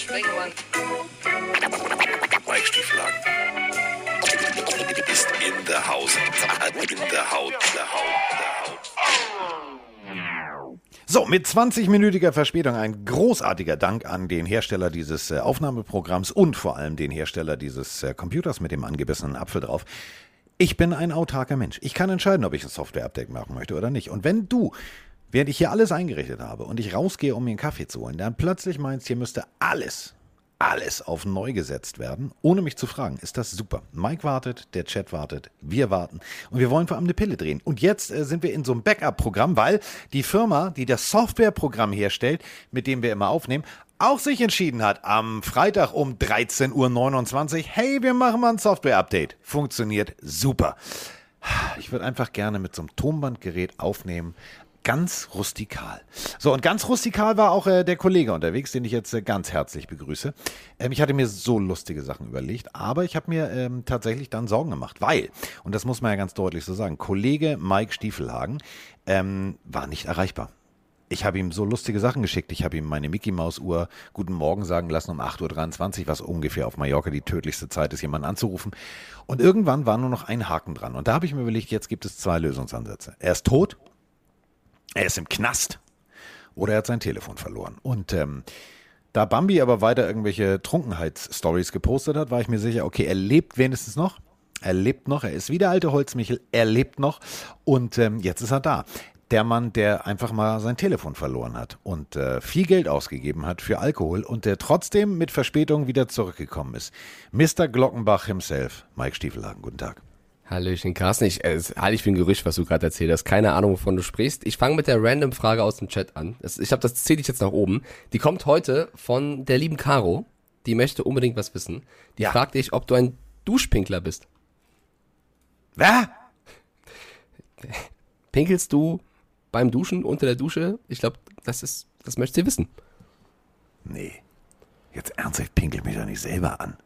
Sprengemann. Mike Stieflagen. Ist in der Haus. In der Haut. Der Haut. Der Haut. So, mit 20-minütiger Verspätung ein großartiger Dank an den Hersteller dieses äh, Aufnahmeprogramms und vor allem den Hersteller dieses äh, Computers mit dem angebissenen Apfel drauf. Ich bin ein autarker Mensch. Ich kann entscheiden, ob ich ein Software-Update machen möchte oder nicht. Und wenn du, während ich hier alles eingerichtet habe und ich rausgehe, um mir einen Kaffee zu holen, dann plötzlich meinst, hier müsste alles, alles auf neu gesetzt werden, ohne mich zu fragen, ist das super. Mike wartet, der Chat wartet, wir warten und wir wollen vor allem eine Pille drehen. Und jetzt äh, sind wir in so einem Backup-Programm, weil die Firma, die das Softwareprogramm herstellt, mit dem wir immer aufnehmen, auch sich entschieden hat, am Freitag um 13.29 Uhr, hey, wir machen mal ein Software-Update. Funktioniert super. Ich würde einfach gerne mit so einem Tonbandgerät aufnehmen. Ganz rustikal. So, und ganz rustikal war auch äh, der Kollege unterwegs, den ich jetzt äh, ganz herzlich begrüße. Ähm, ich hatte mir so lustige Sachen überlegt, aber ich habe mir ähm, tatsächlich dann Sorgen gemacht, weil, und das muss man ja ganz deutlich so sagen, Kollege Mike Stiefelhagen ähm, war nicht erreichbar. Ich habe ihm so lustige Sachen geschickt. Ich habe ihm meine Mickey Maus Uhr Guten Morgen sagen lassen um 8.23 Uhr, was ungefähr auf Mallorca die tödlichste Zeit ist, jemanden anzurufen. Und irgendwann war nur noch ein Haken dran. Und da habe ich mir überlegt, jetzt gibt es zwei Lösungsansätze. Er ist tot, er ist im Knast oder er hat sein Telefon verloren. Und ähm, da Bambi aber weiter irgendwelche Trunkenheitsstories gepostet hat, war ich mir sicher, okay, er lebt wenigstens noch. Er lebt noch, er ist wie der alte Holzmichel, er lebt noch und ähm, jetzt ist er da der Mann, der einfach mal sein Telefon verloren hat und äh, viel Geld ausgegeben hat für Alkohol und der trotzdem mit Verspätung wieder zurückgekommen ist. Mr. Glockenbach himself, Mike Stiefelhagen, guten Tag. Hallöchen, Carsten. Ich äh, ich für ein Gerücht, was du gerade erzählt hast. Keine Ahnung, wovon du sprichst. Ich fange mit der Random-Frage aus dem Chat an. Das, ich habe das zähle ich jetzt nach oben. Die kommt heute von der lieben Caro. Die möchte unbedingt was wissen. Die Ja. fragt dich, ob du ein Duschpinkler bist. Wer? Pinkelst du beim Duschen unter der Dusche? Ich glaube, das ist, das möchte sie wissen. Nee. Jetzt ernsthaft pinkel mich doch nicht selber an.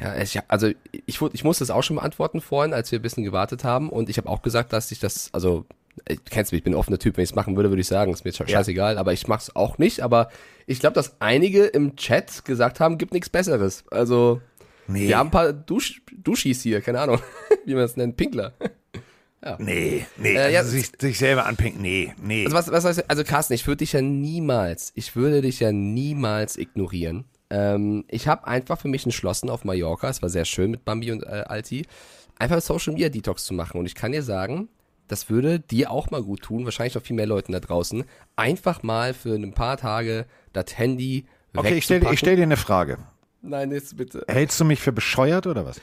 Ja, ich, also ich, ich musste es auch schon beantworten vorhin, als wir ein bisschen gewartet haben. Und ich habe auch gesagt, dass ich das, also äh, du kennst mich, ich bin ein offener Typ. Wenn ich es machen würde, würde ich sagen, ist mir sche- scheißegal. Aber ich mache es auch nicht. Aber ich glaube, dass einige im Chat gesagt haben, gibt nichts Besseres. Also Nee. wir haben ein paar Dusch, Duschis hier, keine Ahnung, wie man es nennt, Pinkler. Nee, nee. Äh, ja, also sich, sich selber anpinken, nee, nee. Also was, was heißt, also Carsten, ich würde dich ja niemals, ich würde dich ja niemals ignorieren. Ähm, ich habe einfach für mich entschlossen auf Mallorca, es war sehr schön mit Bambi und äh, Alti, einfach Social Media Detox zu machen. Und ich kann dir sagen, das würde dir auch mal gut tun, wahrscheinlich noch viel mehr Leuten da draußen, einfach mal für ein paar Tage das Handy okay, ich stelle stell dir eine Frage. Nein, jetzt bitte. Hältst du mich für bescheuert oder was?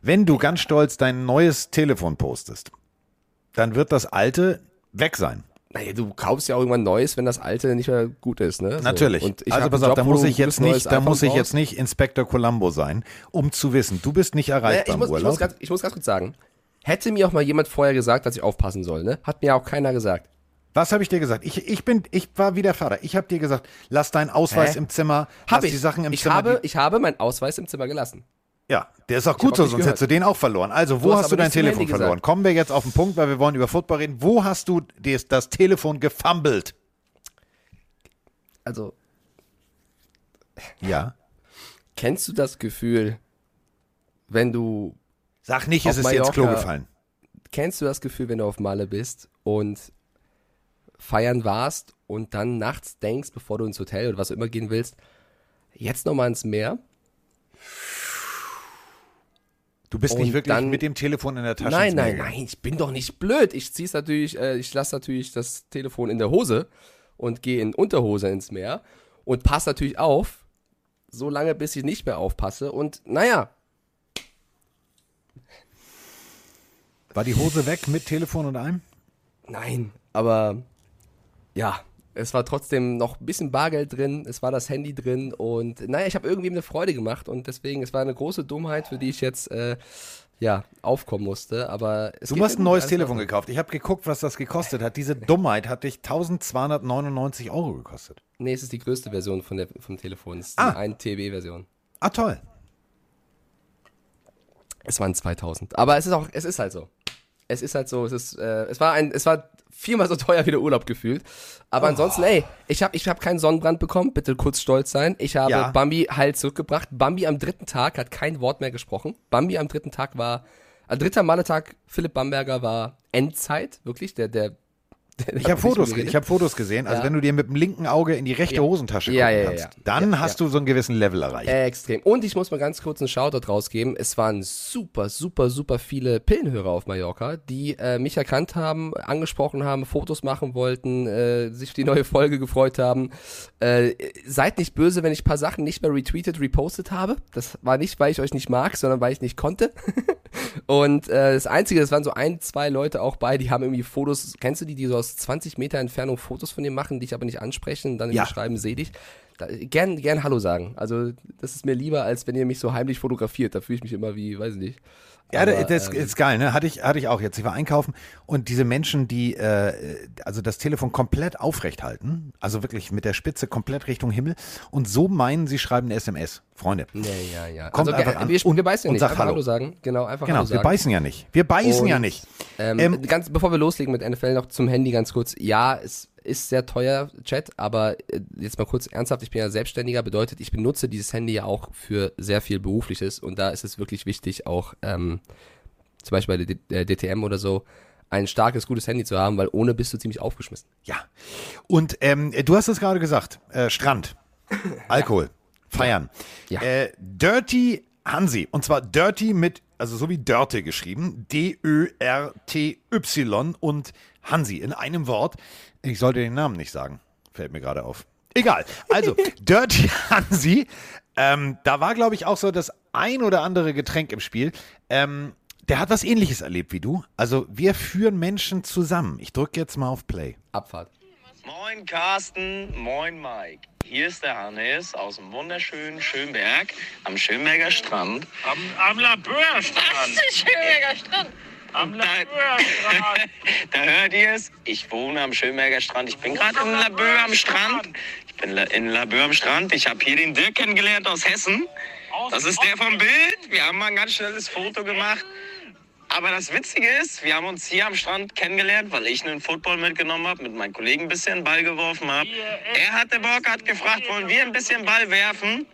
Wenn du ganz stolz dein neues Telefon postest, dann wird das alte weg sein. Naja, du kaufst ja auch irgendwann Neues, wenn das alte nicht mehr gut ist, ne? So. Natürlich. Und ich also pass auf, da Job, wo muss ich jetzt nicht, da muss ich jetzt nicht Inspektor Columbo sein, um zu wissen, du bist nicht Naja, erreichbar ich, im muss, ich, muss ganz, ich muss ganz kurz sagen, hätte mir auch mal jemand vorher gesagt, dass ich aufpassen soll, ne? Hat mir auch keiner gesagt. Was habe ich dir gesagt? Ich, ich bin, ich war wie der Vater. Ich habe dir gesagt, lass deinen Ausweis Hä? im Zimmer, Hab lass ich. die Sachen im ich Zimmer. Habe, ich habe meinen Ausweis im Zimmer gelassen. Ja, der ist auch hab gut so, sonst gehört. hättest du den auch verloren. Also, wo Du hast hast du dein Telefon verloren? gesagt. Kommen wir jetzt auf den Punkt, weil wir wollen über Football reden. Wo hast du das, das Telefon gefummelt? Also, Ja. kennst du das Gefühl, wenn du, Sag nicht, es ist dir ins Klo Mallorca. gefallen. kennst du das Gefühl, wenn du auf Malle bist und feiern warst und dann nachts denkst, bevor du ins Hotel oder was auch immer gehen willst, jetzt nochmal ins Meer? Du bist Und nicht wirklich dann- mit dem Telefon in der Tasche. Nein, nein, nein, ich bin doch nicht blöd. Ich zieh's natürlich, äh, ich lasse natürlich das Telefon in der Hose und gehe in Unterhose ins Meer und passe natürlich auf, so lange bis ich nicht mehr aufpasse. Und naja, War die Hose weg mit Telefon und allem? nein, aber ja, es war trotzdem noch ein bisschen Bargeld drin, es war das Handy drin und naja, ich habe irgendwie eine Freude gemacht und deswegen, es war eine große Dummheit, für die ich jetzt äh, ja aufkommen musste. Aber Du hast ein neues Telefon Ordnung. gekauft. Ich habe geguckt, was das gekostet hat. Diese Dummheit hat dich 1299 Euro gekostet. Nee, es ist die größte Version von der, vom Telefon. Es ist Ah. die 1 TB-Version. Ah, toll. Es waren 2000. Aber es ist auch, es ist halt so. Es ist halt so, es ist, äh, es war ein, es war viermal so teuer wie der Urlaub gefühlt. Aber ansonsten, ey, ich habe ich hab keinen Sonnenbrand bekommen, bitte kurz stolz sein. Ich habe Ja. Bambi heil zurückgebracht. Bambi am dritten Tag hat kein Wort mehr gesprochen. Bambi am dritten Tag war, also dritter Maletag, Philipp Bamberger war Endzeit, wirklich, der, der Ich habe Fotos, ich habe Fotos gesehen. Also Ja. wenn du dir mit dem linken Auge in die rechte Hosentasche Ja, gucken ja, ja, kannst, dann hast du so einen gewissen Level erreicht. Extrem. Und ich muss mal ganz kurz einen Shoutout rausgeben. Es waren super, super, super viele Pillenhörer auf Mallorca, die äh, mich erkannt haben, angesprochen haben, Fotos machen wollten, äh, sich auf die neue Folge gefreut haben. Äh, seid nicht böse, wenn ich ein paar Sachen nicht mehr retweetet, repostet habe. Das war nicht, weil ich euch nicht mag, sondern weil ich nicht konnte. Und äh, das Einzige, das waren so ein, zwei Leute auch bei, die haben irgendwie Fotos, kennst du die, die so aus 20 Meter Entfernung Fotos von dir machen, die ich aber nicht ansprechen dann Ja. schreiben, seh dich. Da, gern, gern Hallo sagen. Also, das ist mir lieber, als wenn ihr mich so heimlich fotografiert. Da fühle ich mich immer wie, weiß ich nicht. Ja, Aber, das ähm, ist geil, ne? Hatte ich, hatte ich auch jetzt. Ich war einkaufen und diese Menschen, die äh, also das Telefon komplett aufrecht halten, also wirklich mit der Spitze komplett Richtung Himmel und so meinen, sie schreiben eine SMS. Freunde. Ja, ja, ja. Kommt also, einfach an wir, und- wir beißen ja nicht. sag Einfach Hallo. Hallo sagen. Genau, einfach Genau, Hallo wir sagen. beißen ja nicht. Wir beißen ja Und, nicht. Ähm, Ähm, ganz, bevor wir loslegen mit NFL noch zum Handy ganz kurz. Ja, es ist sehr teuer, Chat, aber äh, jetzt mal kurz ernsthaft, ich bin ja Selbstständiger, bedeutet, ich benutze dieses Handy ja auch für sehr viel Berufliches und da ist es wirklich wichtig, auch ähm, zum Beispiel bei der D äh, DTM oder so, ein starkes, gutes Handy zu haben, weil ohne bist du ziemlich aufgeschmissen. Ja. Und ähm, du hast es gerade gesagt, äh, Strand, Alkohol, feiern. Ja. Äh, Dirty Hansi. Und zwar Dirty mit, also so wie Dörte geschrieben, D-Ö-R-T-Y und Hansi in einem Wort. Ich sollte den Namen nicht sagen, fällt mir gerade auf. Egal. Also, Dirty Hansi. Ähm, da war, glaube ich, auch so das ein oder andere Getränk im Spiel. Ähm, der hat was ähnliches erlebt wie du. Also, wir führen Menschen zusammen. Ich drücke jetzt mal auf Play. Abfahrt. Moin Carsten, moin Mike. Hier ist der Hannes aus dem wunderschönen Schönberg am Schönberger Strand. Am, am Labörstrand. Schöner Strand. Am Da, Labörstrand. da hört ihr es. Ich wohne am Schönberger Strand. Ich bin gerade in Labeur am Strand. Ich bin la- in Labeur am Strand. Ich habe hier den Dirk kennengelernt aus Hessen. Das ist der vom Bild. Wir haben mal ein ganz schnelles Foto gemacht. Aber das Witzige ist, wir haben uns hier am Strand kennengelernt, weil ich einen Football mitgenommen habe, mit meinen Kollegen ein bisschen Ball geworfen habe. Er hatte Bock, hat gefragt, wollen wir ein bisschen Ball werfen?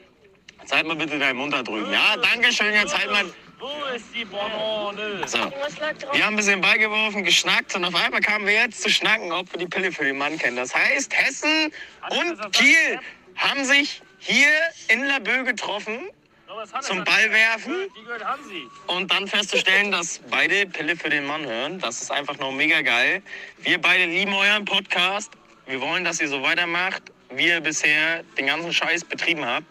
Zeig mal bitte deinen Mund da drüben. Ja, danke schön. Jetzt halt mal. Wo ist die Banane? So. Was lag drauf? Wir haben ein bisschen Ball geworfen, geschnackt und auf einmal kamen wir jetzt zu schnacken, ob wir die Pille für den Mann kennen. Das heißt, Hessen und Kiel haben sich hier in Laboe getroffen zum er- Ballwerfen Die gehört Hansi. und dann festzustellen, dass beide Pille für den Mann hören. Das ist einfach nur mega geil. Wir beide lieben euren Podcast. Wir wollen, dass ihr so weitermacht, wie ihr bisher den ganzen Scheiß betrieben habt.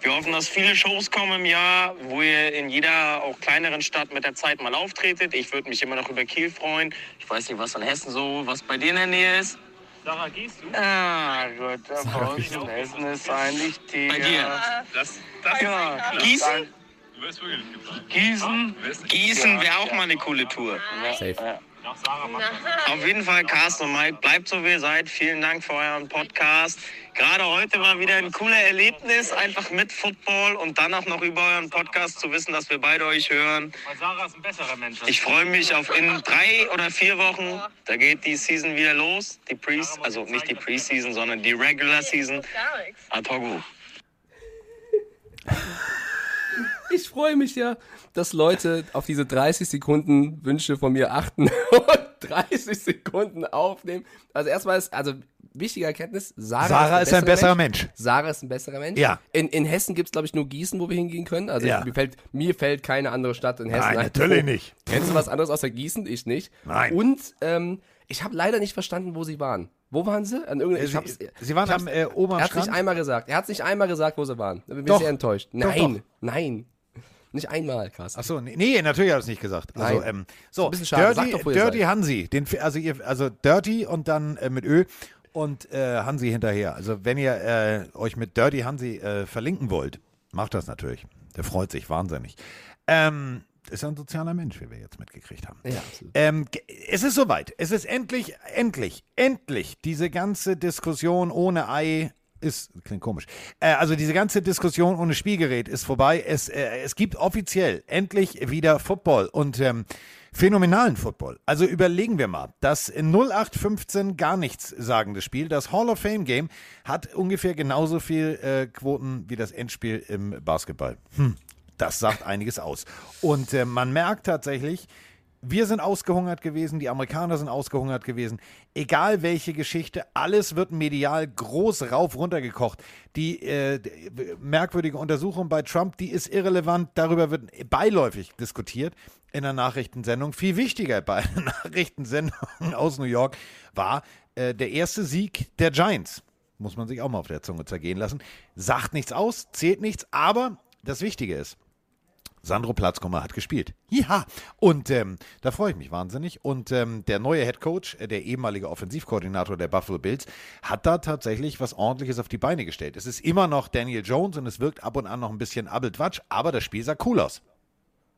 Wir hoffen, dass viele Shows kommen im Jahr, wo ihr in jeder auch kleineren Stadt mit der Zeit mal auftretet. Ich würde mich immer noch über Kiel freuen. Ich weiß nicht, was in Hessen so, was bei dir in der Nähe ist. Sarah, gehst du? Ah, gut, bei uns in Hessen ist eigentlich die. Bei dir? Das, das Ja, Gießen? Du wirst wirklich gefragt. Gießen? Gießen wäre auch mal eine coole Tour. Safe. Nach Sarah macht Auf jeden Fall, Carsten und Mike, bleibt so wie ihr seid. Vielen Dank für euren Podcast. Gerade heute war wieder ein cooler Erlebnis, einfach mit Football und dann auch noch über euren Podcast zu wissen, dass wir beide euch hören. Weil Sarah ist ein besserer Mensch. Ich freue mich auf in drei oder vier Wochen. Da geht die Season wieder los. Die Pre also nicht die Preseason, sondern die Regular Season. Atogo. Ich freue mich ja, dass Leute auf diese 30 Sekunden Wünsche von mir achten und 30 Sekunden aufnehmen. Also erstmal ist, also wichtige Erkenntnis, Sarah, Sarah ist ein bessere besserer Mensch. Sarah ist ein besserer Mensch. Ja. In, in Hessen gibt es, glaube ich, nur Gießen, wo wir hingehen können. Also Ja. mir, fällt, mir fällt keine andere Stadt in Hessen Nein, ein. natürlich Wo- nicht. Kennst du was anderes außer Gießen? Ich nicht. Nein. Und ähm, ich habe leider nicht verstanden, wo sie waren. Wo waren sie? An irgendeiner, ich Sie, hab's, Sie waren ich hab's- am äh, am er hat nicht Strand. einmal gesagt. Er hat nicht einmal gesagt, wo sie waren. Da bin ich Doch. sehr enttäuscht. Doch, Nein, doch. nein. Nicht einmal, Carsten. Achso, nee, nee, natürlich hat er es nicht gesagt. Also, Nein. ähm, so, ein bisschen schade. Dirty, doch, Dirty. Hansi. Den, also, ihr, also Dirty und dann äh, mit Ö und äh, Hansi hinterher. Also, wenn ihr äh, euch mit Dirty Hansi äh, verlinken wollt, macht das natürlich. Der freut sich wahnsinnig. Ähm, ist ein sozialer Mensch, wie wir jetzt mitgekriegt haben. Ja. Ähm, es ist soweit. Es ist endlich, endlich, endlich diese ganze Diskussion ohne Ei Ist, klingt komisch. Äh, also diese ganze Diskussion ohne Spielgerät ist vorbei. Es, äh, es gibt offiziell endlich wieder Football und ähm, phänomenalen Football. Also überlegen wir mal, das 0815 gar nichts sagende Spiel, das Hall of Fame Game, hat ungefähr genauso viel äh, Quoten wie das Endspiel im Basketball. Hm, das sagt einiges aus. Und äh, man merkt tatsächlich, wir sind ausgehungert gewesen, die Amerikaner sind ausgehungert gewesen. Egal welche Geschichte, alles wird medial groß rauf runtergekocht. Die äh, die merkwürdige Untersuchung bei Trump, die ist irrelevant. Darüber wird beiläufig diskutiert in der Nachrichtensendung. Viel wichtiger bei einer Nachrichtensendung aus New York war äh, der erste Sieg der Giants. Muss man sich auch mal auf der Zunge zergehen lassen. Sagt nichts aus, zählt nichts, aber das Wichtige ist, Sandro Platzkummer hat gespielt. Ja, und ähm, da freue ich mich wahnsinnig. Und ähm, der neue Head Coach, äh, der ehemalige Offensivkoordinator der Buffalo Bills, hat da tatsächlich was Ordentliches auf die Beine gestellt. Es ist immer noch Daniel Jones und es wirkt ab und an noch ein bisschen Abeltwatsch, aber das Spiel sah cool aus.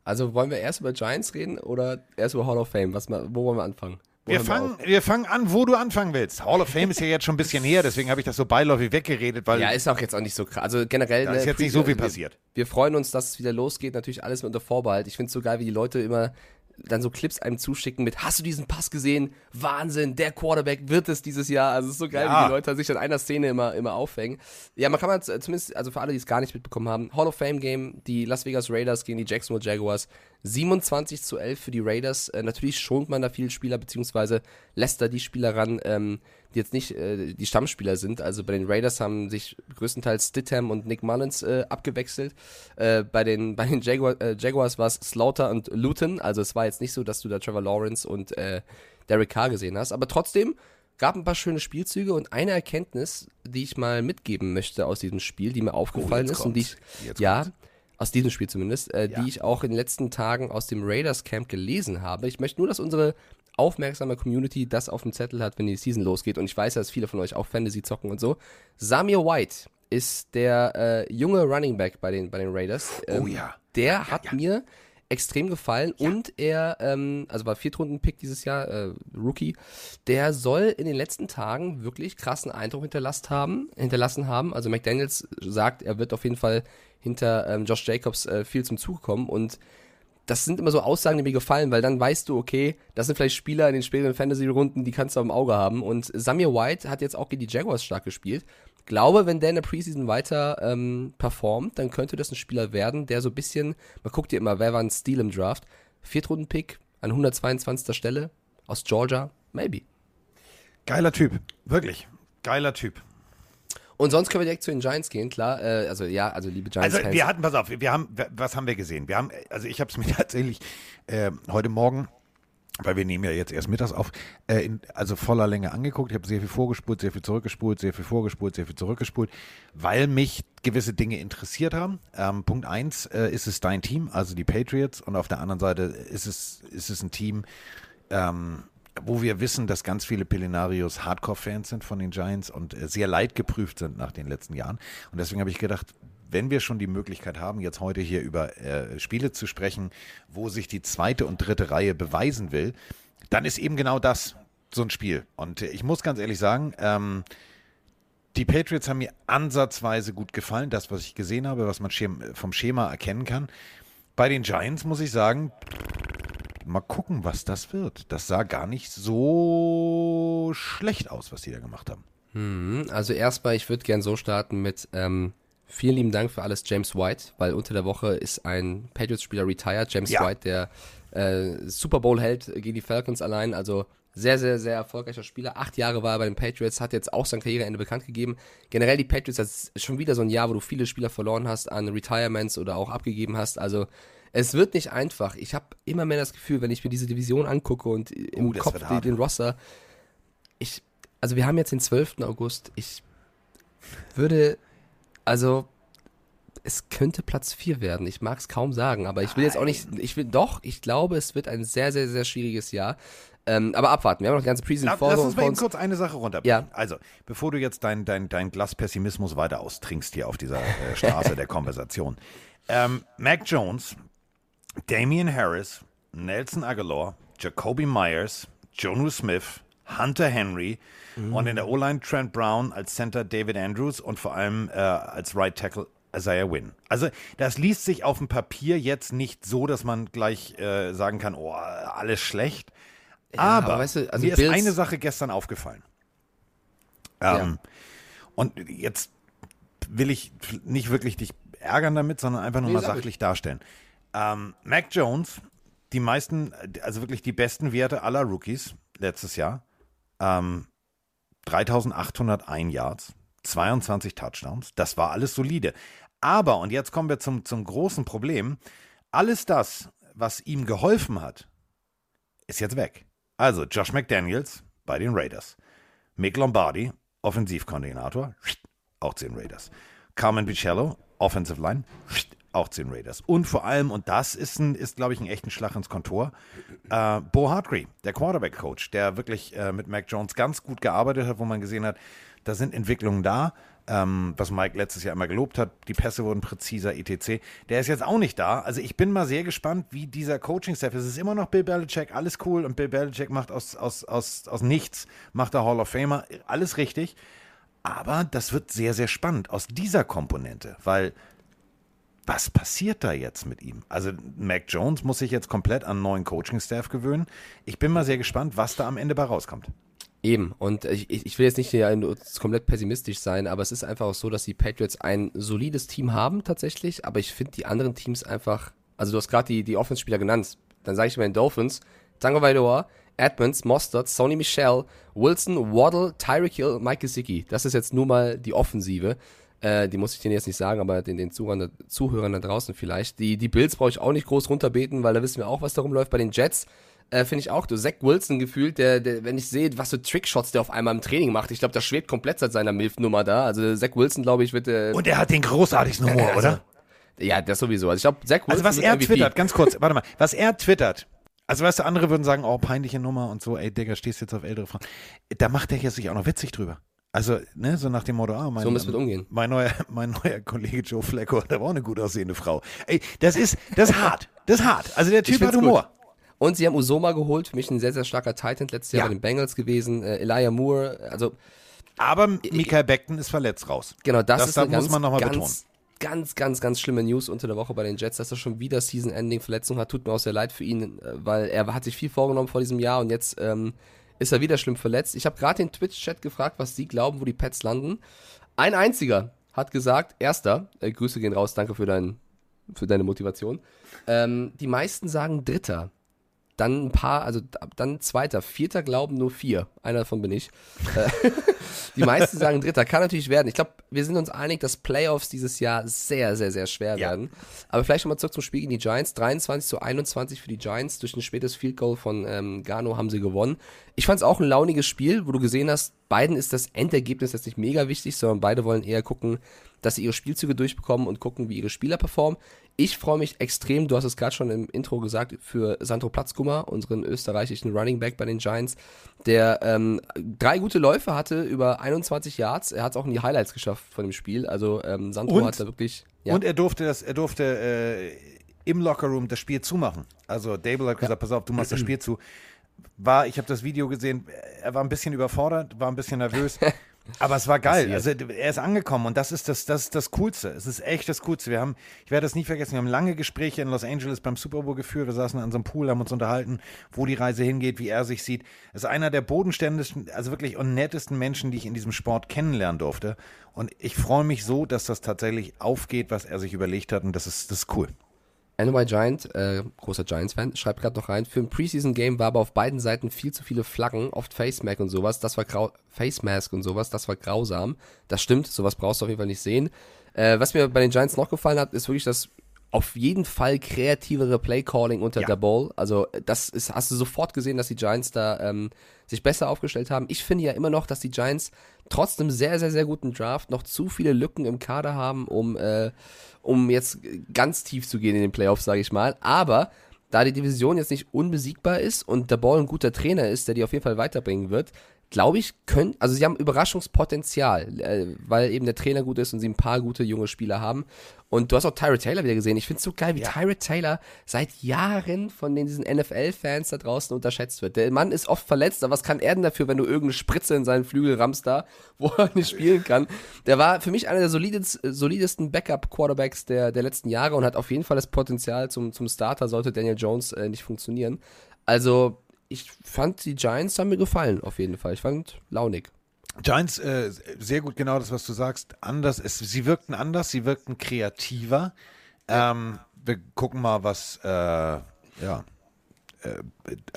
Also wollen wir erst über Giants reden oder erst über Hall of Fame? Was, wo wollen wir anfangen? Wir fangen, wir fangen an, wo du anfangen willst. Hall of Fame ist ja jetzt schon ein bisschen her, deswegen habe ich das so beiläufig weggeredet, weil Ja, ist auch jetzt auch nicht so krass. Also generell. da ist jetzt Pre- nicht so viel wir- passiert. Wir freuen uns, dass es wieder losgeht. Natürlich alles mit unter Vorbehalt. Ich finde es so geil, wie die Leute immer dann so Clips einem zuschicken mit, hast du diesen Pass gesehen? Wahnsinn, der Quarterback wird es dieses Jahr. Also es ist so geil, Ja. wie die Leute sich an einer Szene immer, immer aufhängen. Ja, man kann man zumindest, also für alle, die es gar nicht mitbekommen haben, Hall of Fame Game, die Las Vegas Raiders gegen die Jacksonville Jaguars, 27 zu 11 für die Raiders. Äh, natürlich schont man da viele Spieler, beziehungsweise lässt da die Spieler ran, ähm, die jetzt nicht äh, die Stammspieler sind. Also bei den Raiders haben sich größtenteils Stidham und Nick Mullins äh, abgewechselt. Äh, bei den, bei den Jaguar, äh, Jaguars war es Slaughter und Luton. Also es war jetzt nicht so, dass du da Trevor Lawrence und äh, Derek Carr gesehen hast. Aber trotzdem gab ein paar schöne Spielzüge und eine Erkenntnis, die ich mal mitgeben möchte aus diesem Spiel, die mir aufgefallen jetzt ist und die ich, ja, kommt's. Aus diesem Spiel zumindest, äh, Ja. die ich auch in den letzten Tagen aus dem Raiders Camp gelesen habe. Ich möchte nur, dass unsere aufmerksame Community das auf dem Zettel hat, wenn die Season losgeht. Und ich weiß, dass viele von euch auch Fantasy zocken und so. Samir White ist der äh, junge Running Back bei den, bei den Raiders. Oh Ähm, ja. Der hat mir extrem gefallen und er, ähm, also war Viertrunden-Pick dieses Jahr, äh, Rookie, der soll in den letzten Tagen wirklich krassen Eindruck hinterlassen haben, hinterlassen haben. Also McDaniels sagt, er wird auf jeden Fall hinter ähm, Josh Jacobs äh, viel zum Zug kommen und das sind immer so Aussagen, die mir gefallen, weil dann weißt du, okay, das sind vielleicht Spieler in den späteren Fantasy-Runden, die kannst du am Auge haben. Und Samir White hat jetzt auch gegen die Jaguars stark gespielt. Glaube, wenn der in der Preseason weiter ähm, performt, dann könnte das ein Spieler werden, der so ein bisschen, man guckt dir immer, wer war ein Steal im Draft? Viertrunden-Pick an 122. Stelle aus Georgia? Maybe. Geiler Typ. Wirklich. Geiler Typ. Und sonst können wir direkt zu den Giants gehen, klar. Äh, also ja, also liebe Also Giants-Fans. wir hatten, pass auf, wir haben, was haben wir gesehen? Wir haben, also ich habe es mir tatsächlich äh, heute Morgen, weil wir nehmen ja jetzt erst mittags auf, äh, in, also voller Länge angeguckt. Ich habe sehr viel vorgespult, sehr viel zurückgespult, sehr viel vorgespult, sehr viel zurückgespult, weil mich gewisse Dinge interessiert haben. Ähm, Punkt eins äh, ist es dein Team, also die Patriots, und auf der anderen Seite ist es, ist es ein Team, ähm, wo wir wissen, dass ganz viele Pelinarios Hardcore-Fans sind von den Giants und äh, sehr leidgeprüft sind nach den letzten Jahren. Und deswegen habe ich gedacht, wenn wir schon die Möglichkeit haben, jetzt heute hier über äh, Spiele zu sprechen, wo sich die zweite und dritte Reihe beweisen will, dann ist eben genau das so ein Spiel. Und äh, ich muss ganz ehrlich sagen, ähm, die Patriots haben mir ansatzweise gut gefallen, das, was ich gesehen habe, was man vom Schema erkennen kann. Bei den Giants muss ich sagen, mal gucken, was das wird. Das sah gar nicht so schlecht aus, was die da gemacht haben. Mhm, Also erstmal, ich würde gern so starten mit ähm, vielen lieben Dank für alles James White, weil unter der Woche ist ein Patriots-Spieler retired, James Ja. White, der äh, Super Bowl hält gegen die Falcons allein, also sehr, sehr, sehr erfolgreicher Spieler. Acht Jahre war er bei den Patriots, hat jetzt auch sein Karriereende bekannt gegeben. Generell die Patriots, das ist schon wieder so ein Jahr, wo du viele Spieler verloren hast an Retirements oder auch abgegeben hast. Also es wird nicht einfach. Ich habe immer mehr das Gefühl, wenn ich mir diese Division angucke und im das Kopf den, den Roster, ich, also wir haben jetzt den 12. August. Ich würde, also es könnte Platz 4 werden. Ich mag es kaum sagen, aber ich will jetzt auch nicht, ich will doch, ich glaube, es wird ein sehr, sehr, sehr schwieriges Jahr. Ähm, aber abwarten, wir haben noch die ganze Preseason Lass, vor, lass uns mal eben kurz eine Sache runterbrechen. Ja. Also, bevor du jetzt dein, dein, dein Glas Pessimismus weiter austrinkst hier auf dieser äh, Straße der Konversation. Ähm, Mac Jones, Damian Harris, Nelson Aguilar, Jacoby Myers, Jonu Smith, Hunter Henry Mhm. und in der O-Line Trent Brown, als Center David Andrews und vor allem äh, als Right Tackle Isaiah Wynn. Also das liest sich auf dem Papier jetzt nicht so, dass man gleich äh, sagen kann, oh, alles schlecht. aber aber weißt du, also mir Bills- ist eine Sache gestern aufgefallen. Ähm, Und jetzt will ich nicht wirklich dich ärgern damit, sondern einfach nur Nee, mal sachlich darstellen. Ähm, Mac Jones, die meisten, also wirklich die besten Werte aller Rookies letztes Jahr. Ähm, 3801 Yards, 22 Touchdowns, das war alles solide. Aber, und jetzt kommen wir zum, zum großen Problem, alles das, was ihm geholfen hat, ist jetzt weg. Also Josh McDaniels bei den Raiders. Mick Lombardi, Offensivkoordinator, auch zu den Raiders. Carmen Bicello, Offensive Line, auch zu den Raiders. Und vor allem, und das ist, ein, ist glaube ich, ein echten Schlag ins Kontor, äh, Bo Hartree, der Quarterback-Coach, der wirklich äh, mit Mac Jones ganz gut gearbeitet hat, wo man gesehen hat, da sind Entwicklungen da, ähm, was Mike letztes Jahr immer gelobt hat, die Pässe wurden präziser, etc. Der ist jetzt auch nicht da. Also ich bin mal sehr gespannt, wie dieser Coaching-Staff ist. Es ist immer noch Bill Belichick, alles cool und Bill Belichick macht aus, aus, aus, aus nichts, macht der Hall of Famer, alles richtig. Aber das wird sehr, sehr spannend aus dieser Komponente, weil was passiert da jetzt mit ihm? Also Mac Jones muss sich jetzt komplett an einen neuen Coaching-Staff gewöhnen. Ich bin mal sehr gespannt, was da am Ende bei rauskommt. Eben, und ich, ich will jetzt nicht komplett pessimistisch sein, aber es ist einfach auch so, dass die Patriots ein solides Team haben tatsächlich, aber ich finde die anderen Teams einfach, also du hast gerade die, die Offense-Spieler genannt, dann sage ich mal den Dolphins, Tango Vailoa, Edmonds, Mostert, Sony Michel, Wilson, Waddle, Tyreek Hill, Mike Gesicki. Das ist jetzt nur mal die Offensive. Äh, die muss ich denen jetzt nicht sagen, aber den, den Zuhörern, da- Zuhörern da draußen vielleicht. Die, die Bills brauche ich auch nicht groß runterbeten, weil da wissen wir auch, was darum läuft. Bei den Jets äh, finde ich auch, du Zach Wilson gefühlt, der, der, wenn ich sehe, was für Trickshots der auf einmal im Training macht, ich glaube, das schwebt komplett seit seiner Milf-Nummer da. Also Zach Wilson, glaube ich, wird. Äh, Und er hat den großartigsten Humor, also, oder? Ja, das sowieso. Also ich glaube, Zach Wilson Also was er MVP. twittert, ganz kurz, warte mal, was er twittert, also weißt du, andere würden sagen, oh, peinliche Nummer und so, ey, Digga, stehst jetzt auf ältere Frauen. Da macht er ja sich auch noch witzig drüber. Also, ne, so nach dem Motto, ah, mein, So müssen wir umgehen. Mein neuer, mein neuer Kollege Joe Flacco, der war auch eine gut aussehende Frau. Ey, das ist, das ist hart. Das ist hart. Also der Typ hat Humor. gut. Und sie haben Usoma geholt, für mich ein sehr, sehr starker Titan letztes Jahr Ja. bei den Bengals gewesen. Äh, Elijah Moore, also Aber Michael Beckton ist verletzt raus. Genau, das, Das ist da muss ganz, man noch mal ganz, betonen. ganz, ganz, ganz schlimme News unter der Woche bei den Jets, dass er schon wieder Season-Ending-Verletzung hat. Tut mir auch sehr leid für ihn, äh, weil er hat sich viel vorgenommen vor diesem Jahr und jetzt ähm, ist er wieder schlimm verletzt. Ich habe gerade den Twitch-Chat gefragt, was sie glauben, wo die Pets landen. Ein einziger hat gesagt, erster, äh, Grüße gehen raus, danke für, dein, für deine Motivation. Ähm, die meisten sagen dritter. Dann ein paar, also dann zweiter, vierter glauben nur vier. Einer davon bin ich. Äh, die meisten sagen dritter. Kann natürlich werden. Ich glaube, wir sind uns einig, dass Playoffs dieses Jahr sehr, sehr, sehr schwer Ja. werden. Aber vielleicht nochmal zurück zum Spiel gegen die Giants. 23 zu 21 für die Giants. Durch ein spätes Field Goal von ähm, Gano haben sie gewonnen. Ich fand es auch ein launiges Spiel, wo du gesehen hast, beiden ist das Endergebnis jetzt nicht mega wichtig, sondern beide wollen eher gucken, dass sie ihre Spielzüge durchbekommen und gucken, wie ihre Spieler performen. Ich freue mich extrem, du hast es gerade schon im Intro gesagt, für Sandro Platzkummer, unseren österreichischen Running Back bei den Giants, der ähm, drei gute Läufe hatte über 21 Yards. Er hat es auch in die Highlights geschafft von dem Spiel. Also ähm, Sandro Und- hat da wirklich. Ja. Und er durfte das, er durfte äh, im Lockerroom das Spiel zumachen. Also Dable hat gesagt, pass auf, du machst das Spiel zu. War, ich habe das Video gesehen, er war ein bisschen überfordert, war ein bisschen nervös. Aber es war geil. Also er ist angekommen und das ist das, das ist das Coolste. Es ist echt das Coolste. Wir haben, ich werde das nie vergessen, wir haben lange Gespräche in Los Angeles beim Super Bowl geführt. Wir saßen an so einem Pool, haben uns unterhalten, wo die Reise hingeht, wie er sich sieht. Er ist einer der bodenständigsten, also wirklich und nettesten Menschen, die ich in diesem Sport kennenlernen durfte. Und ich freue mich so, dass das tatsächlich aufgeht, was er sich überlegt hat. Und das ist, das ist cool. NY Giant, äh, großer Giants-Fan, schreibt gerade noch rein, für ein Preseason-Game war aber auf beiden Seiten viel zu viele Flaggen, oft Face Mask und sowas, das war grau Face und sowas, das war grausam. Das stimmt, sowas brauchst du auf jeden Fall nicht sehen. Äh, was mir bei den Giants noch gefallen hat, ist wirklich das auf jeden Fall kreativere Play-Calling unter Ja. der Ball. Also das ist, hast du sofort gesehen, dass die Giants da ähm, sich besser aufgestellt haben. Ich finde ja immer noch, dass die Giants trotz einem sehr, sehr, sehr guten Draft noch zu viele Lücken im Kader haben, um, äh, um jetzt ganz tief zu gehen in den Playoffs, sage ich mal. Aber da die Division jetzt nicht unbesiegbar ist und der Ball ein guter Trainer ist, der die auf jeden Fall weiterbringen wird, glaube ich, können, also sie haben Überraschungspotenzial, äh, weil eben der Trainer gut ist und sie ein paar gute junge Spieler haben. Und du hast auch Tyrod Taylor wieder gesehen. Ich finde es so geil, wie Ja. Tyrod Taylor seit Jahren von den, diesen NFL-Fans da draußen unterschätzt wird. Der Mann ist oft verletzt, aber was kann er denn dafür, wenn du irgendeine Spritze in seinen Flügel rammst da, wo er nicht spielen kann? Der war für mich einer der solides, solidesten Backup-Quarterbacks der, der letzten Jahre und hat auf jeden Fall das Potenzial zum, zum Starter, sollte Daniel Jones äh, nicht funktionieren. Also, ich fand die Giants haben mir gefallen, auf jeden Fall. Ich fand launig. Giants, äh, sehr gut, genau das, was du sagst. Anders, es, sie wirkten anders, sie wirkten kreativer. Ähm, wir gucken mal, was, äh, ja, äh,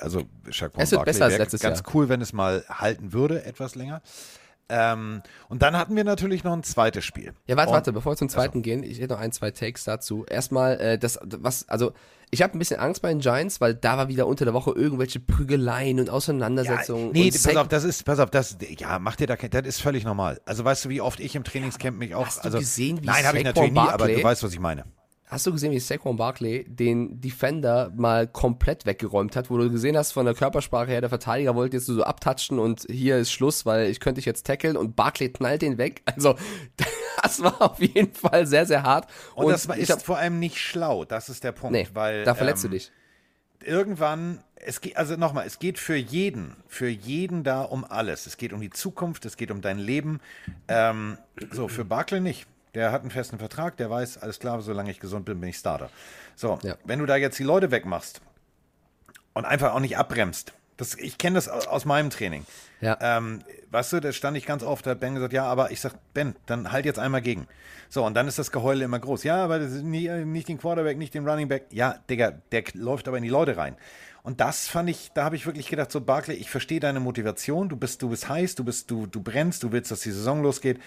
also Shaquan Es wird besser als letztes ganz Jahr. cool, wenn es mal halten würde, etwas länger. Ähm, und dann hatten wir natürlich noch ein zweites Spiel. Ja, warte, Und- warte, bevor wir zum zweiten gehen, ich hätte noch ein, zwei Takes dazu. Erstmal, äh, das, was, also, ich habe ein bisschen Angst bei den Giants, weil da war wieder unter der Woche irgendwelche Prügeleien und Auseinandersetzungen. nee, und pass auf, das ist, pass auf, das, ja, mach dir da kein, das ist völlig normal. Also weißt du, wie oft ich im Trainingscamp mich auch, Hast du also, gesehen, wie nein, habe ich natürlich nie, aber du weißt, was ich meine. Hast du gesehen, wie Saquon Barkley den Defender mal komplett weggeräumt hat, wo du gesehen hast von der Körpersprache her, der Verteidiger wollte jetzt so abtatschen und hier ist Schluss, weil ich könnte dich jetzt tackeln und Barkley knallt den weg. Also das war auf jeden Fall sehr, sehr hart. Und, das war- ist hab, vor allem nicht schlau, das ist der Punkt, nee, weil da verletzt ähm, du dich. irgendwann, es geht, also nochmal, es geht für jeden, für jeden da um alles. Es geht um die Zukunft, es geht um dein Leben. Ähm, so, für Barkley nicht. Der hat einen festen Vertrag, der weiß, alles klar, solange ich gesund bin, bin ich Starter. So, Ja. wenn du da jetzt die Leute wegmachst und einfach auch nicht abbremst, das, ich kenne das aus, meinem Training. Ja. Ähm, weißt du, da stand ich ganz oft, da hat Ben gesagt, ja, aber ich sag, Ben, dann halt jetzt einmal gegen. So, und dann ist das Geheule immer groß. Ja, aber nie, nicht den Quarterback, nicht den Running Back. Ja, Digga, der läuft aber in die Leute rein. Und das fand ich, da habe ich wirklich gedacht, so Barkley, ich verstehe deine Motivation, du bist, du bist heiß, du bist, du, du brennst, du willst, dass die Saison losgeht,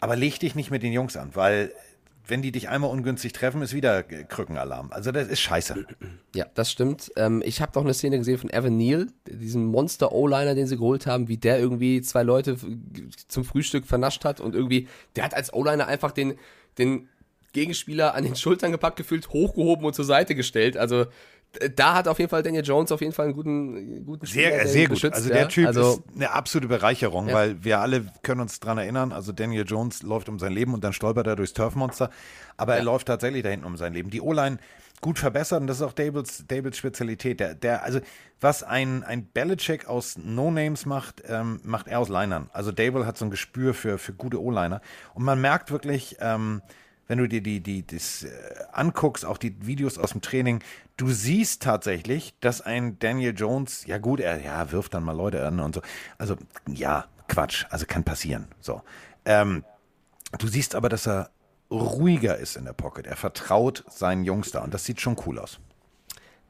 aber leg dich nicht mit den Jungs an, weil wenn die dich einmal ungünstig treffen, ist wieder Krückenalarm. Also das ist scheiße. Ja, das stimmt. Ähm, ich habe doch eine Szene gesehen von Evan Neal, diesen Monster-O-Liner, den sie geholt haben, wie der irgendwie zwei Leute zum Frühstück vernascht hat und irgendwie, der hat als O-Liner einfach den, den Gegenspieler an den Schultern gepackt, gefühlt hochgehoben und zur Seite gestellt. Also da hat auf jeden Fall Daniel Jones auf jeden Fall einen guten, guten Spieler, Sehr, gut. also ja. der Typ also, ist eine absolute Bereicherung, Ja. weil wir alle können uns dran erinnern, also Daniel Jones läuft um sein Leben und dann stolpert er durchs Turfmonster, aber er läuft tatsächlich da hinten um sein Leben. Die O-Line gut verbessert und das ist auch Davids, Davids Spezialität. Der, der, also was ein, ein Belichick aus No-Names macht, ähm, macht er aus Linern. Also Dable hat so ein Gespür für, für gute O-Liner und man merkt wirklich, ähm, wenn du dir die, die, das äh, anguckst, auch die Videos aus dem Training, du siehst tatsächlich, dass ein Daniel Jones, ja gut, er ja, wirft dann mal Leute an und so. Also, ja, Quatsch, also kann passieren. So. Ähm, du siehst aber, dass er ruhiger ist in der Pocket. Er vertraut seinen Jungs da und das sieht schon cool aus.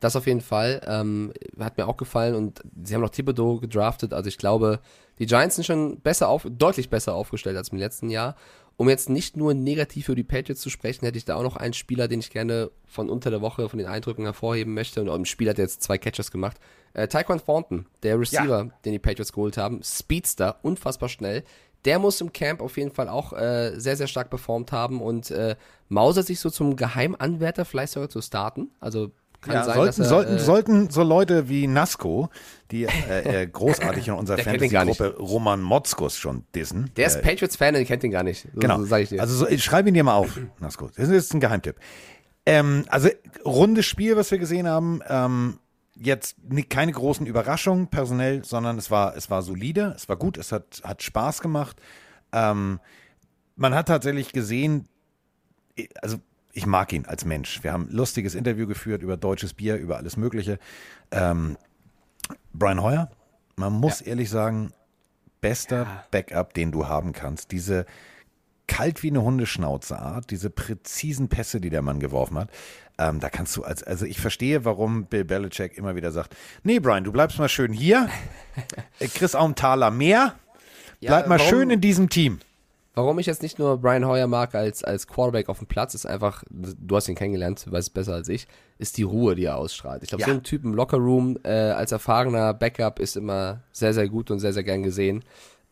Das auf jeden Fall. Ähm, hat mir auch gefallen und sie haben noch Thibodeau gedraftet. Also ich glaube, die Giants sind schon besser auf, deutlich besser aufgestellt als im letzten Jahr. Um jetzt nicht nur negativ für die Patriots zu sprechen, hätte ich da auch noch einen Spieler, den ich gerne von unter der Woche von den Eindrücken hervorheben möchte. Und ein Spieler hat jetzt zwei Catches gemacht. Äh, Tyquan Thornton, der Receiver, den die Patriots geholt haben. Speedster, unfassbar schnell. Der muss im Camp auf jeden Fall auch äh, sehr, sehr stark performt haben und äh, mausert sich so zum Geheimanwärter vielleicht sogar zu starten. Also Ja, sein, sollten, er, sollten, äh, sollten so Leute wie Nasco, die äh, äh, großartig in unserer. Fantasy-Gruppe Roman Motzkus schon dissen. Der ist äh, Patriots-Fan, den kennt ihn gar nicht. So, Genau. So sag ich dir. Also so, ich schreibe ihn dir mal auf, Nasco. Das ist jetzt ein Geheimtipp. Ähm, also rundes Spiel, was wir gesehen haben. Ähm, jetzt keine großen Überraschungen personell, sondern es war, es war solide, es war gut, es hat, hat Spaß gemacht. Ähm, man hat tatsächlich gesehen, also ich mag ihn als Mensch. Wir haben ein lustiges Interview geführt über deutsches Bier, über alles Mögliche. Ähm, Brian Hoyer, man muss ehrlich sagen, bester Backup, den du haben kannst. Diese kalt wie eine Hundeschnauze Art, diese präzisen Pässe, die der Mann geworfen hat. Ähm, da kannst du als, also ich verstehe, warum Bill Belichick immer wieder sagt, nee, Brian, du bleibst mal schön hier, äh, kriegst auch einen Taler mehr, bleib mal warum- schön in diesem Team. Warum ich jetzt nicht nur Brian Hoyer mag als, als Quarterback auf dem Platz, ist einfach, du hast ihn kennengelernt, du weißt es besser als ich, ist die Ruhe, die er ausstrahlt. Ich glaube, Ja. so ein Typ im Lockerroom äh, als erfahrener Backup ist immer sehr, sehr gut und sehr, sehr gern gesehen.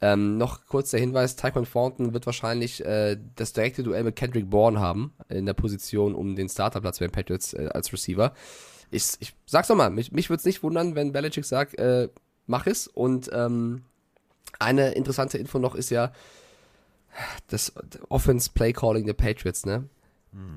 Ähm, noch kurz der Hinweis, Tyquan Thornton wird wahrscheinlich äh, das direkte Duell mit Kendrick Bourne haben, in der Position um den Starterplatz bei den Patriots äh, als Receiver. Ich, ich sag's doch mal, mich, mich würde es nicht wundern, wenn Belichick sagt, äh, mach es und ähm, Eine interessante Info noch ist ja das Offense Play Calling der Patriots, ne?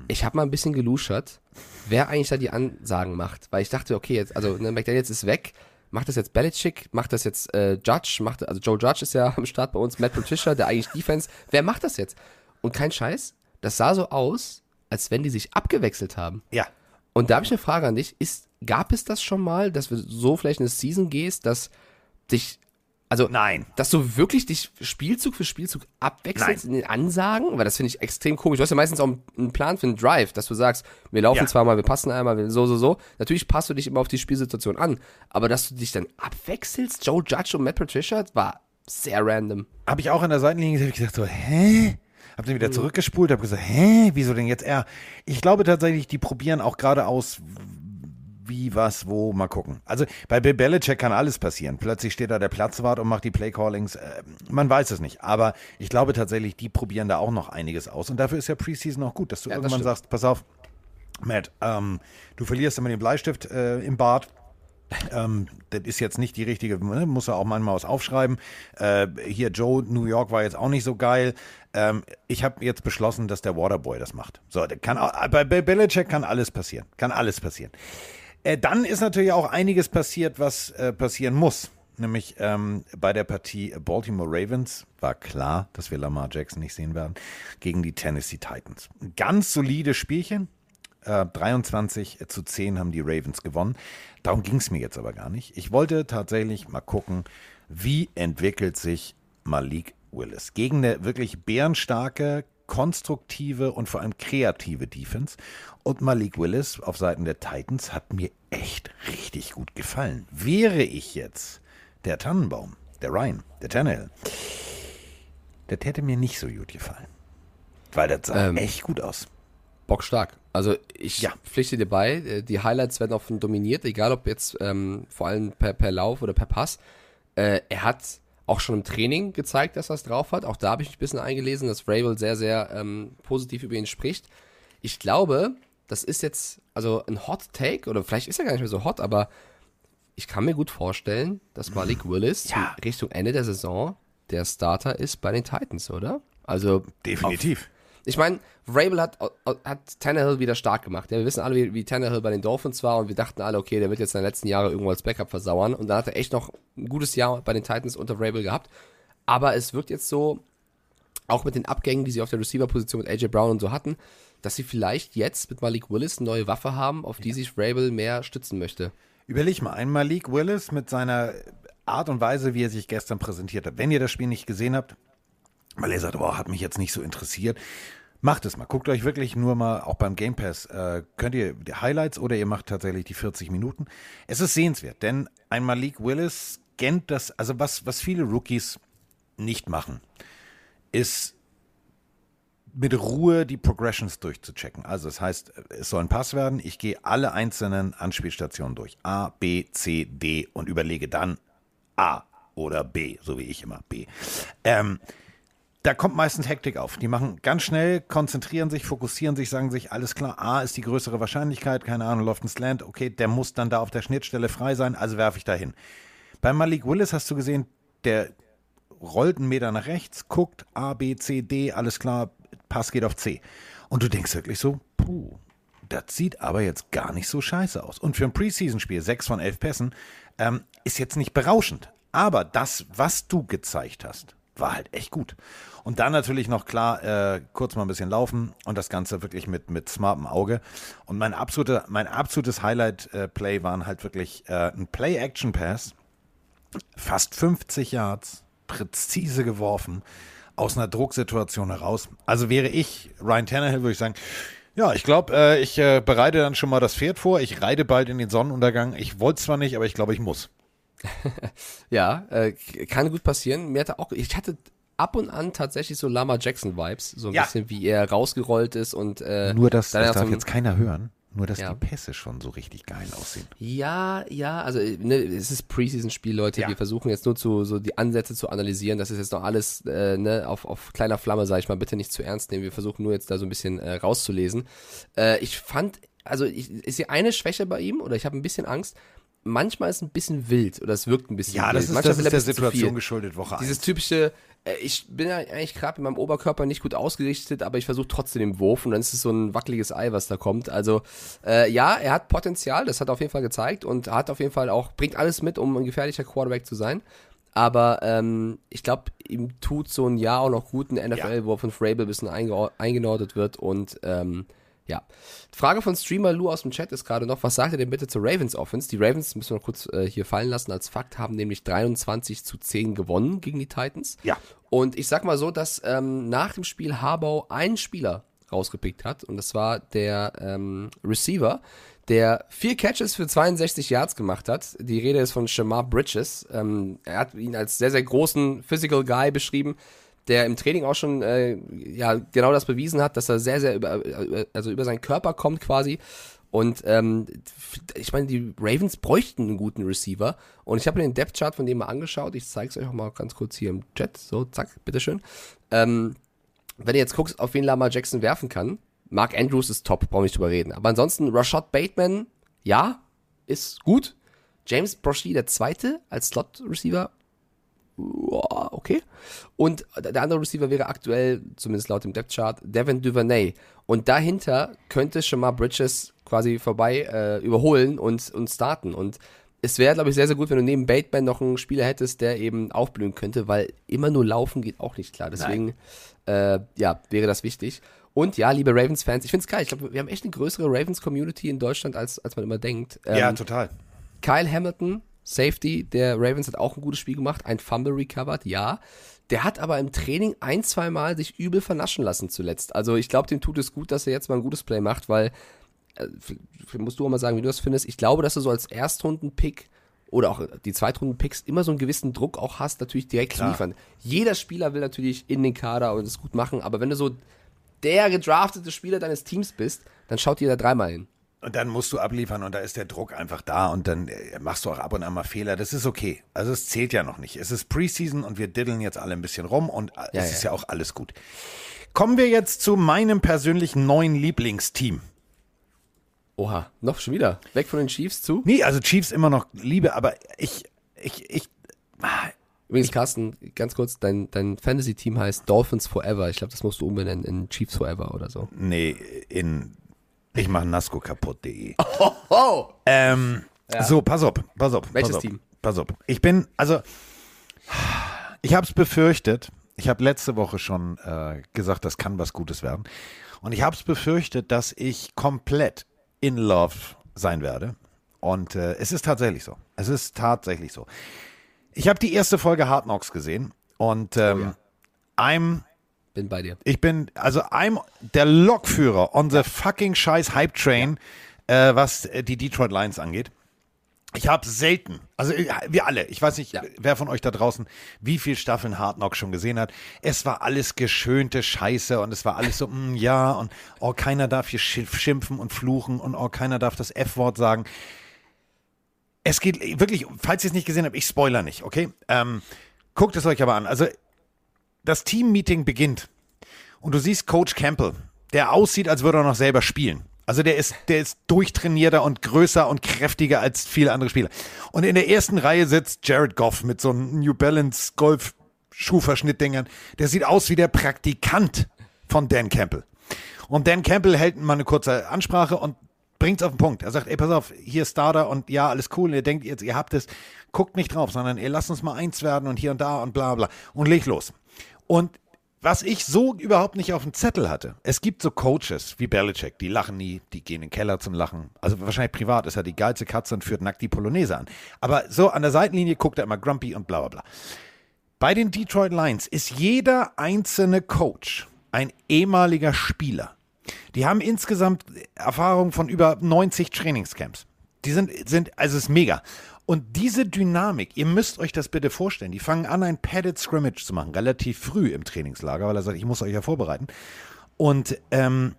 Ich habe mal ein bisschen geluschert, wer eigentlich da die Ansagen macht, weil ich dachte, okay, jetzt, also ne, McDaniels ist weg, macht das jetzt Belichick, macht das jetzt äh, Judge, macht, also Joe Judge ist ja am Start bei uns, Matt Patricia, der eigentlich Defense, wer macht das jetzt? Und kein Scheiß, das sah so aus, als wenn die sich abgewechselt haben. Ja. Und da habe ich eine Frage an dich. Ist, gab es das schon mal, dass du so vielleicht in eine Season gehst, dass dich, also, Nein. dass du wirklich dich Spielzug für Spielzug abwechselst in den Ansagen? Weil das finde ich extrem komisch. Du hast ja meistens auch einen Plan für einen Drive, dass du sagst, wir laufen Ja. zweimal, wir passen einmal, wir so, so, so. Natürlich passt du dich immer auf die Spielsituation an. Aber dass du dich dann abwechselst, Joe Judge und Matt Patricia, war sehr random. Habe ich auch an der Seitenlinie gesehen, hab ich gesagt so, hä? Hab dann wieder zurückgespult, hab gesagt, hä, wieso denn jetzt er? Ich glaube tatsächlich, die probieren auch gerade aus, wie, was, wo, mal gucken. Also bei Bill Belichick kann alles passieren. Plötzlich steht da der Platzwart und macht die Playcallings. Äh, man weiß es nicht. Aber ich glaube tatsächlich, die probieren da auch noch einiges aus. Und dafür ist ja Preseason auch gut, dass du Ja, das irgendwann stimmt. sagst, pass auf, Matt, ähm, du verlierst immer den Bleistift äh, im Bad. Ähm, das ist jetzt nicht die richtige, ne, muss er auch manchmal was aufschreiben. Äh, hier Joe, New York war jetzt auch nicht so geil. Ähm, ich habe jetzt beschlossen, dass der Waterboy das macht. So, kann auch, bei Belichick kann alles passieren. Kann alles passieren. Äh, dann ist natürlich auch einiges passiert, was äh, passieren muss. Nämlich ähm, bei der Partie Baltimore Ravens war klar, dass wir Lamar Jackson nicht sehen werden, gegen die Tennessee Titans. Ganz solides Spielchen. Äh, 23 zu 10 haben die Ravens gewonnen. Darum ging es mir jetzt aber gar nicht. Ich wollte tatsächlich mal gucken, wie entwickelt sich Malik Willis gegen eine wirklich bärenstarke, konstruktive und vor allem kreative Defense. Und Malik Willis auf Seiten der Titans hat mir echt richtig gut gefallen. Wäre ich jetzt der Tannenbaum, der Ryan, der Tannehill, das hätte mir nicht so gut gefallen. Weil das sah Ähm, echt gut aus. Bockstark. Also ich Ja. pflichte dir bei, äh, die Highlights werden offen dominiert, egal ob jetzt ähm, vor allem per, per Lauf oder per Pass. Äh, er hat auch schon im Training gezeigt, dass er es drauf hat. Auch da habe ich mich ein bisschen eingelesen, dass Rabel sehr, sehr ähm, positiv über ihn spricht. Ich glaube, das ist jetzt also ein Hot Take, oder vielleicht ist er gar nicht mehr so hot, aber ich kann mir gut vorstellen, dass Malik Willis Ja. Richtung Ende der Saison der Starter ist bei den Titans, oder? Also Definitiv. Ich meine, Rabel hat, hat Tannehill wieder stark gemacht. Ja, wir wissen alle, wie, wie Tannehill bei den Dolphins war und wir dachten alle, okay, der wird jetzt in den letzten Jahren irgendwo als Backup versauern. Und dann hat er echt noch ein gutes Jahr bei den Titans unter Rabel gehabt. Aber es wirkt jetzt so, auch mit den Abgängen, die sie auf der Receiver-Position mit AJ Brown und so hatten, dass sie vielleicht jetzt mit Malik Willis eine neue Waffe haben, auf die sich Rabel mehr stützen möchte. Überleg mal, ein Malik Willis mit seiner Art und Weise, wie er sich gestern präsentiert hat. Wenn ihr das Spiel nicht gesehen habt, weil ihr sagt, boah, hat mich jetzt nicht so interessiert, macht es mal. Guckt euch wirklich nur mal, auch beim Game Pass, äh, könnt ihr die Highlights oder ihr macht tatsächlich die 40 Minuten. Es ist sehenswert, denn ein Malik Willis scannt das, also was, was viele Rookies nicht machen, ist mit Ruhe die Progressions durchzuchecken. Also das heißt, es soll ein Pass werden. Ich gehe alle einzelnen Anspielstationen durch. A, B, C, D und überlege dann A oder B, so wie ich immer B. Ähm, da kommt meistens Hektik auf. Die machen ganz schnell, konzentrieren sich, fokussieren sich, sagen sich, alles klar, A ist die größere Wahrscheinlichkeit, keine Ahnung, läuft ein Slant, okay, der muss dann da auf der Schnittstelle frei sein, also werfe ich da hin. Bei Malik Willis hast du gesehen, der rollt einen Meter nach rechts, guckt A, B, C, D, alles klar, Pass geht auf C. Und du denkst wirklich so, puh, das sieht aber jetzt gar nicht so scheiße aus. Und für ein Preseason-Spiel, sechs von elf Pässen, ähm, ist jetzt nicht berauschend. Aber das, was du gezeigt hast, war halt echt gut. Und dann natürlich noch klar, äh, kurz mal ein bisschen laufen und das Ganze wirklich mit, mit smartem Auge. Und mein, absolute, mein absolutes Highlight-Play waren halt wirklich äh, ein Play-Action-Pass, fast 50 Yards, präzise geworfen, aus einer Drucksituation heraus. Also wäre ich Ryan Tannehill, würde ich sagen, ja, ich glaube, äh, ich äh, bereite dann schon mal das Pferd vor. Ich reite bald in den Sonnenuntergang. Ich wollte zwar nicht, aber ich glaube, ich muss. Ja, äh, kann gut passieren. Mir hatte auch, ich hatte ab und an tatsächlich so Lama Jackson Vibes, so ein Ja. bisschen wie er rausgerollt ist und äh, Nur, dass das darf jetzt keiner hören. Nur, dass Ja. die Pässe schon so richtig geil aussehen. Ja, ja, also ne, es ist Preseason-Spiel, Leute. Ja. Wir versuchen jetzt nur zu so die Ansätze zu analysieren. Das ist jetzt noch alles äh, ne, auf, auf kleiner Flamme, sage ich mal. Bitte nicht zu ernst nehmen. Wir versuchen nur jetzt da so ein bisschen äh, rauszulesen. Äh, ich fand, also ich, ist hier eine Schwäche bei ihm oder ich habe ein bisschen Angst. Manchmal ist es ein bisschen wild oder es wirkt ein bisschen Ja, wild. das ist, manchmal das ist er der ein Situation geschuldet, Woche Dieses 1. typische, äh, ich bin ja eigentlich gerade mit meinem Oberkörper nicht gut ausgerichtet, aber ich versuche trotzdem den Wurf und dann ist es so ein wackeliges Ei, was da kommt. Also äh, ja, er hat Potenzial, das hat er auf jeden Fall gezeigt und hat auf jeden Fall auch, bringt alles mit, um ein gefährlicher Quarterback zu sein. Aber ähm, ich glaube, ihm tut so ein Jahr auch noch gut in der NFL, wo er von Frabel ein bisschen eingeor- eingenordet wird und ähm, ja. Frage von Streamer Lou aus dem Chat ist gerade noch, was sagt ihr denn bitte zur Ravens Offense? Die Ravens, müssen wir noch kurz äh, hier fallen lassen als Fakt, haben nämlich 23 zu 10 gewonnen gegen die Titans. Ja. Und ich sag mal so, dass ähm, nach dem Spiel Harbaugh einen Spieler rausgepickt hat und das war der ähm, Receiver, der vier Catches für 62 Yards gemacht hat. Die Rede ist von Shamar Bridges. Ähm, er hat ihn als sehr, sehr großen Physical Guy beschrieben, der im Training auch schon äh, ja, genau das bewiesen hat, dass er sehr, sehr über, äh, also über seinen Körper kommt quasi. Und ähm, ich meine, die Ravens bräuchten einen guten Receiver. Und ich habe mir den Depth-Chart von dem mal angeschaut. Ich zeige es euch auch mal ganz kurz hier im Chat. So, zack, bitteschön. Ähm, wenn ihr jetzt guckst, auf wen Lamar Jackson werfen kann, Mark Andrews ist top, brauchen wir nicht drüber reden. Aber ansonsten, Rashad Bateman, ja, ist gut. James Brochy, der zweite, als Slot-Receiver, okay. Und der andere Receiver wäre aktuell, zumindest laut dem Depth-Chart, Devin Duvernay. Und dahinter könnte Shamar Bridges quasi vorbei äh, überholen und, und starten. Und es wäre, glaube ich, sehr, sehr gut, wenn du neben Bateman noch einen Spieler hättest, der eben aufblühen könnte, weil immer nur laufen geht auch nicht klar. Deswegen, äh, ja, wäre das wichtig. Und ja, liebe Ravens-Fans, ich finde es geil. Ich glaube, wir haben echt eine größere Ravens-Community in Deutschland, als, als man immer denkt. ja, Ähm, total. Kyle Hamilton, Safety der Ravens, hat auch ein gutes Spiel gemacht, ein Fumble recovered, ja. Der hat aber im Training ein, zwei Mal sich übel vernaschen lassen zuletzt. Also ich glaube, dem tut es gut, dass er jetzt mal ein gutes Play macht, weil, äh, musst du auch mal sagen, wie du das findest. Ich glaube, dass du so als Erstrunden-Pick oder auch die Zweitrunden-Picks immer so einen gewissen Druck auch hast, natürlich direkt Klar. zu liefern. Jeder Spieler will natürlich in den Kader und es gut machen, aber wenn du so der gedraftete Spieler deines Teams bist, dann schaut jeder dreimal hin. Und dann musst du abliefern und da ist der Druck einfach da und dann äh, machst du auch ab und an mal Fehler. Das ist okay. Also es zählt ja noch nicht. Es ist Preseason und wir diddeln jetzt alle ein bisschen rum und äh, Ja, es ja. ist ja auch alles gut. Kommen wir jetzt zu meinem persönlichen neuen Lieblingsteam. Oha, noch schon wieder. Weg von den Chiefs zu. Nee, also Chiefs immer noch Liebe, aber ich, ich, ich, ah, Übrigens, Carsten, ganz kurz, dein, dein Fantasy-Team heißt Dolphins Forever. Ich glaube, das musst du umbenennen in Chiefs Forever oder so. nee, in, ich mache Nasco kaputt.de. Oh! Ähm, So, pass auf, pass auf. Welches pass auf, Team? Pass auf. Ich bin, also, ich habe es befürchtet. Ich habe letzte Woche schon äh, gesagt, das kann was Gutes werden. Und ich habe es befürchtet, dass ich komplett in Love sein werde. Und äh, es ist tatsächlich so. Es ist tatsächlich so. Ich habe die erste Folge Hard Knocks gesehen und ähm, I'm Bin bei dir. ich bin, also I'm der Lokführer on the fucking scheiß Hype Train, äh, was äh, die Detroit Lions angeht. Ich habe selten, also äh, wir alle, ich weiß nicht, Ja. wer von euch da draußen wie viel Staffeln Hard Knock schon gesehen hat. Es war alles geschönte Scheiße und es war alles so, mm, ja, und oh, keiner darf hier schimpf- schimpfen und fluchen und oh, keiner darf das F-Wort sagen. Es geht wirklich, falls ihr es nicht gesehen habt, ich spoiler nicht, okay? Ähm, guckt es euch aber an. Also, das Team-Meeting beginnt und du siehst Coach Campbell, der aussieht, als würde er noch selber spielen. Also der ist, der ist durchtrainierter und größer und kräftiger als viele andere Spieler. Und in der ersten Reihe sitzt Jared Goff mit so einem New Balance Golf Schuhverschnittdingern. Der sieht aus wie der Praktikant von Dan Campbell. Und Dan Campbell hält mal eine kurze Ansprache und bringt's auf den Punkt. Er sagt, ey, pass auf, hier ist Starter und ja, alles cool. Und ihr denkt jetzt, ihr habt es, guckt nicht drauf, sondern ihr lasst uns mal eins werden und hier und da und bla bla. Und legt los. Und was ich so überhaupt nicht auf dem Zettel hatte, es gibt so Coaches wie Belichick, die lachen nie, die gehen in den Keller zum Lachen. Also wahrscheinlich privat ist er die geilste Katze und führt nackt die Polonaise an. Aber so an der Seitenlinie guckt er immer grumpy und bla bla bla. Bei den Detroit Lions ist jeder einzelne Coach ein ehemaliger Spieler. Die haben insgesamt Erfahrung von über 90 Trainingscamps. Die sind, sind, also es ist mega. Und diese Dynamik, ihr müsst euch das bitte vorstellen, die fangen an, ein Padded Scrimmage zu machen, relativ früh im Trainingslager, weil er sagt, ich muss euch ja vorbereiten. Und ähm,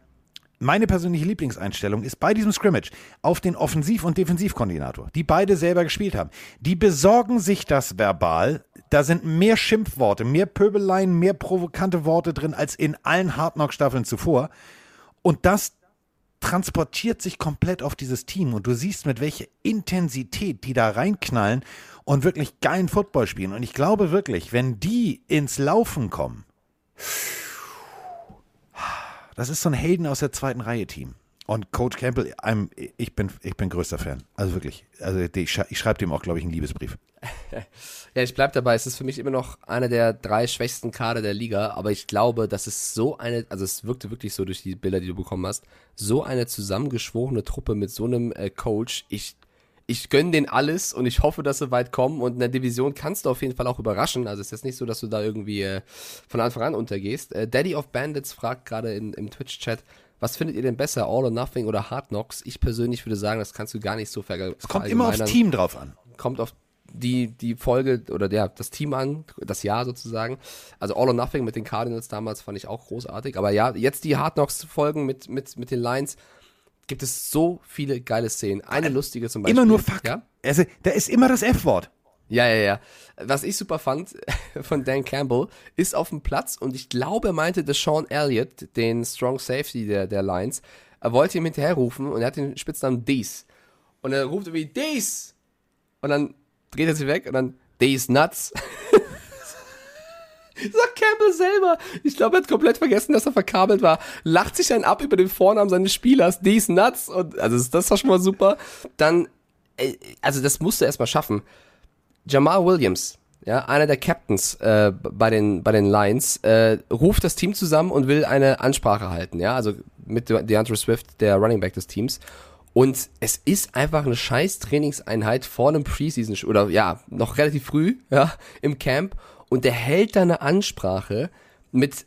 meine persönliche Lieblingseinstellung ist bei diesem Scrimmage auf den Offensiv- und Defensivkoordinator, die beide selber gespielt haben. Die besorgen sich das verbal. Da sind mehr Schimpfworte, mehr Pöbeleien, mehr provokante Worte drin als in allen Hardknock-Staffeln zuvor. Und das transportiert sich komplett auf dieses Team und du siehst, mit welcher Intensität die da reinknallen und wirklich geilen Football spielen. Und ich glaube wirklich, wenn die ins Laufen kommen, das ist so ein Helden aus der zweiten Reihe Team. Und Coach Campbell, I'm, ich, bin, ich bin größter Fan. Also wirklich. Also ich, schrei- ich schreibe dem auch, glaube ich, einen Liebesbrief. Ja, ich bleib dabei. Es ist für mich immer noch einer der drei schwächsten Kader der Liga, aber ich glaube, das ist so eine, also es wirkte wirklich so durch die Bilder, die du bekommen hast, so eine zusammengeschworene Truppe mit so einem äh, Coach. Ich, ich gönne denen alles und ich hoffe, dass sie weit kommen und in der Division kannst du auf jeden Fall auch überraschen. Also es ist jetzt nicht so, dass du da irgendwie äh, von Anfang an untergehst. Äh, Daddy of Bandits fragt gerade im Twitch-Chat, was findet ihr denn besser, All or Nothing oder Hard Knocks? Ich persönlich würde sagen, das kannst du gar nicht so verallgemeinern. Es kommt immer aufs Team drauf an. kommt auf die, die Folge oder ja, das Team an, das Jahr sozusagen. Also All or Nothing mit den Cardinals damals fand ich auch großartig. Aber ja, jetzt die Hard Knocks Folgen mit, mit, mit den Lions gibt es so viele geile Szenen. Eine lustige zum Beispiel. Immer nur Fuck. Ja? Also, da ist immer das F-Wort. Ja, ja, ja. Was ich super fand von Dan Campbell ist auf dem Platz und ich glaube, er meinte Deshaun Elliott, den Strong Safety der, der Lions, er wollte ihm hinterherrufen und er hat den Spitznamen Dees. Und er ruft irgendwie Dees! Und dann dreht er sich weg und dann Dees Nuts. Sagt Campbell selber. Ich glaube, er hat komplett vergessen, dass er verkabelt war. Lacht sich dann ab über den Vornamen seines Spielers, Dees Nuts. Und, also das war schon mal super. Dann, äh, also das musst du erstmal schaffen. Jamal Williams, ja, einer der Captains äh, bei den bei den Lions, äh, ruft das Team zusammen und will eine Ansprache halten, ja, also mit De- DeAndre Swift, der Running Back des Teams. Und es ist einfach eine scheiß Trainingseinheit vor einem Preseason oder ja, noch relativ früh, ja, im Camp und der hält da eine Ansprache mit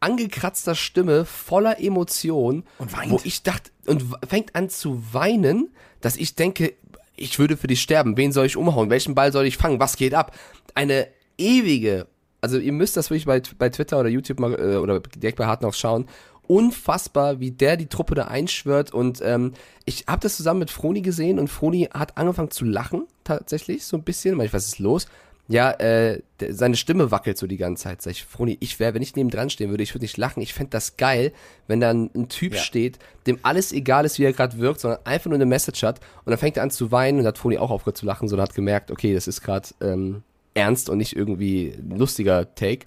angekratzter Stimme, voller Emotion. Und weint. Wo ich dachte, und fängt an zu weinen, dass ich denke, ich würde für dich sterben. Wen soll ich umhauen? Welchen Ball soll ich fangen? Was geht ab? Eine ewige, also ihr müsst das wirklich bei, bei Twitter oder YouTube mal, äh, oder direkt bei Hard Knocks schauen. Unfassbar, wie der die Truppe da einschwört. Und ähm, ich habe das zusammen mit Froni gesehen und Froni hat angefangen zu lachen, tatsächlich, so ein bisschen. Weil ich, was ist los? Ja, äh, seine Stimme wackelt so die ganze Zeit. Sag ich, Froni, ich wäre, wenn ich neben dran stehen würde, ich würde nicht lachen. Ich fände das geil, wenn da ein, Typ Ja. steht, dem alles egal ist, wie er gerade wirkt, sondern einfach nur eine Message hat. Und dann fängt er an zu weinen und hat Froni auch aufgehört zu lachen, sondern hat gemerkt, okay, das ist gerade ähm, ernst und nicht irgendwie ein lustiger Take.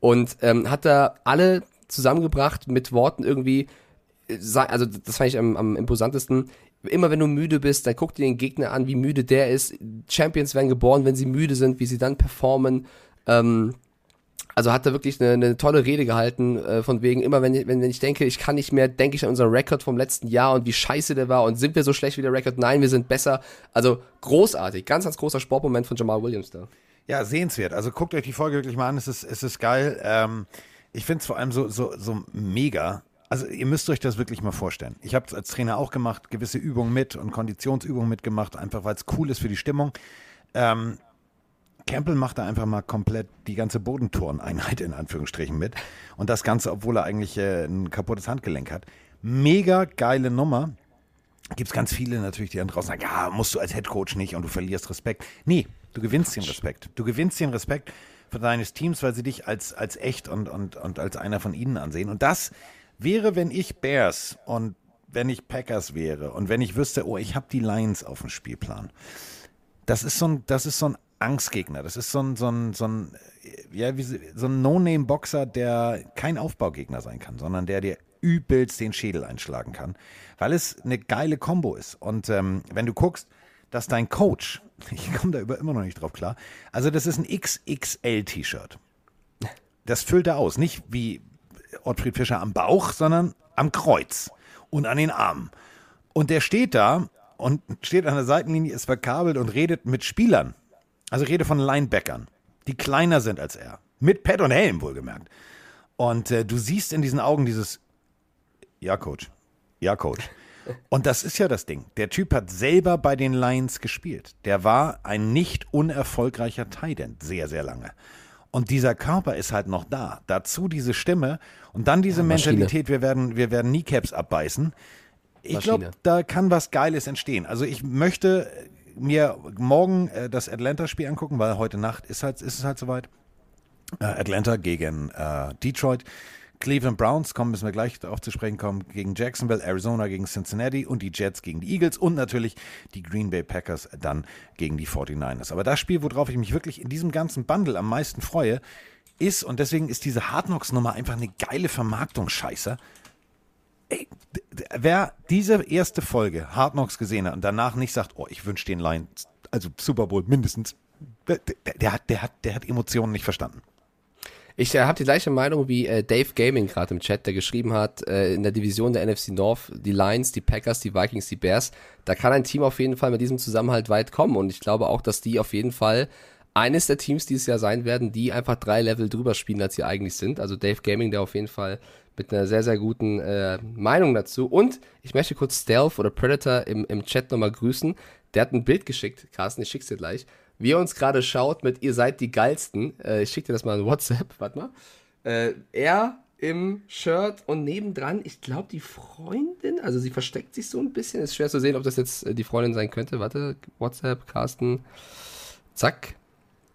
Und ähm, hat da alle zusammengebracht mit Worten irgendwie, äh, also das fand ich am, am imposantesten. Immer wenn du müde bist, dann guck dir den Gegner an, wie müde der ist. Champions werden geboren, wenn sie müde sind, wie sie dann performen. Ähm, also hat er wirklich eine, eine tolle Rede gehalten, äh, von wegen, immer wenn, ich- wenn, wenn ich denke, ich kann nicht mehr, denke ich an unseren Rekord vom letzten Jahr und wie scheiße der war und sind wir so schlecht wie der Rekord? Nein, wir sind besser. Also großartig, ganz, ganz großer Sportmoment von Jamal Williams da. Ja, sehenswert. Also guckt euch die Folge wirklich mal an. Es ist, es ist geil. Ähm, ich finde es vor allem so, so, so mega. Also ihr müsst euch das wirklich mal vorstellen. Ich habe es als Trainer auch gemacht, gewisse Übungen mit und Konditionsübungen mitgemacht, einfach weil es cool ist für die Stimmung. Ähm, Campbell macht da einfach mal komplett die ganze Bodenturneinheit in Anführungsstrichen mit. Und das Ganze, obwohl er eigentlich äh, ein kaputtes Handgelenk hat. Mega geile Nummer. Gibt es ganz viele natürlich, die dann draußen sagen, ja, musst du als Headcoach nicht und du verlierst Respekt. Nee, du gewinnst den Respekt. Du gewinnst den Respekt von deines Teams, weil sie dich als, als echt und, und, und als einer von ihnen ansehen. Und das wäre, wenn ich Bears und wenn ich Packers wäre und wenn ich wüsste, oh, ich habe die Lions auf dem Spielplan. Das ist so ein, das ist so ein Angstgegner. Das ist so ein, so ein, so ein, ja, so ein No-Name-Boxer, der kein Aufbaugegner sein kann, sondern der dir übelst den Schädel einschlagen kann, weil es eine geile Kombo ist. Und ähm, wenn du guckst, dass dein Coach, ich komme da über immer noch nicht drauf klar, also das ist ein XXL-T-Shirt. Das füllt er aus, nicht wie Ottfried Fischer am Bauch, sondern am Kreuz und an den Armen. Und der steht da und steht an der Seitenlinie, ist verkabelt und redet mit Spielern. Also rede von Linebackern, die kleiner sind als er. Mit Pad und Helm wohlgemerkt. Und äh, du siehst in diesen Augen dieses, ja, Coach. Ja, Coach. Und das ist ja das Ding. Der Typ hat selber bei den Lions gespielt. Der war ein nicht unerfolgreicher Tight sehr, sehr lange. Und dieser Körper ist halt noch da. Dazu diese Stimme und dann diese Maschine. Mentalität, wir werden, wir werden Kneecaps abbeißen. Ich glaube, da kann was Geiles entstehen. Also ich möchte mir morgen äh, das Atlanta-Spiel angucken, weil heute Nacht ist, halt, ist es halt soweit. Äh, Atlanta gegen äh, Detroit. Cleveland Browns, kommen müssen wir gleich darauf zu sprechen kommen, gegen Jacksonville, Arizona gegen Cincinnati und die Jets gegen die Eagles und natürlich die Green Bay Packers dann gegen die 49ers. Aber das Spiel, worauf ich mich wirklich in diesem ganzen Bundle am meisten freue, ist, und deswegen ist diese Hard Knocks Nummer einfach eine geile Vermarktungsscheiße. Ey, wer diese erste Folge Hard Knocks gesehen hat und danach nicht sagt, oh, ich wünsche den Lions, also Super Bowl mindestens, der, der, der, hat, der, hat, der hat Emotionen nicht verstanden. Ich äh, habe die gleiche Meinung wie äh, Dave Gaming gerade im Chat, der geschrieben hat, äh, in der Division der NFC North, die Lions, die Packers, die Vikings, die Bears, da kann ein Team auf jeden Fall mit diesem Zusammenhalt weit kommen und ich glaube auch, dass die auf jeden Fall eines der Teams dieses Jahr sein werden, die einfach drei Level drüber spielen, als sie eigentlich sind. Also Dave Gaming, der auf jeden Fall mit einer sehr, sehr guten äh, Meinung dazu. Und ich möchte kurz Stealth oder Predator im, im Chat nochmal grüßen. Der hat ein Bild geschickt, Carsten, ich schick's dir gleich. Wie er uns gerade schaut mit Ihr seid die geilsten. Äh, ich schick dir das mal in WhatsApp, warte mal. Äh, er im Shirt und nebendran, ich glaube, die Freundin, also sie versteckt sich so ein bisschen. Ist schwer zu sehen, ob das jetzt äh, die Freundin sein könnte. Warte, WhatsApp, Carsten. Zack.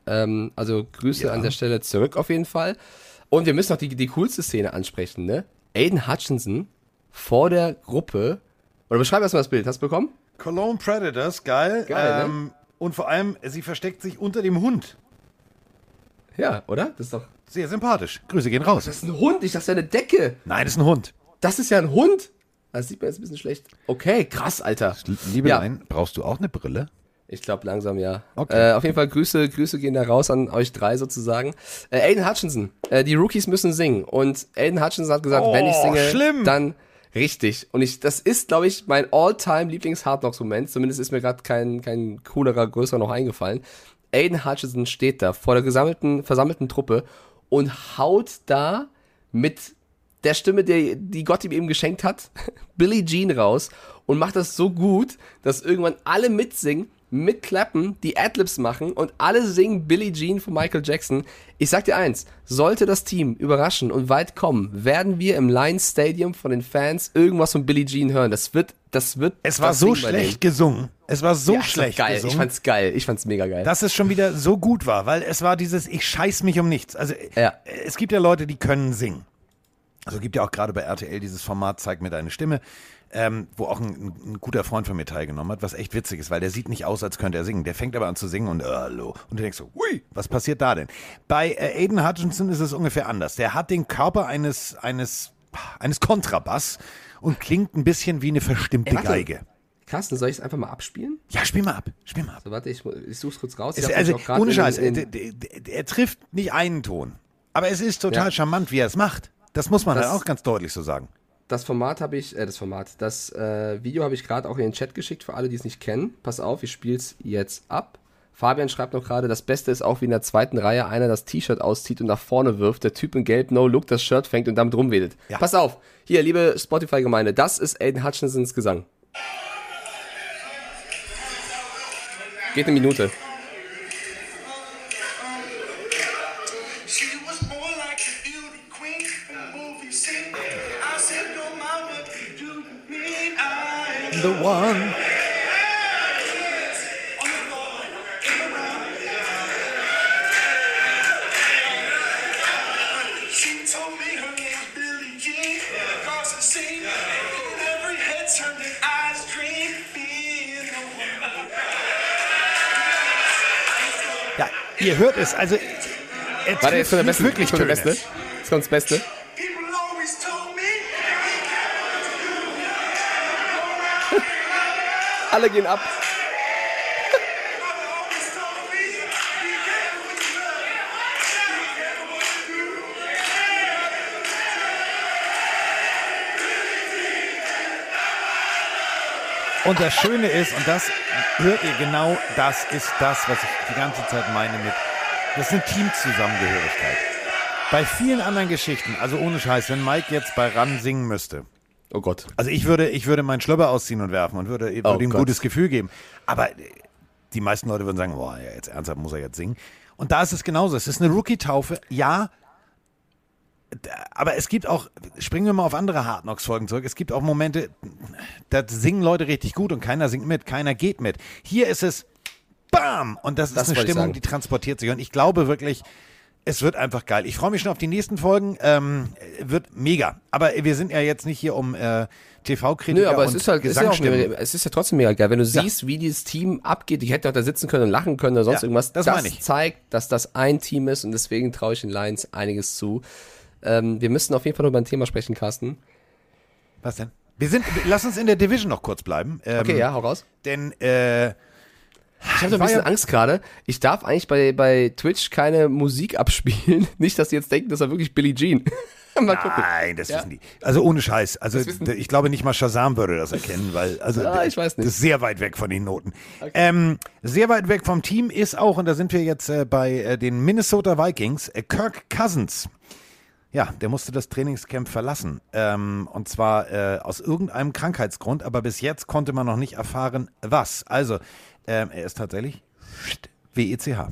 Ähm, also Grüße Ja. an der Stelle zurück auf jeden Fall. Und wir müssen noch die, die coolste Szene ansprechen, ne? Aiden Hutchinson vor der Gruppe. Oder beschreib erstmal das Bild. Hast du bekommen? Cologne Predators, geil. Geil, ne? Und vor allem, sie versteckt sich unter dem Hund. Ja, oder? Das ist doch. Sehr sympathisch. Grüße gehen raus. Das ist ein Hund, ich dachte, das wäre eine Decke. Nein, das ist ein Hund. Das ist ja ein Hund. Das sieht man jetzt ein bisschen schlecht. Okay, krass, Alter. Liebelein, brauchst du auch eine Brille? Ich glaube langsam ja. Okay. Äh, auf jeden Fall Grüße, Grüße gehen da raus an euch drei sozusagen. Äh, Aiden Hutchinson, äh, die Rookies müssen singen. Und Aiden Hutchinson hat gesagt, Oh, wenn ich singe, schlimm. dann richtig. Und ich, das ist, glaube ich, mein all-time lieblings hard knocks moment Zumindest ist mir gerade kein, kein coolerer, größerer noch eingefallen. Aiden Hutchinson steht da vor der gesammelten, versammelten Truppe und haut da mit der Stimme, die, die Gott ihm eben geschenkt hat, Billie Jean raus und macht das so gut, dass irgendwann alle mitsingen, mitklappen, die Adlibs machen und alle singen Billie Jean von Michael Jackson. Ich sag dir eins, sollte das Team überraschen und weit kommen, werden wir im Lions Stadium von den Fans irgendwas von Billie Jean hören. Das wird, das wird. Es war so schlecht gesungen. Es war so. Ja, schlecht geil. gesungen. Ich fand's geil. Ich fand's mega geil. dass es schon wieder so gut war, weil es war dieses, ich scheiß mich um nichts. Also Ja. es gibt ja Leute, die können singen. Also gibt ja auch gerade bei RTL dieses Format Zeig mir deine Stimme, ähm, wo auch ein, ein guter Freund von mir teilgenommen hat, was echt witzig ist, weil der sieht nicht aus, als könnte er singen. Der fängt aber an zu singen und äh, hallo. Und du denkst so, ui, was passiert da denn? Bei äh, Aiden Hutchinson ist es ungefähr anders. Der hat den Körper eines, eines, eines Kontrabass und klingt ein bisschen wie eine verstimmte Ey. Geige. Carsten, soll ich es einfach mal abspielen? Ja, spiel mal ab, spiel mal ab. So, warte, ich, ich such's kurz raus. Ich Es, also, ohne Scheiß, der, er trifft nicht einen Ton. Aber es ist total Ja. charmant, wie er es macht. Das muss man Das- halt auch ganz deutlich so sagen. Das Format habe ich, äh, das Format, das äh, Video habe ich gerade auch in den Chat geschickt für alle, die es nicht kennen. Pass auf, ich spiel's jetzt ab. Fabian schreibt noch gerade, das Beste ist auch, wie in der zweiten Reihe einer das T-Shirt auszieht und nach vorne wirft, der Typ in Gelb No Look das Shirt fängt und damit rumwedelt. Ja. Pass auf, hier, liebe Spotify-Gemeinde, das ist Aiden Hutchinsons Gesang. Geht eine Minute. The one. Ja, ihr hört es. Also, er Warte, trifft jetzt der Beste. wirklich der Töne. Beste. Kommt das Beste. What you do. Und das Schöne ist, und das hört ihr genau, das ist das, was ich die ganze Zeit meine mit, das ist eine Teamzusammengehörigkeit. Bei vielen anderen Geschichten, also ohne Scheiß, wenn Mike jetzt bei Ran singen müsste, Oh Gott. also ich würde, ich würde meinen Schlöpper ausziehen und werfen und würde, würde Oh ihm ein gutes Gefühl geben. Aber äh, die meisten Leute würden sagen, boah, ja, jetzt ernsthaft muss er jetzt singen. Und da ist es genauso. Es ist eine Rookie-Taufe, ja. Aber es gibt auch, springen wir mal auf andere Hard Knocks Folgen zurück. Es gibt auch Momente, da singen Leute richtig gut und keiner singt mit, keiner geht mit. Hier ist es BAM! Und das, Das ist eine Stimmung, die transportiert sich. Und ich glaube wirklich, es wird einfach geil. Ich freue mich schon auf die nächsten Folgen. Ähm, wird mega. Aber wir sind ja jetzt nicht hier um äh, Nö, TV-Kritiker aber und es ist halt, es ist, ja auch, es ist ja trotzdem mega geil. Wenn du siehst, wie dieses Team abgeht, ich hätte auch da sitzen können und lachen können oder sonst Ja, irgendwas. das Das, zeigt, dass das ein Team ist und deswegen traue ich den Lions einiges zu. Ähm, wir müssen auf jeden Fall noch über ein Thema sprechen, Carsten. Was denn? Wir sind, lass uns in der Division noch kurz bleiben. Ähm, Okay, ja, hau raus. Denn, äh, Ich habe so ein bisschen ja- Angst gerade. Ich darf eigentlich bei, bei Twitch keine Musik abspielen. Nicht, dass die jetzt denken, das war wirklich Billie Jean. Mal gucken. Nein, das Ja. wissen die. Also ohne Scheiß. Also ich glaube nicht mal Shazam würde das erkennen, weil also Ja, ich weiß nicht. das ist sehr weit weg von den Noten. Ähm, sehr weit weg vom Team ist auch, und da sind wir jetzt äh, bei äh, den Minnesota Vikings, äh, Kirk Cousins. Ja, der musste das Trainingscamp verlassen. Ähm, und zwar äh, aus irgendeinem Krankheitsgrund, aber bis jetzt konnte man noch nicht erfahren, was. Also, ähm, er ist tatsächlich WECH.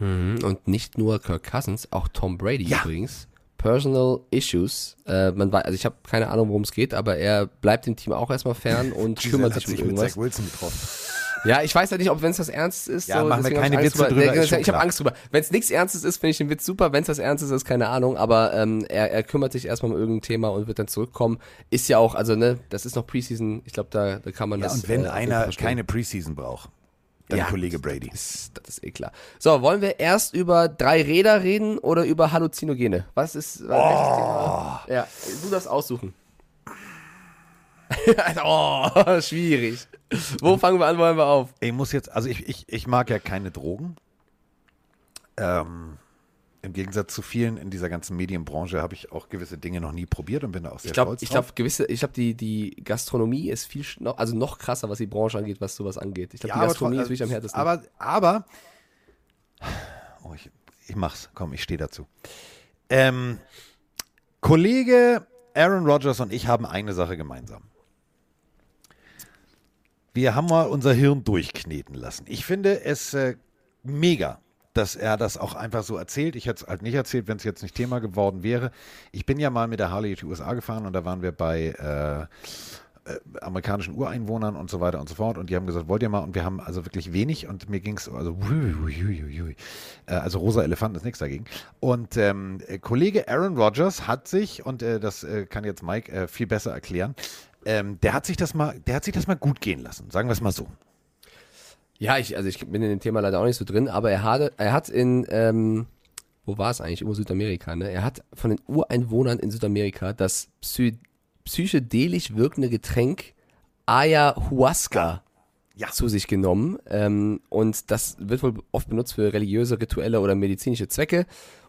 Und nicht nur Kirk Cousins, auch Tom Brady Ja. übrigens. Personal Issues. Äh, man weiß, also ich habe keine Ahnung, worum es geht, aber er bleibt dem Team auch erstmal fern und kümmert sich um sich mit irgendwas. Zach Wilson getroffen. Ja, ich weiß ja nicht, ob wenn es das Ernst ist. Ja, so, machen wir keine ich Witze drüber, ist schon Ich habe. Angst drüber. Wenn es nichts Ernstes ist, finde ich den Witz super. Wenn es das Ernstes ist, keine Ahnung. Aber ähm, er, er kümmert sich erstmal um irgendein Thema und wird dann zurückkommen. Ist ja auch, also ne, das ist noch Preseason. Ich glaube, da, da kann man Ja, das. und wenn äh, einer keine Preseason braucht, dann Ja, Kollege Brady. Das ist, das ist eh klar. So, wollen wir erst über drei Räder reden oder über Halluzinogene? Was ist. Was Thema? Ja, du darfst aussuchen. oh, schwierig. Wo fangen wir an, wollen wir auf? Ich muss jetzt, also ich, ich, ich mag ja keine Drogen. Ähm, Im Gegensatz zu vielen in dieser ganzen Medienbranche habe ich auch gewisse Dinge noch nie probiert und bin da auch sehr Ich glaube, stolz ich drauf. glaube, gewisse, ich glaube, die, die Gastronomie ist viel, noch, also noch krasser, was die Branche angeht, was sowas angeht. Ich glaube, Ja, die aber Gastronomie tro- ist wirklich am härtesten. Aber, aber, oh, ich, ich mach's, komm, ich stehe dazu. Ähm, Kollege Aaron Rodgers und ich haben eine Sache gemeinsam. Wir haben mal unser Hirn durchkneten lassen. Ich finde es äh, mega, dass er das auch einfach so erzählt. Ich hätte es halt nicht erzählt, wenn es jetzt nicht Thema geworden wäre. Ich bin ja mal mit der Harley in die USA gefahren und da waren wir bei äh, äh, amerikanischen Ureinwohnern und so weiter und so fort. Und die haben gesagt, wollt ihr mal? Und wir haben also wirklich wenig und mir ging es, also. Äh, also rosa Elefanten ist nichts dagegen. Und ähm, äh, Kollege Aaron Rodgers hat sich, und äh, das äh, kann jetzt Mike viel besser erklären, ähm, der hat sich das mal, der hat sich das mal gut gehen lassen, sagen wir es mal so. ja, ich, also ich bin in dem Thema leider auch nicht so drin, aber er hatte, er hat in, ähm, wo war es eigentlich? Irgendwo Südamerika, ne? Er hat von den Ureinwohnern in Südamerika das psy psychedelisch wirkende Getränk Ayahuasca Ja. zu sich genommen. Ähm, und das wird wohl oft benutzt für religiöse, rituelle oder medizinische Zwecke.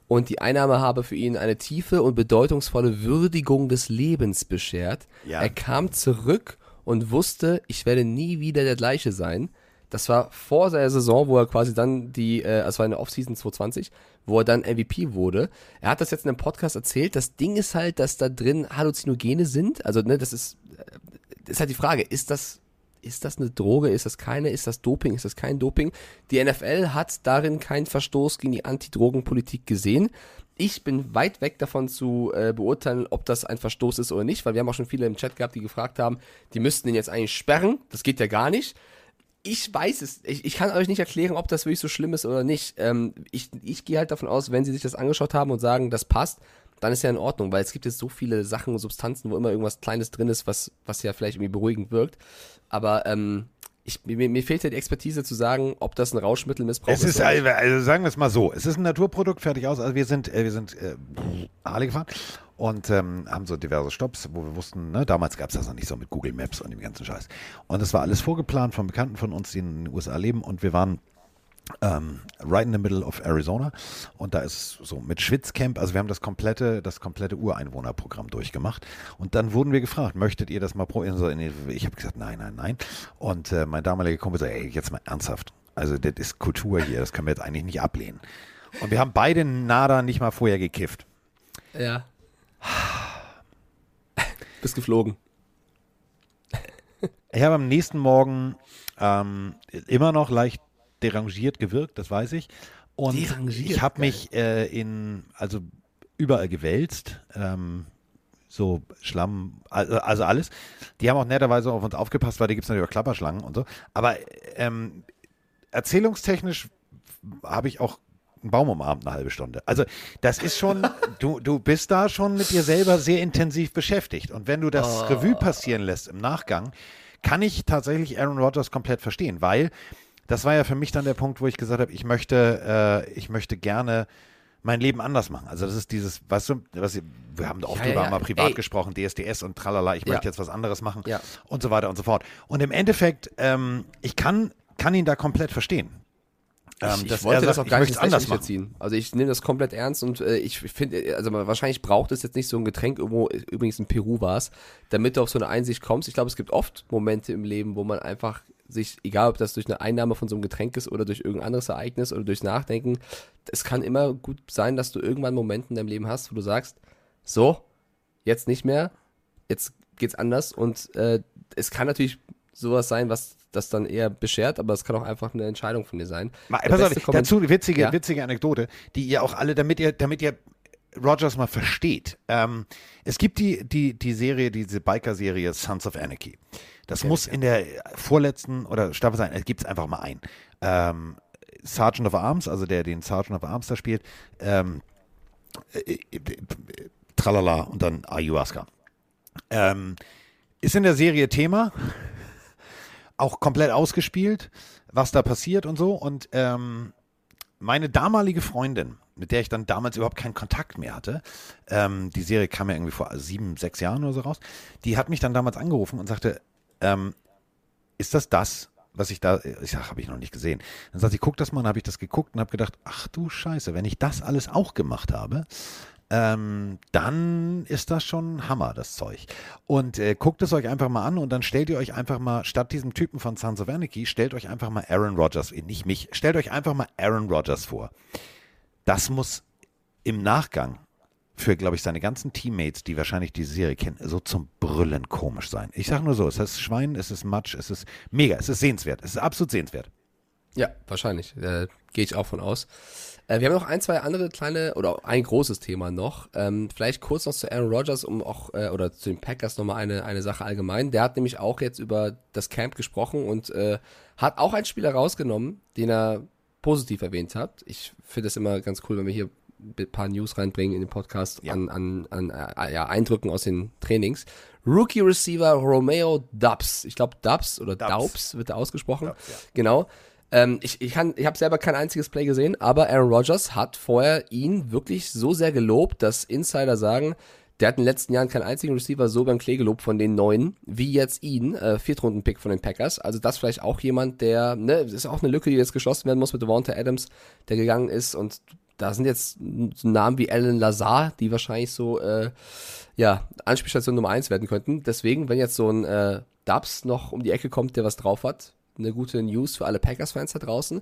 Und die Einnahme habe für ihn eine tiefe und bedeutungsvolle Würdigung des Lebens beschert. Ja. Er kam zurück und wusste, ich werde nie wieder der gleiche sein. Das war vor seiner Saison, wo er quasi dann die, äh, es war in der Offseason 2020, wo er dann MVP wurde. Er hat das jetzt in einem Podcast erzählt. Das Ding ist halt, dass da drin Halluzinogene sind. Also, ne, das ist, äh, ist halt die Frage, ist das, ist das eine Droge, ist das keine, ist das Doping, ist das kein Doping? Die NFL hat darin keinen Verstoß gegen die Antidrogenpolitik gesehen. Ich bin weit weg davon zu äh, beurteilen, ob das ein Verstoß ist oder nicht, weil wir haben auch schon viele im Chat gehabt, die gefragt haben, die müssten den jetzt eigentlich sperren. Das geht ja gar nicht. Ich weiß es. Ich, ich kann euch nicht erklären, ob das wirklich so schlimm ist oder nicht. Ähm, ich ich gehe halt davon aus, wenn sie sich das angeschaut haben und sagen, das passt, dann ist ja in Ordnung, weil es gibt jetzt so viele Sachen und Substanzen, wo immer irgendwas Kleines drin ist, was, was ja vielleicht irgendwie beruhigend wirkt. Aber ähm, ich, mir, mir fehlt ja die Expertise zu sagen, ob das ein Rauschmittelmissbrauch Es ist, oder also also sagen wir es mal so, es ist ein Naturprodukt, fertig aus. Also wir sind, äh, wir sind äh, Harley gefahren und ähm, haben so diverse Stops, wo wir wussten, ne, damals gab es das noch nicht so mit Google Maps und dem ganzen Scheiß. Und es war alles vorgeplant von Bekannten von uns, die in den USA leben und wir waren ähm, right in the middle of Arizona und da ist so mit Schwitzcamp, also wir haben das komplette, das komplette Ureinwohnerprogramm durchgemacht und dann wurden wir gefragt, möchtet ihr das mal probieren? So, ich habe gesagt, nein, nein, nein und äh, mein damaliger Kumpel sagt, ey, jetzt mal ernsthaft, also das ist Kultur hier, das können wir jetzt eigentlich nicht ablehnen. Und wir haben beide nada nicht mal vorher gekifft. Ja. Bist geflogen. Ich habe am nächsten Morgen ähm, immer noch leicht derangiert gewirkt, das weiß ich. Und Derangiert, ich habe mich äh, in, also überall gewälzt, ähm, so Schlamm, also, also alles. Die haben auch netterweise auf uns aufgepasst, weil da gibt es natürlich auch Klapperschlangen und so. Aber ähm, erzählungstechnisch habe ich auch einen Baum umarmt eine halbe Stunde. Also das ist schon, du, du bist da schon mit dir selber sehr intensiv beschäftigt. Und wenn du das Revue passieren lässt im Nachgang, kann ich tatsächlich Aaron Rodgers komplett verstehen, weil das war ja für mich dann der Punkt, wo ich gesagt habe, ich möchte, äh, ich möchte gerne mein Leben anders machen. Also das ist dieses, weißt du, was, wir haben da oft Ja, drüber ja. mal privat Ey. gesprochen, DSDS und tralala, ich möchte jetzt was anderes machen und so weiter und so fort. Und im Endeffekt, ähm, ich kann, kann ihn da komplett verstehen. Ähm, ich, ich dass wollte er das sagt, auch gar ich nicht anders machen. Also ich nehme das komplett ernst und äh, ich finde, also wahrscheinlich braucht es jetzt nicht so ein Getränk, irgendwo, übrigens in Peru war es, damit du auf so eine Einsicht kommst. Ich glaube, es gibt oft Momente im Leben, wo man einfach sich, egal ob das durch eine Einnahme von so einem Getränk ist oder durch irgendein anderes Ereignis oder durchs Nachdenken, es kann immer gut sein, dass du irgendwann Momente in deinem Leben hast, wo du sagst, so, jetzt nicht mehr, jetzt geht's anders und äh, es kann natürlich sowas sein, was das dann eher beschert, aber es kann auch einfach eine Entscheidung von dir sein. Mal, pass auf, dazu eine witzige, Ja? witzige Anekdote, die ihr auch alle, damit ihr, damit ihr Rogers mal versteht. Ähm, es gibt die, die, die Serie, diese Biker-Serie Sons of Anarchy. Das muss in der vorletzten oder Staffel sein, es gibt es einfach mal ein. Ähm, Sergeant of Arms, also der den Sergeant of Arms da spielt, ähm, äh, äh, äh, tralala und dann Ayahuasca. Ähm, ist in der Serie Thema, auch komplett ausgespielt, was da passiert und so. Und ähm, meine damalige Freundin, mit der ich dann damals überhaupt keinen Kontakt mehr hatte, ähm, die Serie kam ja irgendwie vor sieben, sechs Jahren oder so raus, die hat mich dann damals angerufen und sagte, ähm, ist das das, was ich da, ich sag, habe ich noch nicht gesehen. Dann sagt sie, guck das mal, dann habe ich das geguckt und habe gedacht, ach du Scheiße, wenn ich das alles auch gemacht habe, ähm, dann ist das schon Hammer, das Zeug. Und äh, guckt es euch einfach mal an und dann stellt ihr euch einfach mal, statt diesem Typen von Sons of Anarchy, stellt euch einfach mal Aaron Rodgers, äh, nicht mich, stellt euch einfach mal Aaron Rodgers vor. Das muss im Nachgang für, glaube ich, seine ganzen Teammates, die wahrscheinlich diese Serie kennen, so zum Brüllen komisch sein. Ich sage nur so, es ist Schwein, es ist Matsch, es ist mega, es ist sehenswert, es ist absolut sehenswert. Ja, wahrscheinlich. Äh, Gehe ich auch von aus. Äh, wir haben noch ein, zwei andere kleine oder ein großes Thema noch. Ähm, vielleicht kurz noch zu Aaron Rodgers, um auch, äh, oder zu den Packers nochmal eine, eine Sache allgemein. Der hat nämlich auch jetzt über das Camp gesprochen und äh, hat auch einen Spieler rausgenommen, den er positiv erwähnt hat. Ich finde es immer ganz cool, wenn wir hier ein paar News reinbringen in den Podcast Ja. an, an, an äh, ja, Eindrücken aus den Trainings. Rookie Receiver Romeo Dubs. Ich glaube Dubs oder Dubs. Daubs wird er ausgesprochen. Dubs, ja. Genau. Ähm, ich ich, kann- ich habe selber kein einziges Play gesehen, aber Aaron Rodgers hat vorher ihn wirklich so sehr gelobt, dass Insider sagen, der hat in den letzten Jahren keinen einzigen Receiver so beim Klee gelobt von den neuen, wie jetzt ihn, äh, Viertrunden-Pick von den Packers. Also das vielleicht auch jemand, der, ne, ist auch eine Lücke, die jetzt geschlossen werden muss mit Devonta Adams, der gegangen ist und da sind jetzt so Namen wie Alan Lazar, die wahrscheinlich so, äh, ja, Anspielstation Nummer eins werden könnten. Deswegen, wenn jetzt so ein äh, Dubs noch um die Ecke kommt, der was drauf hat, eine gute News für alle Packers-Fans da draußen.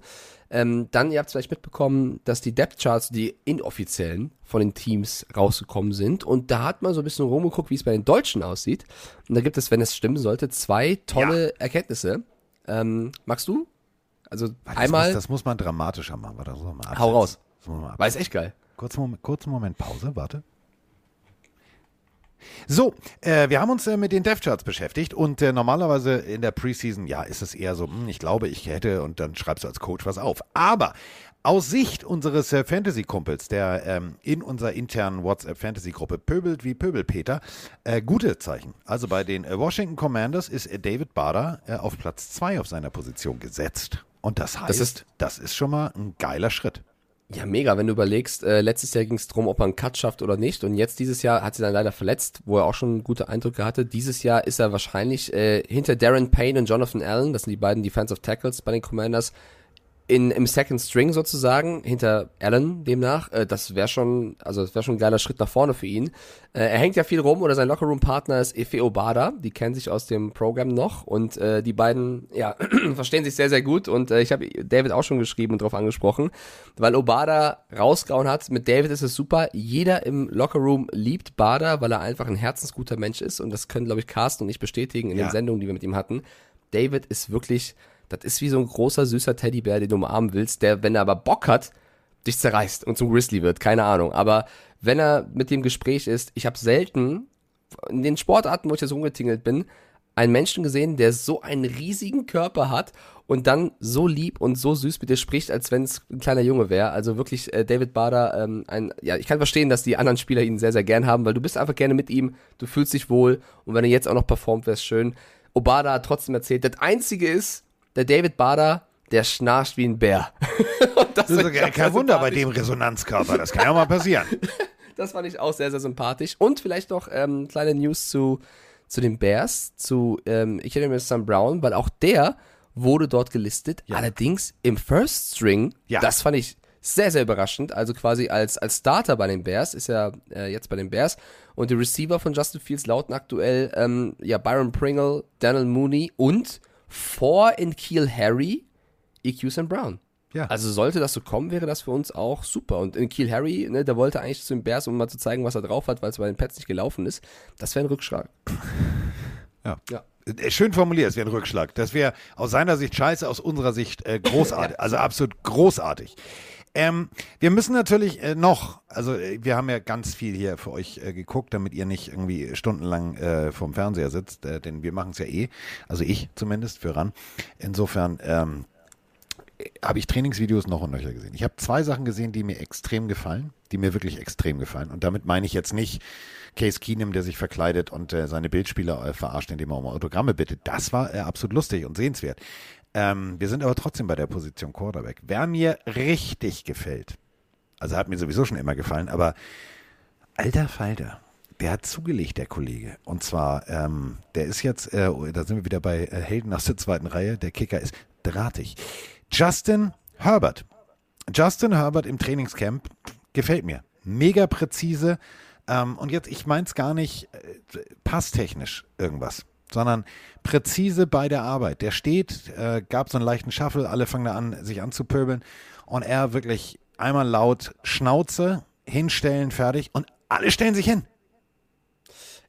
Ähm, dann, ihr habt es vielleicht mitbekommen, dass die Depth-Charts, die inoffiziellen, von den Teams rausgekommen sind. Und da hat man so ein bisschen rumgeguckt, wie es bei den Deutschen aussieht. Und da gibt es, wenn es stimmen sollte, zwei tolle Erkenntnisse. Ähm, magst du? Also Das einmal, muss, das muss man dramatischer machen. Warte, das Hau raus. Das war ist echt geil. Kurzen Moment, kurzen Moment Pause, warte. So, äh, wir haben uns äh, mit den Dev-Charts beschäftigt und äh, normalerweise in der Preseason, ja, ist es eher so, hm, ich glaube, ich hätte und dann schreibst du als Coach was auf. Aber aus Sicht unseres äh, Fantasy-Kumpels, der ähm, in unserer internen WhatsApp-Fantasy-Gruppe pöbelt wie Pöbelpeter, äh, gute Zeichen. Also bei den äh, Washington Commanders ist äh, David Bader äh, auf Platz 2 auf seiner Position gesetzt. Und das heißt, ist- das ist schon mal ein geiler Schritt. Ja, mega, wenn du überlegst, äh, letztes Jahr ging es darum, ob er einen Cut schafft oder nicht. Und jetzt dieses Jahr hat sie dann leider verletzt, wo er auch schon gute Eindrücke hatte. Dieses Jahr ist er wahrscheinlich äh, hinter Darren Payne und Jonathan Allen, das sind die beiden Defensive Tackles bei den Commanders, in, im Second String sozusagen, hinter Allen demnach. Äh, das wäre schon, also das wäre schon ein geiler Schritt nach vorne für ihn. Äh, er hängt ja viel rum oder sein Lockerroom-Partner ist Efe Obada, die kennen sich aus dem Programm noch und äh, die beiden, ja, verstehen sich sehr, sehr gut und äh, ich habe David auch schon geschrieben und darauf angesprochen, weil Obada rausgehauen hat. Mit David ist es super. Jeder im Lockerroom liebt Bada, weil er einfach ein herzensguter Mensch ist und das können, glaube ich, Carsten und ich bestätigen in Ja. den Sendungen, die wir mit ihm hatten. David ist wirklich, das ist wie so ein großer, süßer Teddybär, den du umarmen willst, der, wenn er aber Bock hat, dich zerreißt und zum Grizzly wird, keine Ahnung. Aber wenn er mit dem Gespräch ist, ich habe selten in den Sportarten, wo ich jetzt rumgetingelt bin, einen Menschen gesehen, der so einen riesigen Körper hat und dann so lieb und so süß mit dir spricht, als wenn es ein kleiner Junge wäre. Also wirklich äh, David Bader, ähm, ein, ja, ich kann verstehen, dass die anderen Spieler ihn sehr, sehr gern haben, weil du bist einfach gerne mit ihm, du fühlst dich wohl und wenn er jetzt auch noch performt, wäre es schön. Obada hat trotzdem erzählt, das Einzige ist, der David Bader, der schnarcht wie ein Bär. das, Das ist ja kein sehr Wunder bei dem Resonanzkörper. Das kann ja mal passieren. Das fand ich auch sehr, sehr sympathisch. Und vielleicht noch ähm, kleine News zu, zu den Bears, zu, ähm, ich erinnere mich Sam Brown, weil auch der wurde dort gelistet. Allerdings im First String, Ja. das fand ich sehr, sehr überraschend. Also quasi als, als Starter bei den Bears, ist ja äh, jetzt bei den Bears. Und die Receiver von Justin Fields lauten aktuell ähm, ja, Byron Pringle, Daniel Mooney und vor in Keel Harry, EQ Sam Brown. Ja. Also sollte das so kommen, wäre das für uns auch super. Und in Kiel Harry, ne, der wollte eigentlich zu den Bears, um mal zu zeigen, was er drauf hat, weil es bei den Pets nicht gelaufen ist. Das wäre ein Rückschlag. Ja. Ja. Äh, Schön formuliert, es wäre ein Rückschlag. Das wäre aus seiner Sicht scheiße, aus unserer Sicht äh, großartig. Also absolut großartig. Ähm, wir müssen natürlich äh, noch, also äh, wir haben ja ganz viel hier für euch äh, geguckt, damit ihr nicht irgendwie stundenlang äh, vorm Fernseher sitzt, äh, denn wir machen es ja eh, also ich zumindest für ran. Insofern ähm, habe ich Trainingsvideos noch und nöcher gesehen. Ich habe zwei Sachen gesehen, die mir extrem gefallen, die mir wirklich extrem gefallen. Und damit meine ich jetzt nicht Case Keenum, der sich verkleidet und äh, seine Bildspieler äh, verarscht, indem er um Autogramme bittet. Das war äh, absolut lustig und sehenswert. Ähm, wir sind aber trotzdem bei der Position Quarterback. Wer mir richtig gefällt, also hat mir sowieso schon immer gefallen, aber alter Falter, der hat zugelegt, der Kollege. Und zwar, ähm, der ist jetzt, äh, da sind wir wieder bei äh, Helden aus der zweiten Reihe, der Kicker ist drahtig. Justin Herbert. Justin Herbert im Trainingscamp gefällt mir. Mega präzise. Ähm, und jetzt, ich meine es gar nicht äh, passtechnisch irgendwas, sondern präzise bei der Arbeit. Der steht, äh, gab so einen leichten Shuffle, alle fangen da an, sich anzupöbeln. Und er wirklich einmal laut Schnauze, hinstellen, fertig. Und alle stellen sich hin.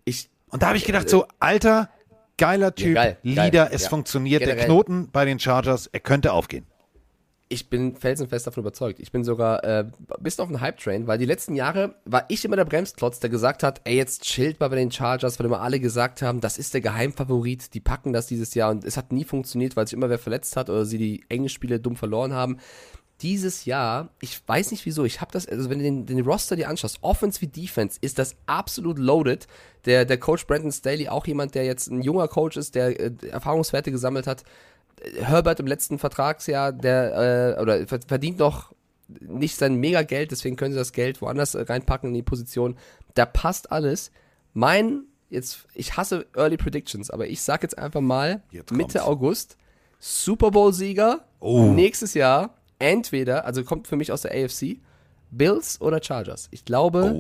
Ich, Und da habe ich gedacht, so, alter, geiler Typ, geil, geil, Leader, es ja. funktioniert. Der Generell. Knoten bei den Chargers, er könnte aufgehen. Ich bin felsenfest davon überzeugt. Ich bin sogar äh, bis auf den Hype-Train, weil die letzten Jahre war ich immer der Bremsklotz, der gesagt hat, ey, jetzt chillt mal bei den Chargers, weil immer alle gesagt haben, das ist der Geheimfavorit, die packen das dieses Jahr und es hat nie funktioniert, weil sich immer wer verletzt hat oder sie die Englischspiele dumm verloren haben. Dieses Jahr, ich weiß nicht wieso, ich habe das, also wenn du den, den Roster dir anschaust, Offense wie Defense, ist das absolut loaded. Der, der Coach Brandon Staley, auch jemand, der jetzt ein junger Coach ist, der äh, Erfahrungswerte gesammelt hat, Herbert im letzten Vertragsjahr, der äh, oder ver- verdient noch nicht sein Megageld, deswegen können sie das Geld woanders äh, reinpacken in die Position. Da passt alles. Mein, jetzt, ich hasse Early Predictions, aber ich sag jetzt einfach mal, Jetzt Mitte kommt's. August, Super Bowl-Sieger, Oh. nächstes Jahr, entweder, also kommt für mich aus der AFC, Bills oder Chargers. Ich glaube,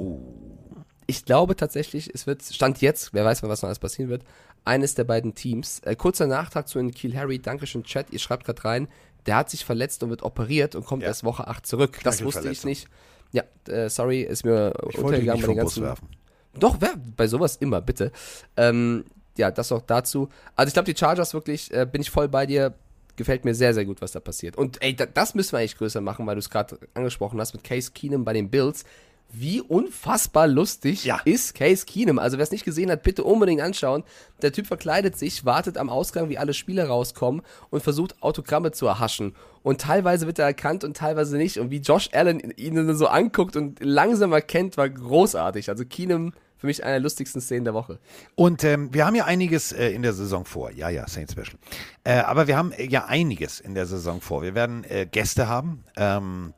ich glaube tatsächlich, es wird, Stand jetzt, wer weiß, was noch alles passieren wird, eines der beiden Teams. Äh, kurzer Nachtrag zu den Kiel Harry, Dankeschön Chat, ihr schreibt gerade rein, der hat sich verletzt und wird operiert und kommt Ja. erst Woche 8 zurück. Das wusste ich nicht. Ja, äh, sorry, ist mir Ich untergegangen bei den ganzen. werfen. Doch, wer, bei sowas immer, bitte. Ähm, ja, das auch dazu. Also ich glaube, die Chargers wirklich, äh, bin ich voll bei dir. Gefällt mir sehr, sehr gut, was da passiert. Und ey, da, das müssen wir eigentlich größer machen, weil du es gerade angesprochen hast mit Case Keenum bei den Bills. Wie unfassbar lustig Ja. ist Case Keenum. Also wer es nicht gesehen hat, bitte unbedingt anschauen. Der Typ verkleidet sich, wartet am Ausgang, wie alle Spieler rauskommen und versucht Autogramme zu erhaschen. Und teilweise wird er erkannt und teilweise nicht. Und wie Josh Allen ihn so anguckt und langsam erkennt, war großartig. Also Keenum für mich einer der lustigsten Szenen der Woche. Und ähm, wir haben ja einiges äh, in der Saison vor. Ja, ja, Saint Special. Äh, aber wir haben äh, ja einiges in der Saison vor. Wir werden äh, Gäste haben. Ähm,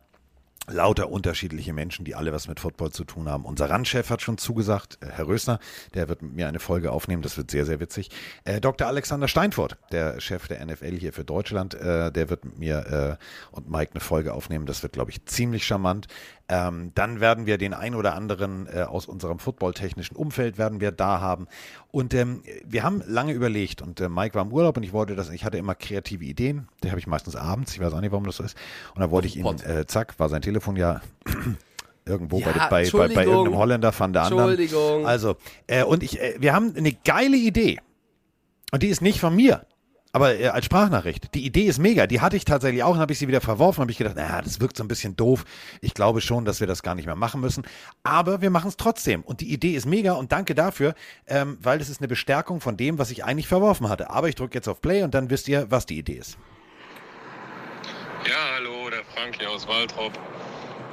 lauter unterschiedliche Menschen, die alle was mit Football zu tun haben. Unser Randchef hat schon zugesagt, äh, Herr Rösner, der wird mit mir eine Folge aufnehmen, das wird sehr, sehr witzig. Äh, Dr. Alexander Steinfurt, der Chef der NFL hier für Deutschland, äh, der wird mit mir äh, und Mike eine Folge aufnehmen, das wird, glaube ich, ziemlich charmant. Ähm, dann werden wir den ein oder anderen äh, aus unserem footballtechnischen Umfeld werden wir da haben. Und ähm, wir haben lange überlegt und äh, Mike war im Urlaub und ich wollte das, ich hatte immer kreative Ideen, die habe ich meistens abends, ich weiß auch nicht, warum das so ist. Und dann wollte ich ihn, äh, zack, war sein Telefon ja irgendwo Ja, bei, bei, bei, irgendeinem Holländer van der anderen. Entschuldigung. Also, äh, und ich, äh, wir haben eine geile Idee. Und die ist nicht von mir. Aber äh, als Sprachnachricht. Die Idee ist mega. Die hatte ich tatsächlich auch und habe ich sie wieder verworfen. Habe ich gedacht, naja, das wirkt so ein bisschen doof. Ich glaube schon, dass wir das gar nicht mehr machen müssen. Aber wir machen es trotzdem. Und die Idee ist mega und danke dafür, ähm, weil es ist eine Bestärkung von dem, was ich eigentlich verworfen hatte. Aber ich drücke jetzt auf Play und dann wisst ihr, was die Idee ist. Ja, hallo, der Frank hier aus Waltrop.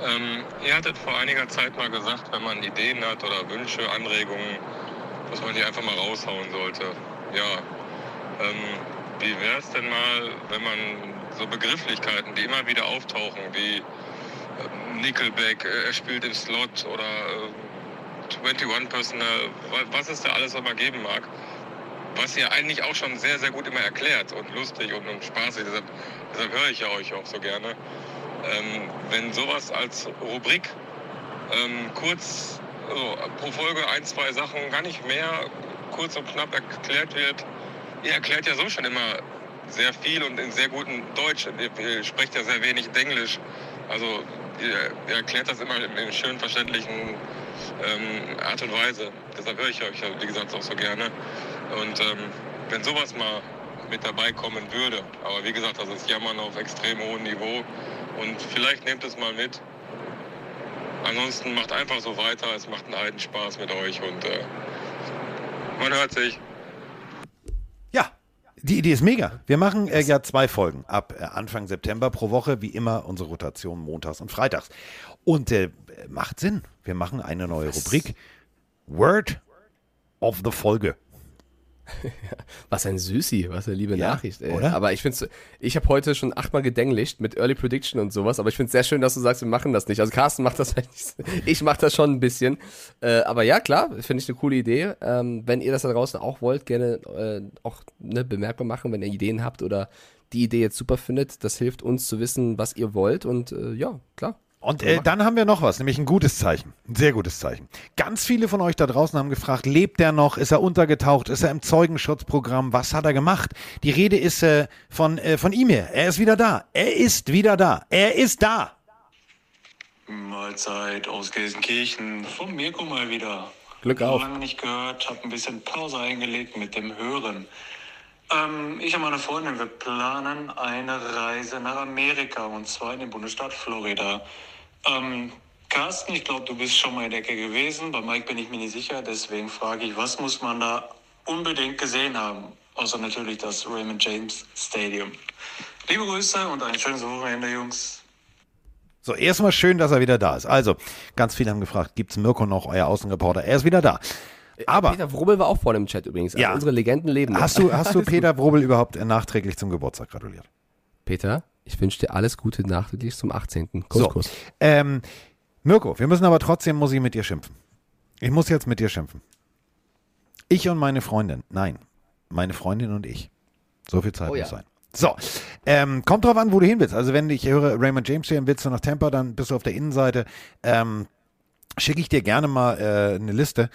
Ähm, ihr hattet vor einiger Zeit mal gesagt, wenn man Ideen hat oder Wünsche, Anregungen, dass man die einfach mal raushauen sollte. Ja, ähm, wie wäre es denn mal, wenn man so Begrifflichkeiten, die immer wieder auftauchen, wie ähm, Nickelback, äh, er spielt im Slot oder äh, 21 Personal, wa- was es da alles immer geben mag, was ihr eigentlich auch schon sehr, sehr gut immer erklärt und lustig und, und spaßig. Deshalb, deshalb höre ich ja euch auch so gerne. Ähm, wenn sowas als Rubrik ähm, kurz, also pro Folge ein, zwei Sachen, gar nicht mehr, kurz und knapp erklärt wird. Ihr erklärt ja so schon immer sehr viel und in sehr gutem Deutsch. Ihr, ihr sprecht ja sehr wenig Englisch. Also ihr, ihr erklärt das immer in, schön verständlichen ähm, Art und Weise. Deshalb höre ich euch, wie gesagt, auch so gerne. Und ähm, wenn sowas mal mit dabei kommen würde, aber wie gesagt, das ist Jammern auf extrem hohem Niveau und vielleicht nehmt es mal mit. Ansonsten macht einfach so weiter, es macht einen alten Spaß mit euch und äh, man hört sich. Die Idee ist mega. Wir machen äh, ja zwei Folgen ab äh, Anfang September pro Woche, wie immer unsere Rotation montags und freitags. Und äh, macht Sinn. Wir machen eine neue Rubrik. Word of the Folge. Was ein Süßi, was eine liebe Ja, Nachricht, ey. oder? Aber ich finde ich habe heute schon achtmal gedenglicht mit Early Prediction und sowas, aber ich finde es sehr schön, dass du sagst, wir machen das nicht. Also Carsten macht das vielleicht nicht. Ich mache das schon ein bisschen. Äh, aber ja, klar, finde ich eine coole Idee. Ähm, wenn ihr das da draußen auch wollt, gerne äh, auch ne, bemerkbar machen, wenn ihr Ideen habt oder die Idee jetzt super findet. Das hilft uns zu wissen, was ihr wollt. Und äh, ja, klar. Und äh, dann haben wir noch was, nämlich ein gutes Zeichen. Ein sehr gutes Zeichen. Ganz viele von euch da draußen haben gefragt, lebt er noch? Ist er untergetaucht? Ist er im Zeugenschutzprogramm? Was hat er gemacht? Die Rede ist äh, von, äh, von ihm hier. Er ist wieder da. Er ist wieder da. Er ist da. Mahlzeit aus Gelsenkirchen. Von Mirko mal wieder. Glück auf. Lange nicht gehört, habe ein bisschen Pause eingelegt mit dem Hören. Ähm, ich und meine Freundin, wir planen eine Reise nach Amerika und zwar in den Bundesstaat Florida. Ähm, Carsten, ich glaube, du bist schon mal in der Ecke gewesen. Bei Mike bin ich mir nicht sicher, deswegen frage ich, was muss man da unbedingt gesehen haben? Außer natürlich das Raymond James Stadium. Liebe Grüße und ein schönes Wochenende, Jungs. So, erstmal schön, dass er wieder da ist. Also, ganz viele haben gefragt, gibt's Mirko noch, euer Außenreporter? Er ist wieder da. Aber Peter Wrubbel war auch vor dem Chat übrigens. Also Ja. Unsere Legenden leben. hast du, hast du. Peter Wrobel überhaupt äh, nachträglich zum Geburtstag gratuliert? Peter, ich wünsche dir alles Gute nachträglich zum 18. Kuss, So, Kuss. ähm, Mirko, wir müssen aber trotzdem, muss ich mit dir schimpfen. Ich muss jetzt mit dir schimpfen. Ich und meine Freundin, nein, meine Freundin und ich. So viel Zeit Oh muss ja. sein. So, ähm, kommt drauf an, wo du hin willst. Also wenn ich höre Raymond James hier, willst du nach Tampa, dann bist du auf der Innenseite. Ähm, Schicke ich dir gerne mal äh, eine Liste,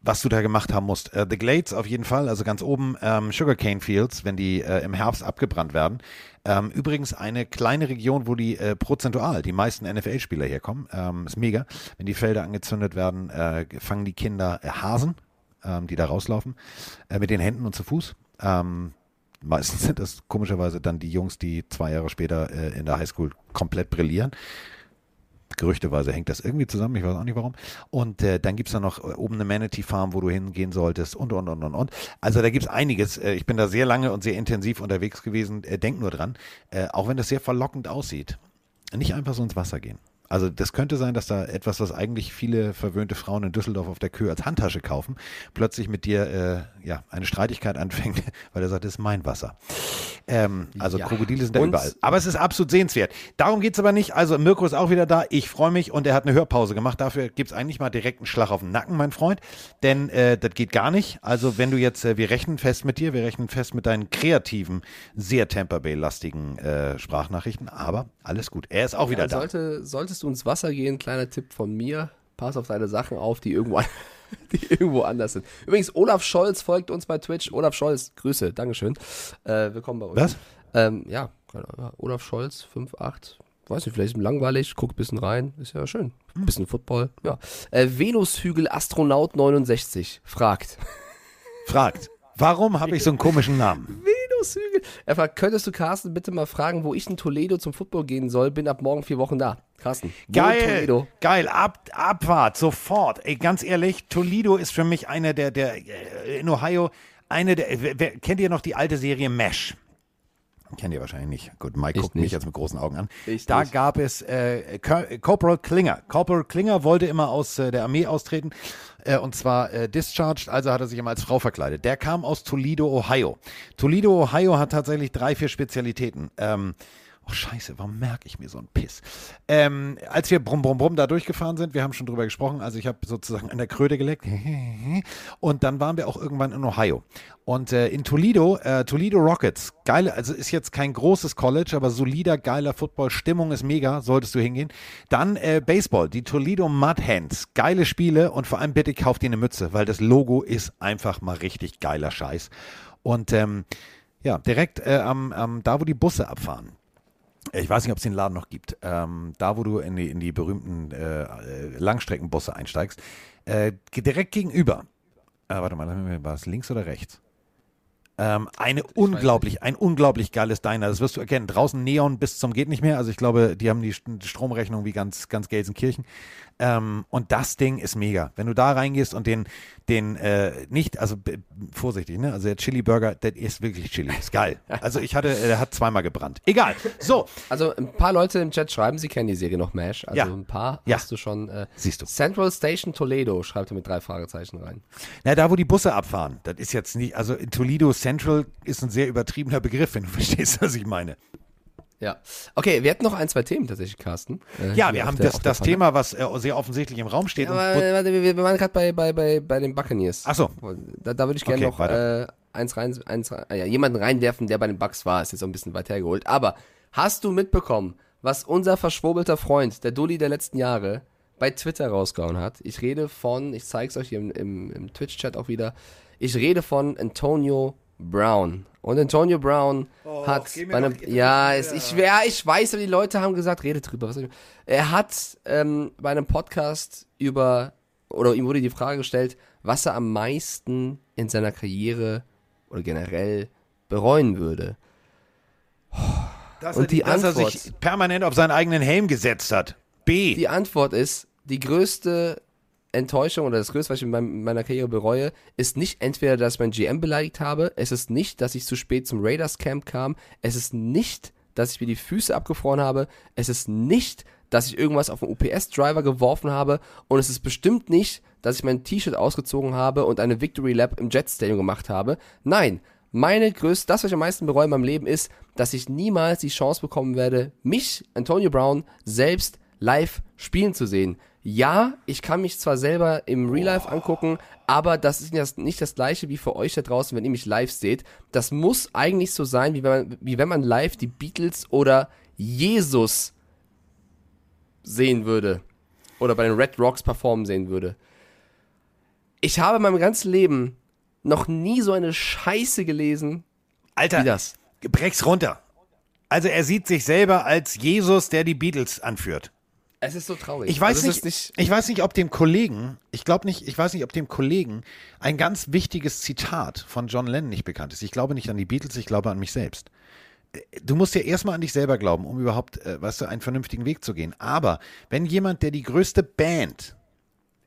was du da gemacht haben musst. Äh, The Glades auf jeden Fall, also ganz oben ähm, Sugarcane Fields, wenn die äh, im Herbst abgebrannt werden. Ähm, übrigens eine kleine Region, wo die äh, prozentual die meisten NFL-Spieler herkommen. Ähm, ist mega. Wenn die Felder angezündet werden, äh, fangen die Kinder äh, Hasen, ähm, die da rauslaufen, äh, mit den Händen und zu Fuß. Ähm, meistens sind das komischerweise dann die Jungs, die zwei Jahre später äh, in der Highschool komplett brillieren. Gerüchteweise hängt das irgendwie zusammen, ich weiß auch nicht warum. Und äh, dann gibt's da noch äh, oben eine Manatee Farm, wo du hingehen solltest und, und, und, und, und. Also da gibt's einiges. Äh, ich bin da sehr lange und sehr intensiv unterwegs gewesen. Äh, denk nur dran, äh, auch wenn das sehr verlockend aussieht, nicht einfach so ins Wasser gehen. Also das könnte sein, dass da etwas, was eigentlich viele verwöhnte Frauen in Düsseldorf auf der Kühe als Handtasche kaufen, plötzlich mit dir äh, ja eine Streitigkeit anfängt, weil er sagt, das ist mein Wasser. Ähm, also Ja. Krokodile sind da Und- überall. Aber es ist absolut sehenswert. Darum geht's aber nicht. Also Mirko ist auch wieder da. Ich freue mich und er hat eine Hörpause gemacht. Dafür gibt's eigentlich mal direkt einen Schlag auf den Nacken, mein Freund. Denn äh, das geht gar nicht. Also wenn du jetzt, äh, wir rechnen fest mit dir, wir rechnen fest mit deinen kreativen, sehr Tampa Bay-lastigen äh, Sprachnachrichten. Aber alles gut. Er ist auch wieder Ja, da. sollte, solltest du ins Wasser gehen, kleiner Tipp von mir, pass auf deine Sachen auf, die irgendwo, an- die irgendwo anders sind. Übrigens, Olaf Scholz folgt uns bei Twitch. Olaf Scholz, Grüße, Dankeschön. Äh, willkommen bei uns. Was? Ähm, ja, keine Ahnung, Olaf Scholz, 5,8. Weiß nicht, vielleicht ist ihm langweilig, guckt ein bisschen rein, ist ja schön. Ein bisschen Football, ja. Äh, Venushügel Astronaut 69 fragt. Fragt, warum habe ich so einen komischen Namen? Toledos Hügel. Fragt, könntest du Carsten bitte mal fragen, wo ich in Toledo zum Football gehen soll? Bin ab morgen vier Wochen da. Carsten. Geil, Toledo. geil, Ab, Abfahrt, sofort. Ey, ganz ehrlich, Toledo ist für mich einer der, der äh, in Ohio, eine der, wer, kennt ihr noch die alte Serie Mesh? Kennt ihr wahrscheinlich nicht. Gut, Mike Ich guckt mich nicht. jetzt mit großen Augen an. Ich da nicht. gab es äh, Cor- Corporal Klinger. Corporal Klinger wollte immer aus äh, der Armee austreten äh, und zwar äh, discharged, also hat er sich immer als Frau verkleidet. Der kam aus Toledo, Ohio. Toledo, Ohio hat tatsächlich drei, vier Spezialitäten. Ähm, Oh scheiße, warum merke ich mir so einen Piss? Ähm, als wir brumm, brumm, brumm da durchgefahren sind, wir haben schon drüber gesprochen, also ich habe sozusagen an der Kröte geleckt und dann waren wir auch irgendwann in Ohio. Und äh, in Toledo, äh, Toledo Rockets, geile, also ist jetzt kein großes College, aber solider, geiler Football, Stimmung ist mega, solltest du hingehen. Dann äh, Baseball, die Toledo Mud Hens, geile Spiele und vor allem bitte kauft dir eine Mütze, weil das Logo ist einfach mal richtig geiler Scheiß. Und ähm, ja, direkt äh, am, am, da, wo die Busse abfahren. Ich weiß nicht, ob es den Laden noch gibt. Ähm, da, wo du in die, in die berühmten äh, äh, Langstreckenbusse einsteigst. Äh, direkt gegenüber. Äh, warte mal, war es links oder rechts? Ähm, eine unglaublich, ein unglaublich geiles Diner. Das wirst du erkennen. Draußen Neon bis zum geht nicht mehr. Also ich glaube, die haben die St- Stromrechnung wie ganz, ganz Gelsenkirchen. Ähm, und das Ding ist mega. Wenn du da reingehst und den, den äh, nicht, also vorsichtig, ne? Also der Chili Burger, der ist wirklich Chili. Ist geil. Also ich hatte, der hat zweimal gebrannt. Egal. So, Also ein paar Leute im Chat schreiben, sie kennen die Serie noch MASH. Also Ja. ein paar Ja. hast du schon. Äh, Siehst du. Central Station Toledo schreibt er mit drei Fragezeichen rein. Na, da wo die Busse abfahren, das ist jetzt nicht, also in Toledo Central ist ein sehr übertriebener Begriff, wenn du verstehst, was ich meine. Ja. Okay, wir hätten noch ein, zwei Themen tatsächlich, Carsten. Äh, Ja, wir haben der- das, das. Thema, was äh, sehr offensichtlich im Raum steht. Aber, und, äh, warte, wir, wir waren gerade bei, bei, bei, bei den Buccaneers. Ach so. Da, da würde ich gerne Okay, noch äh, eins rein, eins, äh, ja, jemanden reinwerfen, der bei den Bucks war. Ist jetzt auch ein bisschen weit hergeholt. Aber hast du mitbekommen, was unser verschwurbelter Freund, der Dulli der letzten Jahre, bei Twitter rausgehauen hat? Ich rede von, ich zeige es euch hier im, im, im Twitch-Chat auch wieder. Ich rede von Antonio Brown. Und Antonio Brown hat Oh, mir bei einem, ja, es, ich, ja, ich weiß, aber die Leute haben gesagt, rede drüber. Was er hat ähm, bei einem Podcast über, oder ihm wurde die Frage gestellt, was er am meisten in seiner Karriere oder generell bereuen würde. dass, und er, die dass er Antwort- sich permanent auf seinen eigenen Helm gesetzt hat. B. Die Antwort ist, die größte Enttäuschung oder das größte, was ich in meiner Karriere bereue, ist nicht entweder, dass ich mein GM beleidigt habe, es ist nicht, dass ich zu spät zum Raiders Camp kam, es ist nicht, dass ich mir die Füße abgefroren habe, es ist nicht, dass ich irgendwas auf den UPS-Driver geworfen habe und es ist bestimmt nicht, dass ich mein T-Shirt ausgezogen habe und eine Victory Lap im Jet Stadium gemacht habe. Nein, meine größte, das, was ich am meisten bereue in meinem Leben ist, dass ich niemals die Chance bekommen werde, mich, Antonio Brown, selbst live spielen zu sehen. Ja, ich kann mich zwar selber im Real Life angucken, aber das ist nicht das gleiche wie für euch da draußen, wenn ihr mich live seht. Das muss eigentlich so sein, wie wenn man, wie wenn man live die Beatles oder Jesus sehen würde. Oder bei den Red Rocks performen sehen würde. Ich habe in meinem ganzen Leben noch nie so eine Scheiße gelesen Alter, wie das. brech's runter. Also er sieht sich selber als Jesus, der die Beatles anführt. Es ist so traurig. Ich weiß Also nicht, ich weiß nicht, ob dem Kollegen, ich glaube nicht, ich weiß nicht, ob dem Kollegen ein ganz wichtiges Zitat von John Lennon nicht bekannt ist. Ich glaube nicht an die Beatles, ich glaube an mich selbst. Äh, Du musst ja erstmal an dich selber glauben, um überhaupt, äh, weißt du, einen vernünftigen Weg zu gehen. Aber wenn jemand, der die größte Band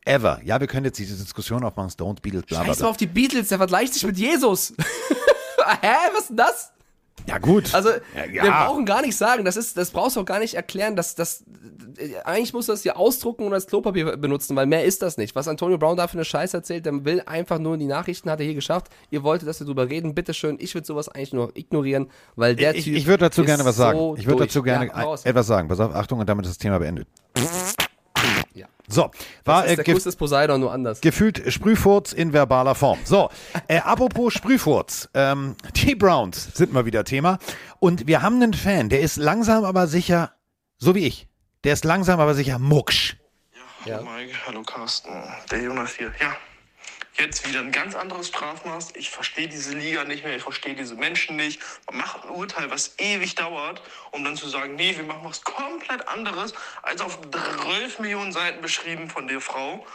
ever, ja, wir können jetzt diese Diskussion aufmachen, Stones, Beatles, bla bla Scheiß mal bla. auf die Beatles, der vergleicht sich mit Jesus. Hä, was ist denn das? Ja gut. Also, ja, wir brauchen gar nicht sagen, das ist, das brauchst du auch gar nicht erklären, dass das, eigentlich musst du das hier ausdrucken und als Klopapier benutzen, weil mehr ist das nicht. Was Antonio Brown da für eine Scheiße erzählt, der will einfach nur die Nachrichten, hat er hier geschafft. Ihr wolltet, dass wir drüber reden, bitteschön. Ich würde sowas eigentlich nur ignorieren, weil der ich, Typ. ich würde dazu gerne was sagen. so ich würde dazu gerne Ja, etwas sagen. Pass auf, Achtung, und damit ist das Thema beendet. Ja. So, war Das äh, ist der ge Kuss des Poseidon, nur anders. gefühlt Sprühfurz in verbaler Form. So, äh, apropos Sprühfurz. Ähm, die Browns sind mal wieder Thema. Und wir haben einen Fan, der ist langsam aber sicher, so wie ich, der ist langsam aber sicher mucksch. Ja. Hallo Mike, hallo Carsten, der Jonas hier. Ja, jetzt wieder ein ganz anderes Strafmaß. Ich verstehe diese Liga nicht mehr, ich verstehe diese Menschen nicht. Man macht ein Urteil, was ewig dauert, um dann zu sagen, nee, wir machen was komplett anderes, als auf 12 Millionen Seiten beschrieben von der Frau.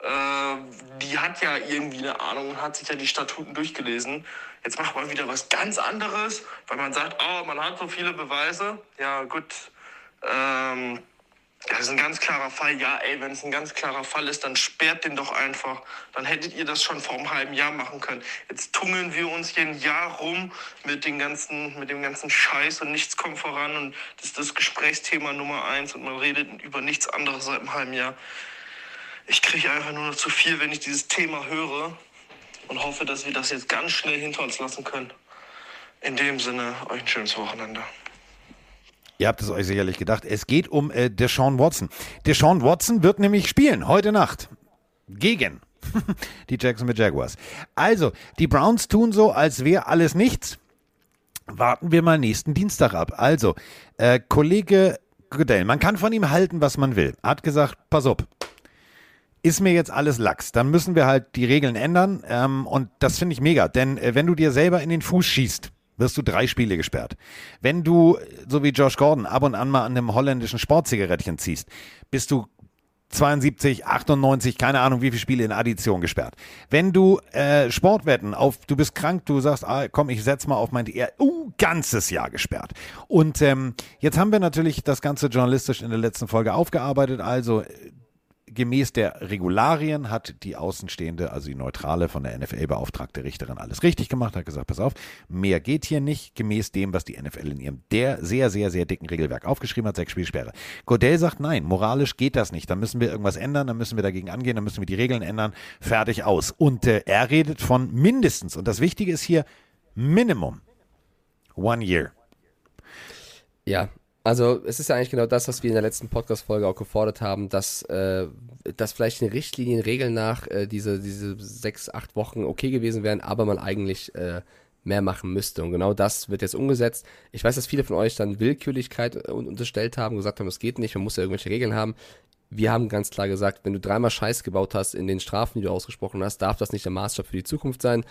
äh, die hat ja irgendwie eine Ahnung und hat sich ja die Statuten durchgelesen. Jetzt macht man wieder was ganz anderes, weil man sagt, oh, man hat so viele Beweise. Ja, gut. Ähm, das ist ein ganz klarer Fall. Ja, ey, wenn es ein ganz klarer Fall ist, dann sperrt den doch einfach. Dann hättet ihr das schon vor einem halben Jahr machen können. Jetzt tummeln wir uns hier ein Jahr rum mit, den ganzen, mit dem ganzen Scheiß und nichts kommt voran. Und das ist das Gesprächsthema Nummer eins und man redet über nichts anderes seit einem halben Jahr. Ich kriege einfach nur noch zu viel, wenn ich dieses Thema höre und hoffe, dass wir das jetzt ganz schnell hinter uns lassen können. In dem Sinne, euch ein schönes Wochenende. Ihr habt es euch sicherlich gedacht. Es geht um äh, Deshaun Watson. Deshaun Watson wird nämlich spielen heute Nacht gegen die Jacksonville Jaguars. Also, die Browns tun so, als wäre alles nichts. Warten wir mal nächsten Dienstag ab. Also, äh, Kollege Goodell, man kann von ihm halten, was man will. Hat gesagt, pass auf, ist mir jetzt alles Lachs. Dann müssen wir halt die Regeln ändern. Ähm, und das finde ich mega. Denn äh, wenn du dir selber in den Fuß schießt, wirst du drei Spiele gesperrt. Wenn du, so wie Josh Gordon, ab und an mal an einem holländischen Sportzigarettchen ziehst, bist du 72, 98, keine Ahnung, wie viele Spiele in Addition gesperrt. Wenn du äh, Sportwetten auf, du bist krank, du sagst, ah, komm, ich setz mal auf mein, eher, uh, ganzes Jahr gesperrt. Und ähm, jetzt haben wir natürlich das Ganze journalistisch in der letzten Folge aufgearbeitet. Also äh, gemäß der Regularien hat die Außenstehende, also die Neutrale von der NFL beauftragte Richterin alles richtig gemacht, hat gesagt, pass auf, mehr geht hier nicht, gemäß dem, was die NFL in ihrem der sehr, sehr, sehr dicken Regelwerk aufgeschrieben hat, sechs Spielsperre. Godell sagt, nein, moralisch geht das nicht, da müssen wir irgendwas ändern, da müssen wir dagegen angehen, da müssen wir die Regeln ändern, fertig aus. Und äh, er redet von mindestens, und das Wichtige ist hier, Minimum one year. Ja, also es ist ja eigentlich genau das, was wir in der letzten Podcast-Folge auch gefordert haben, dass, äh, dass vielleicht den Richtlinien, Regeln nach äh, diese, diese sechs, acht Wochen okay gewesen wären, aber man eigentlich äh, mehr machen müsste. Und genau das wird jetzt umgesetzt. Ich weiß, dass viele von euch dann Willkürlichkeit äh, unterstellt haben, gesagt haben, es geht nicht, man muss ja irgendwelche Regeln haben. Wir haben ganz klar gesagt, wenn du dreimal Scheiß gebaut hast in den Strafen, die du ausgesprochen hast, darf das nicht der Maßstab für die Zukunft sein.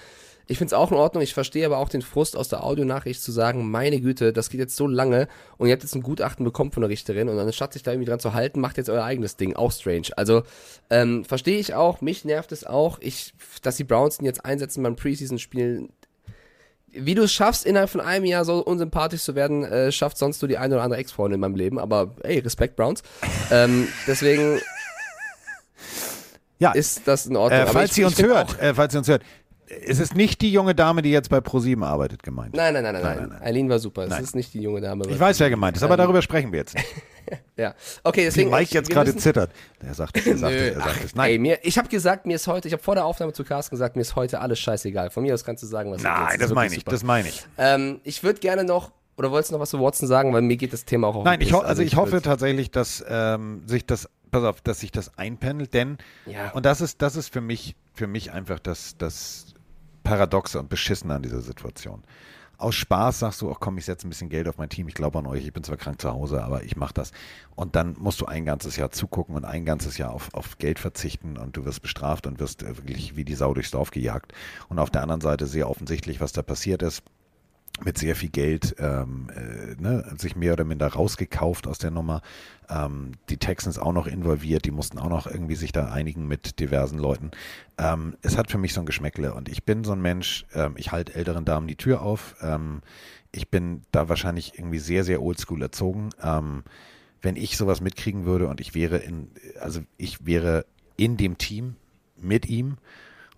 Ich finde es auch in Ordnung. Ich verstehe aber auch den Frust aus der Audionachricht zu sagen, meine Güte, das geht jetzt so lange und ihr habt jetzt ein Gutachten bekommen von der Richterin und anstatt sich da irgendwie dran zu halten, macht jetzt euer eigenes Ding. Auch strange. Also ähm, verstehe ich auch. Mich nervt es auch. Ich, dass die Browns ihn jetzt einsetzen beim Preseason-Spielen. Wie du es schaffst, innerhalb von einem Jahr so unsympathisch zu werden, äh, schafft sonst nur die eine oder andere Ex-Freundin in meinem Leben. Aber ey, Respekt, Browns. ähm, deswegen Ja, ist das in Ordnung. äh, falls ich- sie uns hört, auch- äh, falls sie uns hört, es ist nicht die junge Dame, die jetzt bei ProSieben arbeitet, gemeint. Nein, nein, nein, nein, nein. Eileen war super. Es Nein. ist nicht die junge Dame. Ich weiß, wer gemeint ist, aber Ähm, darüber sprechen wir jetzt nicht. Ja. Okay, Wie deswegen. Mike ich- jetzt gerade zittert. Er sagt, er sagt, es, er sagt es. Nein, Ey, mir, ich habe gesagt, mir ist heute, ich habe vor der Aufnahme zu Carsten gesagt, mir ist heute alles scheißegal. Von mir aus kannst du sagen, was du willst. nein, das meine ich, das meine ich. Ähm, ich würde gerne noch, oder wolltest du noch was zu Watson sagen, weil mir geht das Thema auch auf Nein, ich, ho Piss. also ich hoffe würd- tatsächlich, dass ähm, sich das, pass auf, dass sich das einpendelt, denn Ja. und das ist, das ist für mich, für mich einfach das, das Paradoxe und Beschissene an dieser Situation. Aus Spaß sagst du, ach komm, ich setze ein bisschen Geld auf mein Team, ich glaube an euch, ich bin zwar krank zu Hause, aber ich mache das. Und dann musst du ein ganzes Jahr zugucken und ein ganzes Jahr auf, auf Geld verzichten und du wirst bestraft und wirst äh, wirklich wie die Sau durchs Dorf gejagt. Und auf der anderen Seite sehr offensichtlich, was da passiert ist mit sehr viel Geld ähm, äh, ne, sich mehr oder minder rausgekauft aus der Nummer. Ähm, die Texans auch noch involviert, die mussten auch noch irgendwie sich da einigen mit diversen Leuten. Ähm, es hat für mich so ein Geschmäckle und ich bin so ein Mensch, ähm, ich halte älteren Damen die Tür auf. Ähm, ich bin da wahrscheinlich irgendwie sehr, sehr oldschool erzogen. Ähm, wenn ich sowas mitkriegen würde und ich wäre in, also ich wäre in dem Team mit ihm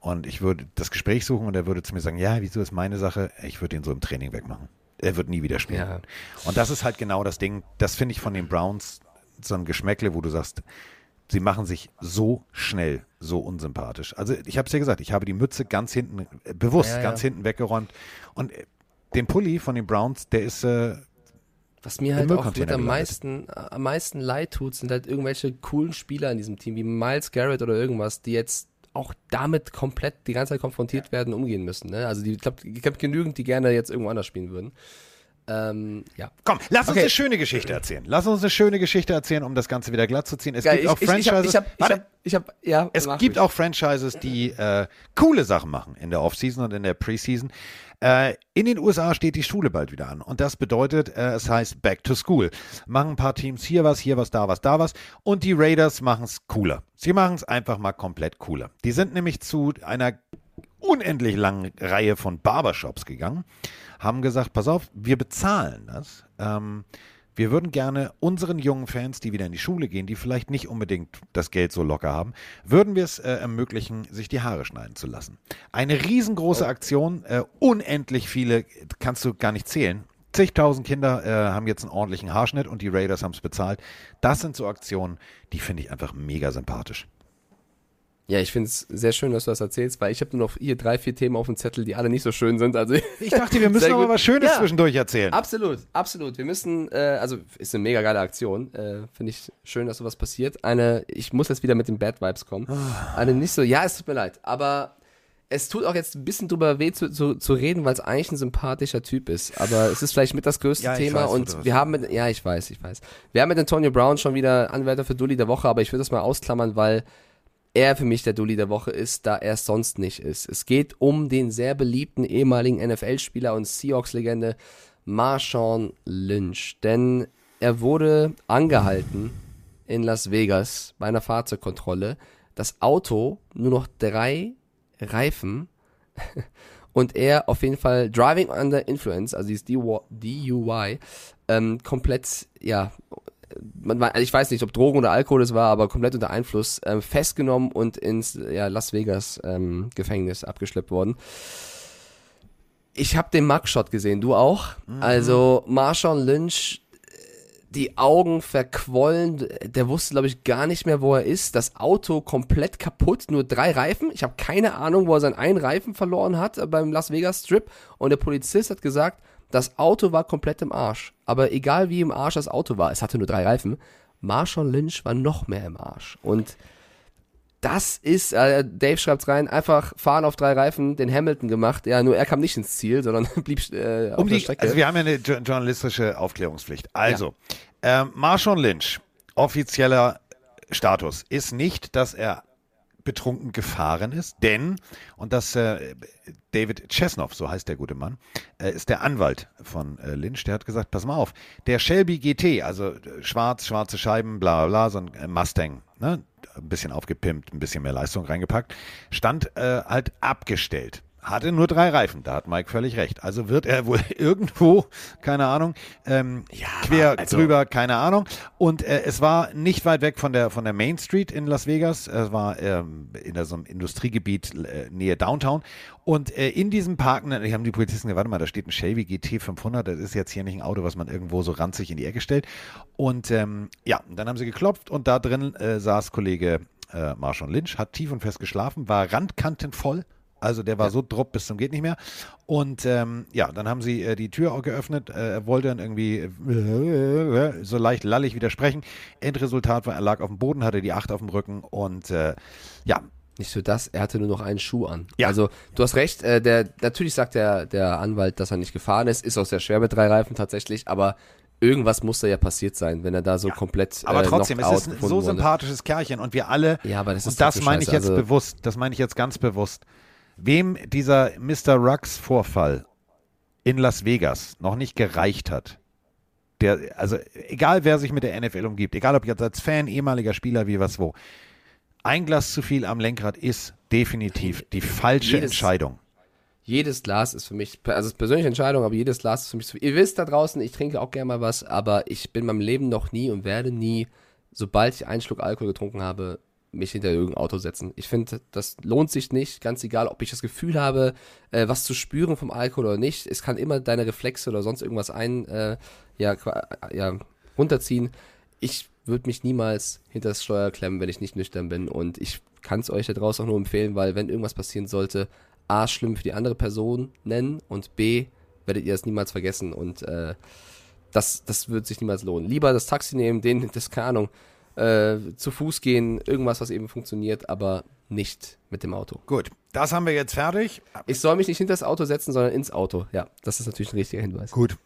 und ich würde das Gespräch suchen und er würde zu mir sagen, ja, wieso ist meine Sache? Ich würde ihn so im Training wegmachen. Er wird nie wieder spielen. Ja. Und das ist halt genau das Ding. Das finde ich von den Browns so ein Geschmäckle, wo du sagst, sie machen sich so schnell so unsympathisch. Also ich habe es ja gesagt, ich habe die Mütze ganz hinten, äh, bewusst Ja, ja. ganz hinten weggeräumt. Und äh, den Pulli von den Browns, der ist äh, Was mir halt auch mit am meisten, am meisten leid tut, sind halt irgendwelche coolen Spieler in diesem Team, wie Miles Garrett oder irgendwas, die jetzt auch damit komplett die ganze Zeit konfrontiert werden, umgehen müssen. Ne? Also die, ich glaube, ich glaub, genügend, die gerne jetzt irgendwo anders spielen würden. Ähm, ja. Komm, lass uns Okay. eine schöne Geschichte erzählen. Lass uns eine schöne Geschichte erzählen, um das Ganze wieder glatt zu ziehen. Es Geil, gibt auch ich, hab, Franchises. ich hab, ich Warte, hab, ich hab, ja, es gibt auch Franchises, die äh, coole Sachen machen in der Offseason und in der Preseason. Äh, in den USA steht die Schule bald wieder an. Und das bedeutet, äh, es heißt Back to School. Machen ein paar Teams hier was, hier was, da was, da was. Und die Raiders machen es cooler. Sie machen es einfach mal komplett cooler. Die sind nämlich zu einer unendlich langen Reihe von Barbershops gegangen, haben gesagt, pass auf, wir bezahlen das. Ähm, wir würden gerne unseren jungen Fans, die wieder in die Schule gehen, die vielleicht nicht unbedingt das Geld so locker haben, würden wir es äh, ermöglichen, sich die Haare schneiden zu lassen. Eine riesengroße Aktion, äh, unendlich viele, kannst du gar nicht zählen. Zigtausend Kinder äh, haben jetzt einen ordentlichen Haarschnitt und die Raiders haben es bezahlt. Das sind so Aktionen, die finde ich einfach mega sympathisch. Ja, ich finde es sehr schön, dass du das erzählst, weil ich habe nur noch hier drei, vier Themen auf dem Zettel, die alle nicht so schön sind. Also Ich dachte, wir müssen aber was Schönes Ja. zwischendurch erzählen. Absolut, absolut. Wir müssen, äh, also ist eine mega geile Aktion. Äh, Finde ich schön, dass sowas passiert. Eine, ich muss jetzt wieder mit den Bad Vibes kommen. Eine nicht so, ja, es tut mir leid, aber es tut auch jetzt ein bisschen drüber weh zu, zu, zu reden, weil es eigentlich ein sympathischer Typ ist. Aber es ist vielleicht mit das größte Ja, Thema weiß, und wir haben mit, ja, ich weiß, ich weiß. Wir haben mit Antonio Brown schon wieder Anwärter für Dulli der Woche, aber ich würde das mal ausklammern, weil er für mich der Dulli der Woche ist, da er es sonst nicht ist. Es geht um den sehr beliebten ehemaligen NFL-Spieler und Seahawks-Legende Marshawn Lynch. Denn er wurde angehalten in Las Vegas bei einer Fahrzeugkontrolle. Das Auto nur noch drei Reifen und er auf jeden Fall Driving Under Influence, also dieses DUI, ähm, komplett, ja, man, war- ich weiß nicht, ob Drogen oder Alkohol es war, aber komplett unter Einfluss ähm, festgenommen und ins ja, Las Vegas ähm, Gefängnis abgeschleppt worden. Ich habe den Mugshot gesehen, du auch? Also Marshawn Lynch, die Augen verquollen, der wusste glaube ich gar nicht mehr, wo er ist. Das Auto komplett kaputt, nur drei Reifen. Ich habe keine Ahnung, wo er seinen einen Reifen verloren hat äh, beim Las Vegas Strip. Und der Polizist hat gesagt, das Auto war komplett im Arsch. Aber egal wie im Arsch das Auto war, es hatte nur drei Reifen. Marshawn Lynch war noch mehr im Arsch. Und das ist, äh, Dave schreibt's rein, einfach fahren auf drei Reifen, den Hamilton gemacht. Ja, nur er kam nicht ins Ziel, sondern blieb äh, auf um der die, Strecke. also wir haben ja eine jo- journalistische Aufklärungspflicht. Also, ähm, Marshawn Lynch, offizieller Status, ist nicht, dass er betrunken gefahren ist, denn, und das äh, David Chesnoff, so heißt der gute Mann, äh, ist der Anwalt von äh, Lynch, der hat gesagt, pass mal auf, der Shelby GT, also äh, schwarz, schwarze Scheiben, bla bla bla, so ein äh, Mustang, ne? ein bisschen aufgepimpt, ein bisschen mehr Leistung reingepackt, stand äh, halt abgestellt. Hatte nur drei Reifen, da hat Mike völlig recht. Also wird er wohl irgendwo, keine Ahnung, ähm, quer also- drüber, keine Ahnung. Und äh, es war nicht weit weg von der von der Main Street in Las Vegas. Es war ähm, in der, so einem Industriegebiet äh, nähe Downtown. Und äh, in diesem parkenden, die haben die Polizisten gesagt, warte mal, da steht ein Chevy GT 500. Das ist jetzt hier nicht ein Auto, was man irgendwo so ranzig in die Ecke stellt. Und ähm, ja, dann haben sie geklopft und da drin äh, saß Kollege äh, Marshawn Lynch, hat tief und fest geschlafen, war randkantenvoll. Also der war so drupp bis zum geht nicht mehr. Und ähm, ja, dann haben sie äh, die Tür auch geöffnet. Äh, er wollte dann irgendwie äh, so leicht lallig widersprechen. Endresultat war, er lag auf dem Boden, hatte die Acht auf dem Rücken und äh, ja, Nicht so das, er hatte nur noch einen Schuh an. Ja. Also, du hast recht, äh, der, natürlich sagt der, der Anwalt, dass er nicht gefahren ist, ist auch sehr schwer mit drei Reifen tatsächlich, aber irgendwas muss da ja passiert sein, wenn er da so komplett aber äh, trotzdem, es ist ein so sympathisches Kerlchen und wir alle, Ja, aber das ist und das meine ich jetzt also- bewusst, das meine ich jetzt ganz bewusst, wem dieser Mr. Rux Vorfall in Las Vegas noch nicht gereicht hat, der, also egal wer sich mit der NFL umgibt, egal ob jetzt als Fan, ehemaliger Spieler, wie was wo, ein Glas zu viel am Lenkrad ist definitiv die falsche Jedes- Entscheidung. Jedes Glas ist für mich, also es ist persönliche Entscheidung, aber jedes Glas ist für mich zu viel. Ihr wisst da draußen, ich trinke auch gerne mal was, aber ich bin in meinem Leben noch nie und werde nie, sobald ich einen Schluck Alkohol getrunken habe, mich hinter irgendein Auto setzen. Ich finde, das lohnt sich nicht, ganz egal, ob ich das Gefühl habe, äh, was zu spüren vom Alkohol oder nicht. Es kann immer deine Reflexe oder sonst irgendwas ein, äh, ja, qua- ja, runterziehen. Ich würde mich niemals hinter das Steuer klemmen, wenn ich nicht nüchtern bin und ich kann es euch da draußen auch nur empfehlen, weil wenn irgendwas passieren sollte, A, schlimm für die andere Person nennen und B, werdet ihr das niemals vergessen und äh, das, das wird sich niemals lohnen. Lieber das Taxi nehmen, den, das, keine Ahnung, äh, zu Fuß gehen, irgendwas, was eben funktioniert, aber nicht mit dem Auto. Gut, das haben wir jetzt fertig. Ich soll mich nicht hinter das Auto setzen, sondern ins Auto. Ja, das ist natürlich ein richtiger Hinweis. Gut.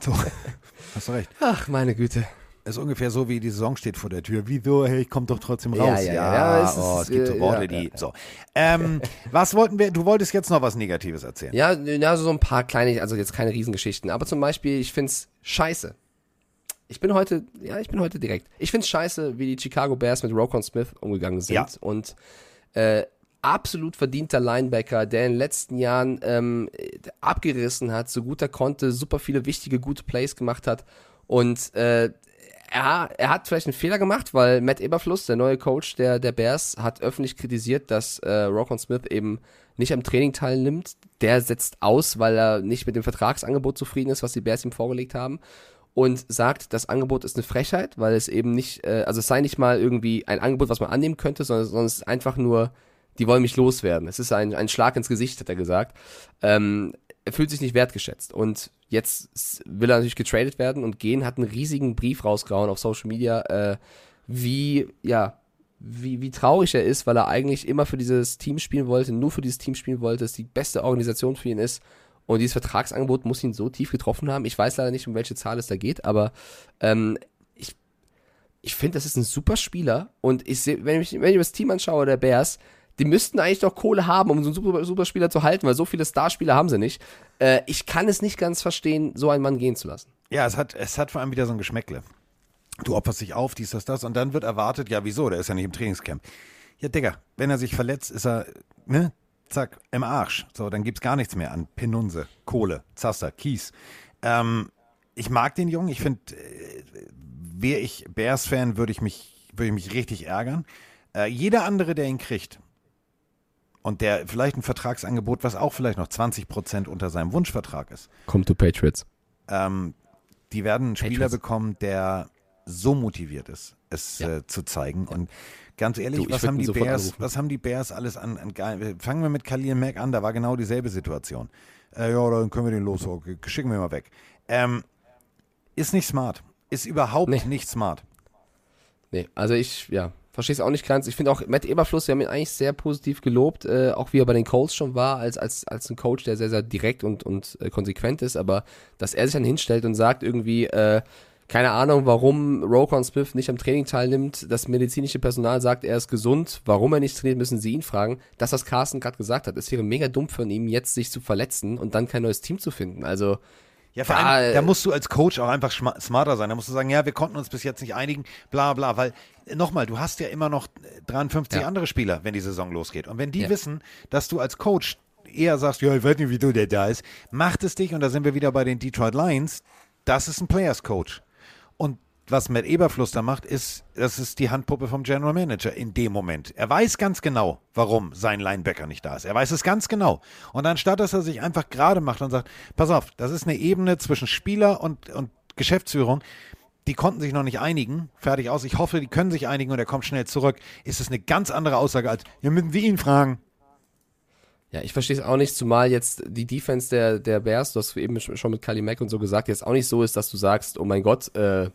So, hast du recht. Ach, meine Güte. Ist ungefähr so, wie die Saison steht vor der Tür. Wieso? Hey, ich komm doch trotzdem Ja, raus. ja, ja, ja, es oh, ist, es gibt so äh, Worte, ja, die. ja, ja. So. Ähm, was wollten wir? Du wolltest jetzt noch was Negatives erzählen. Ja, ja, so ein paar kleine, also jetzt keine Riesengeschichten, aber zum Beispiel, ich find's scheiße. Ich bin heute, ja, ich bin heute direkt. Ich find's scheiße, wie die Chicago Bears mit Rokon Smith umgegangen sind Ja. und äh, absolut verdienter Linebacker, der in den letzten Jahren ähm, abgerissen hat, so gut er konnte, super viele wichtige, gute Plays gemacht hat und äh, er, er hat vielleicht einen Fehler gemacht, weil Matt Eberfluss, der neue Coach der, der Bears, hat öffentlich kritisiert, dass äh, Rokon Smith eben nicht am Training teilnimmt. Der setzt aus, weil er nicht mit dem Vertragsangebot zufrieden ist, was die Bears ihm vorgelegt haben. Und sagt, das Angebot ist eine Frechheit, weil es eben nicht, äh, also es sei nicht mal irgendwie ein Angebot, was man annehmen könnte, sondern, sondern es ist einfach nur, die wollen mich loswerden. Es ist ein, ein Schlag ins Gesicht, hat er gesagt. Ähm, er fühlt sich nicht wertgeschätzt. Und jetzt will er natürlich getradet werden und gehen, hat einen riesigen Brief rausgehauen auf Social Media, äh, wie, ja, wie, wie traurig er ist, weil er eigentlich immer für dieses Team spielen wollte, nur für dieses Team spielen wollte, es die beste Organisation für ihn ist. Und dieses Vertragsangebot muss ihn so tief getroffen haben. Ich weiß leider nicht, um welche Zahl es da geht, aber ähm, ich, ich finde, das ist ein super Spieler. Und ich sehe, wenn ich, wenn ich mir das Team anschaue, der Bears, die müssten eigentlich doch Kohle haben, um so einen super, super Spieler zu halten, weil so viele Starspieler haben sie nicht. Äh, ich kann es nicht ganz verstehen, so einen Mann gehen zu lassen. Ja, es hat, es hat vor allem wieder so ein Geschmäckle. Du opferst dich auf, dies, das, das, und dann wird erwartet, ja, wieso? Der ist ja nicht im Trainingscamp. Ja, Digga, wenn er sich verletzt, ist er, ne, zack, im Arsch. So, dann gibt's gar nichts mehr an Penunse, Kohle, Zaster, Kies. Ähm, ich mag den Jungen, ich finde, äh, wäre ich Bears-Fan, würde ich mich, würde ich mich richtig ärgern. Äh, jeder andere, der ihn kriegt, und der vielleicht ein Vertragsangebot, was auch vielleicht noch 20 Prozent unter seinem Wunschvertrag ist, Kommt to Patriots. ähm, die werden einen Spieler Patriots. bekommen, der so motiviert ist, es Ja. äh, zu zeigen. Und ganz ehrlich, Du, was haben die Bears, anrufen. was haben die Bears alles an, an geil? Fangen wir mit Khalil Mack an, da war genau dieselbe Situation. Äh, ja, dann können wir den los, okay, schicken wir mal weg. Ähm, ist nicht smart. Ist überhaupt Nee. nicht smart. Nee, also ich, ja, verstehe es auch nicht ganz. Ich finde auch, Matt Eberfluss, wir haben ihn eigentlich sehr positiv gelobt, äh, auch wie er bei den Colts schon war, als, als, als ein Coach, der sehr, sehr direkt und, und äh, konsequent ist, aber dass er sich dann hinstellt und sagt irgendwie, äh, keine Ahnung, warum Rokon Smith nicht am Training teilnimmt, das medizinische Personal sagt, er ist gesund, warum er nicht trainiert, müssen sie ihn fragen. Das, was Carsten gerade gesagt hat, es wäre mega dumm von ihm, jetzt sich zu verletzen und dann kein neues Team zu finden. Also, Ja, vor Da, allem, da musst du als Coach auch einfach smarter sein. Da musst du sagen, ja, wir konnten uns bis jetzt nicht einigen, bla bla, weil nochmal, du hast ja immer noch äh, 53 Ja. andere Spieler, wenn die Saison losgeht. Und wenn die Ja. wissen, dass du als Coach eher sagst, ja, ich weiß nicht, wie du der da ist, macht es dich, und da sind wir wieder bei den Detroit Lions, das ist ein Players Coach. Und was Matt Eberfluss da macht, ist, das ist die Handpuppe vom General Manager in dem Moment. Er weiß ganz genau, warum sein Linebacker nicht da ist. Er weiß es ganz genau. Und anstatt, dass er sich einfach gerade macht und sagt, pass auf, das ist eine Ebene zwischen Spieler und, und Geschäftsführung, die konnten sich noch nicht einigen, fertig aus. Ich hoffe, die können sich einigen und er kommt schnell zurück. Ist es eine ganz andere Aussage als, ja, müssen wir ihn fragen. Ja, ich verstehe es auch nicht, zumal jetzt die Defense der, der Bears, du hast eben schon mit Kali Mack und so gesagt, jetzt auch nicht so ist, dass du sagst, oh mein Gott, äh,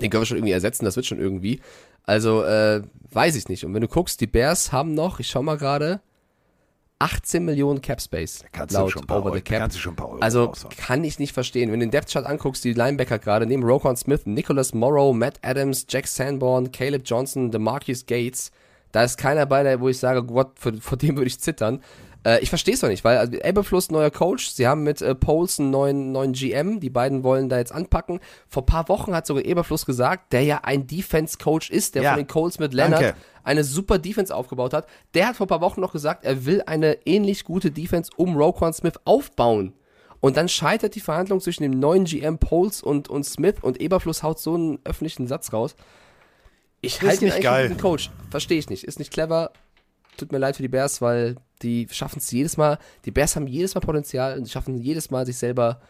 den können wir schon irgendwie ersetzen, das wird schon irgendwie. Also, äh, weiß ich nicht. Und wenn du guckst, die Bears haben noch, ich schau mal gerade, 18 Millionen Cap Space Kannst du schon over the cap. kannst du schon ein paar Euro also raushauen. kann ich nicht verstehen. Wenn du den Depth Chart anguckst, die Linebacker gerade, neben Rokon Smith, Nicholas Morrow, Matt Adams, Jack Sanborn, Caleb Johnson, DeMarcus Gates, da ist keiner bei, der, wo ich sage, Gott, vor, dem würde ich zittern. Äh, ich verstehe es doch nicht, weil also, Eberfluss neuer Coach, sie haben mit äh, Poles einen neuen, neuen GM, die beiden wollen da jetzt anpacken. Vor ein paar Wochen hat sogar Eberfluss gesagt, der ja ein Defense-Coach ist, der Ja. von den Colts mit Leonard Danke. eine super Defense aufgebaut hat. Der hat vor ein paar Wochen noch gesagt, er will eine ähnlich gute Defense um Roquan Smith aufbauen. Und dann scheitert die Verhandlung zwischen dem neuen GM Poles und, und Smith und Eberfluss haut so einen öffentlichen Satz raus. Ich halte eigentlich geil. für einen Coach. Verstehe ich nicht. Ist nicht clever. Tut mir leid für die Bears, weil die schaffen es jedes Mal. Die Bears haben jedes Mal Potenzial und schaffen jedes Mal, sich selber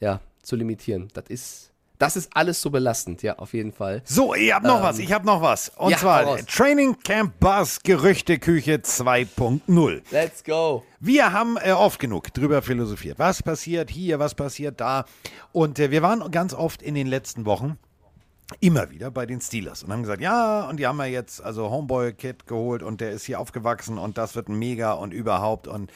ja, zu limitieren. Das ist, das ist alles so belastend, ja, auf jeden Fall. So, ihr habt noch was, ich habe noch was. Und Ähm, ja, zwar raus. Training Camp Buzz Gerüchteküche 2.0. Let's go. Wir haben äh, oft genug drüber philosophiert. Was passiert hier, was passiert da? Und äh, wir waren ganz oft in den letzten Wochen immer wieder bei den Steelers und haben gesagt, ja, und die haben ja jetzt also Homeboy Kid geholt und der ist hier aufgewachsen und das wird ein mega und überhaupt und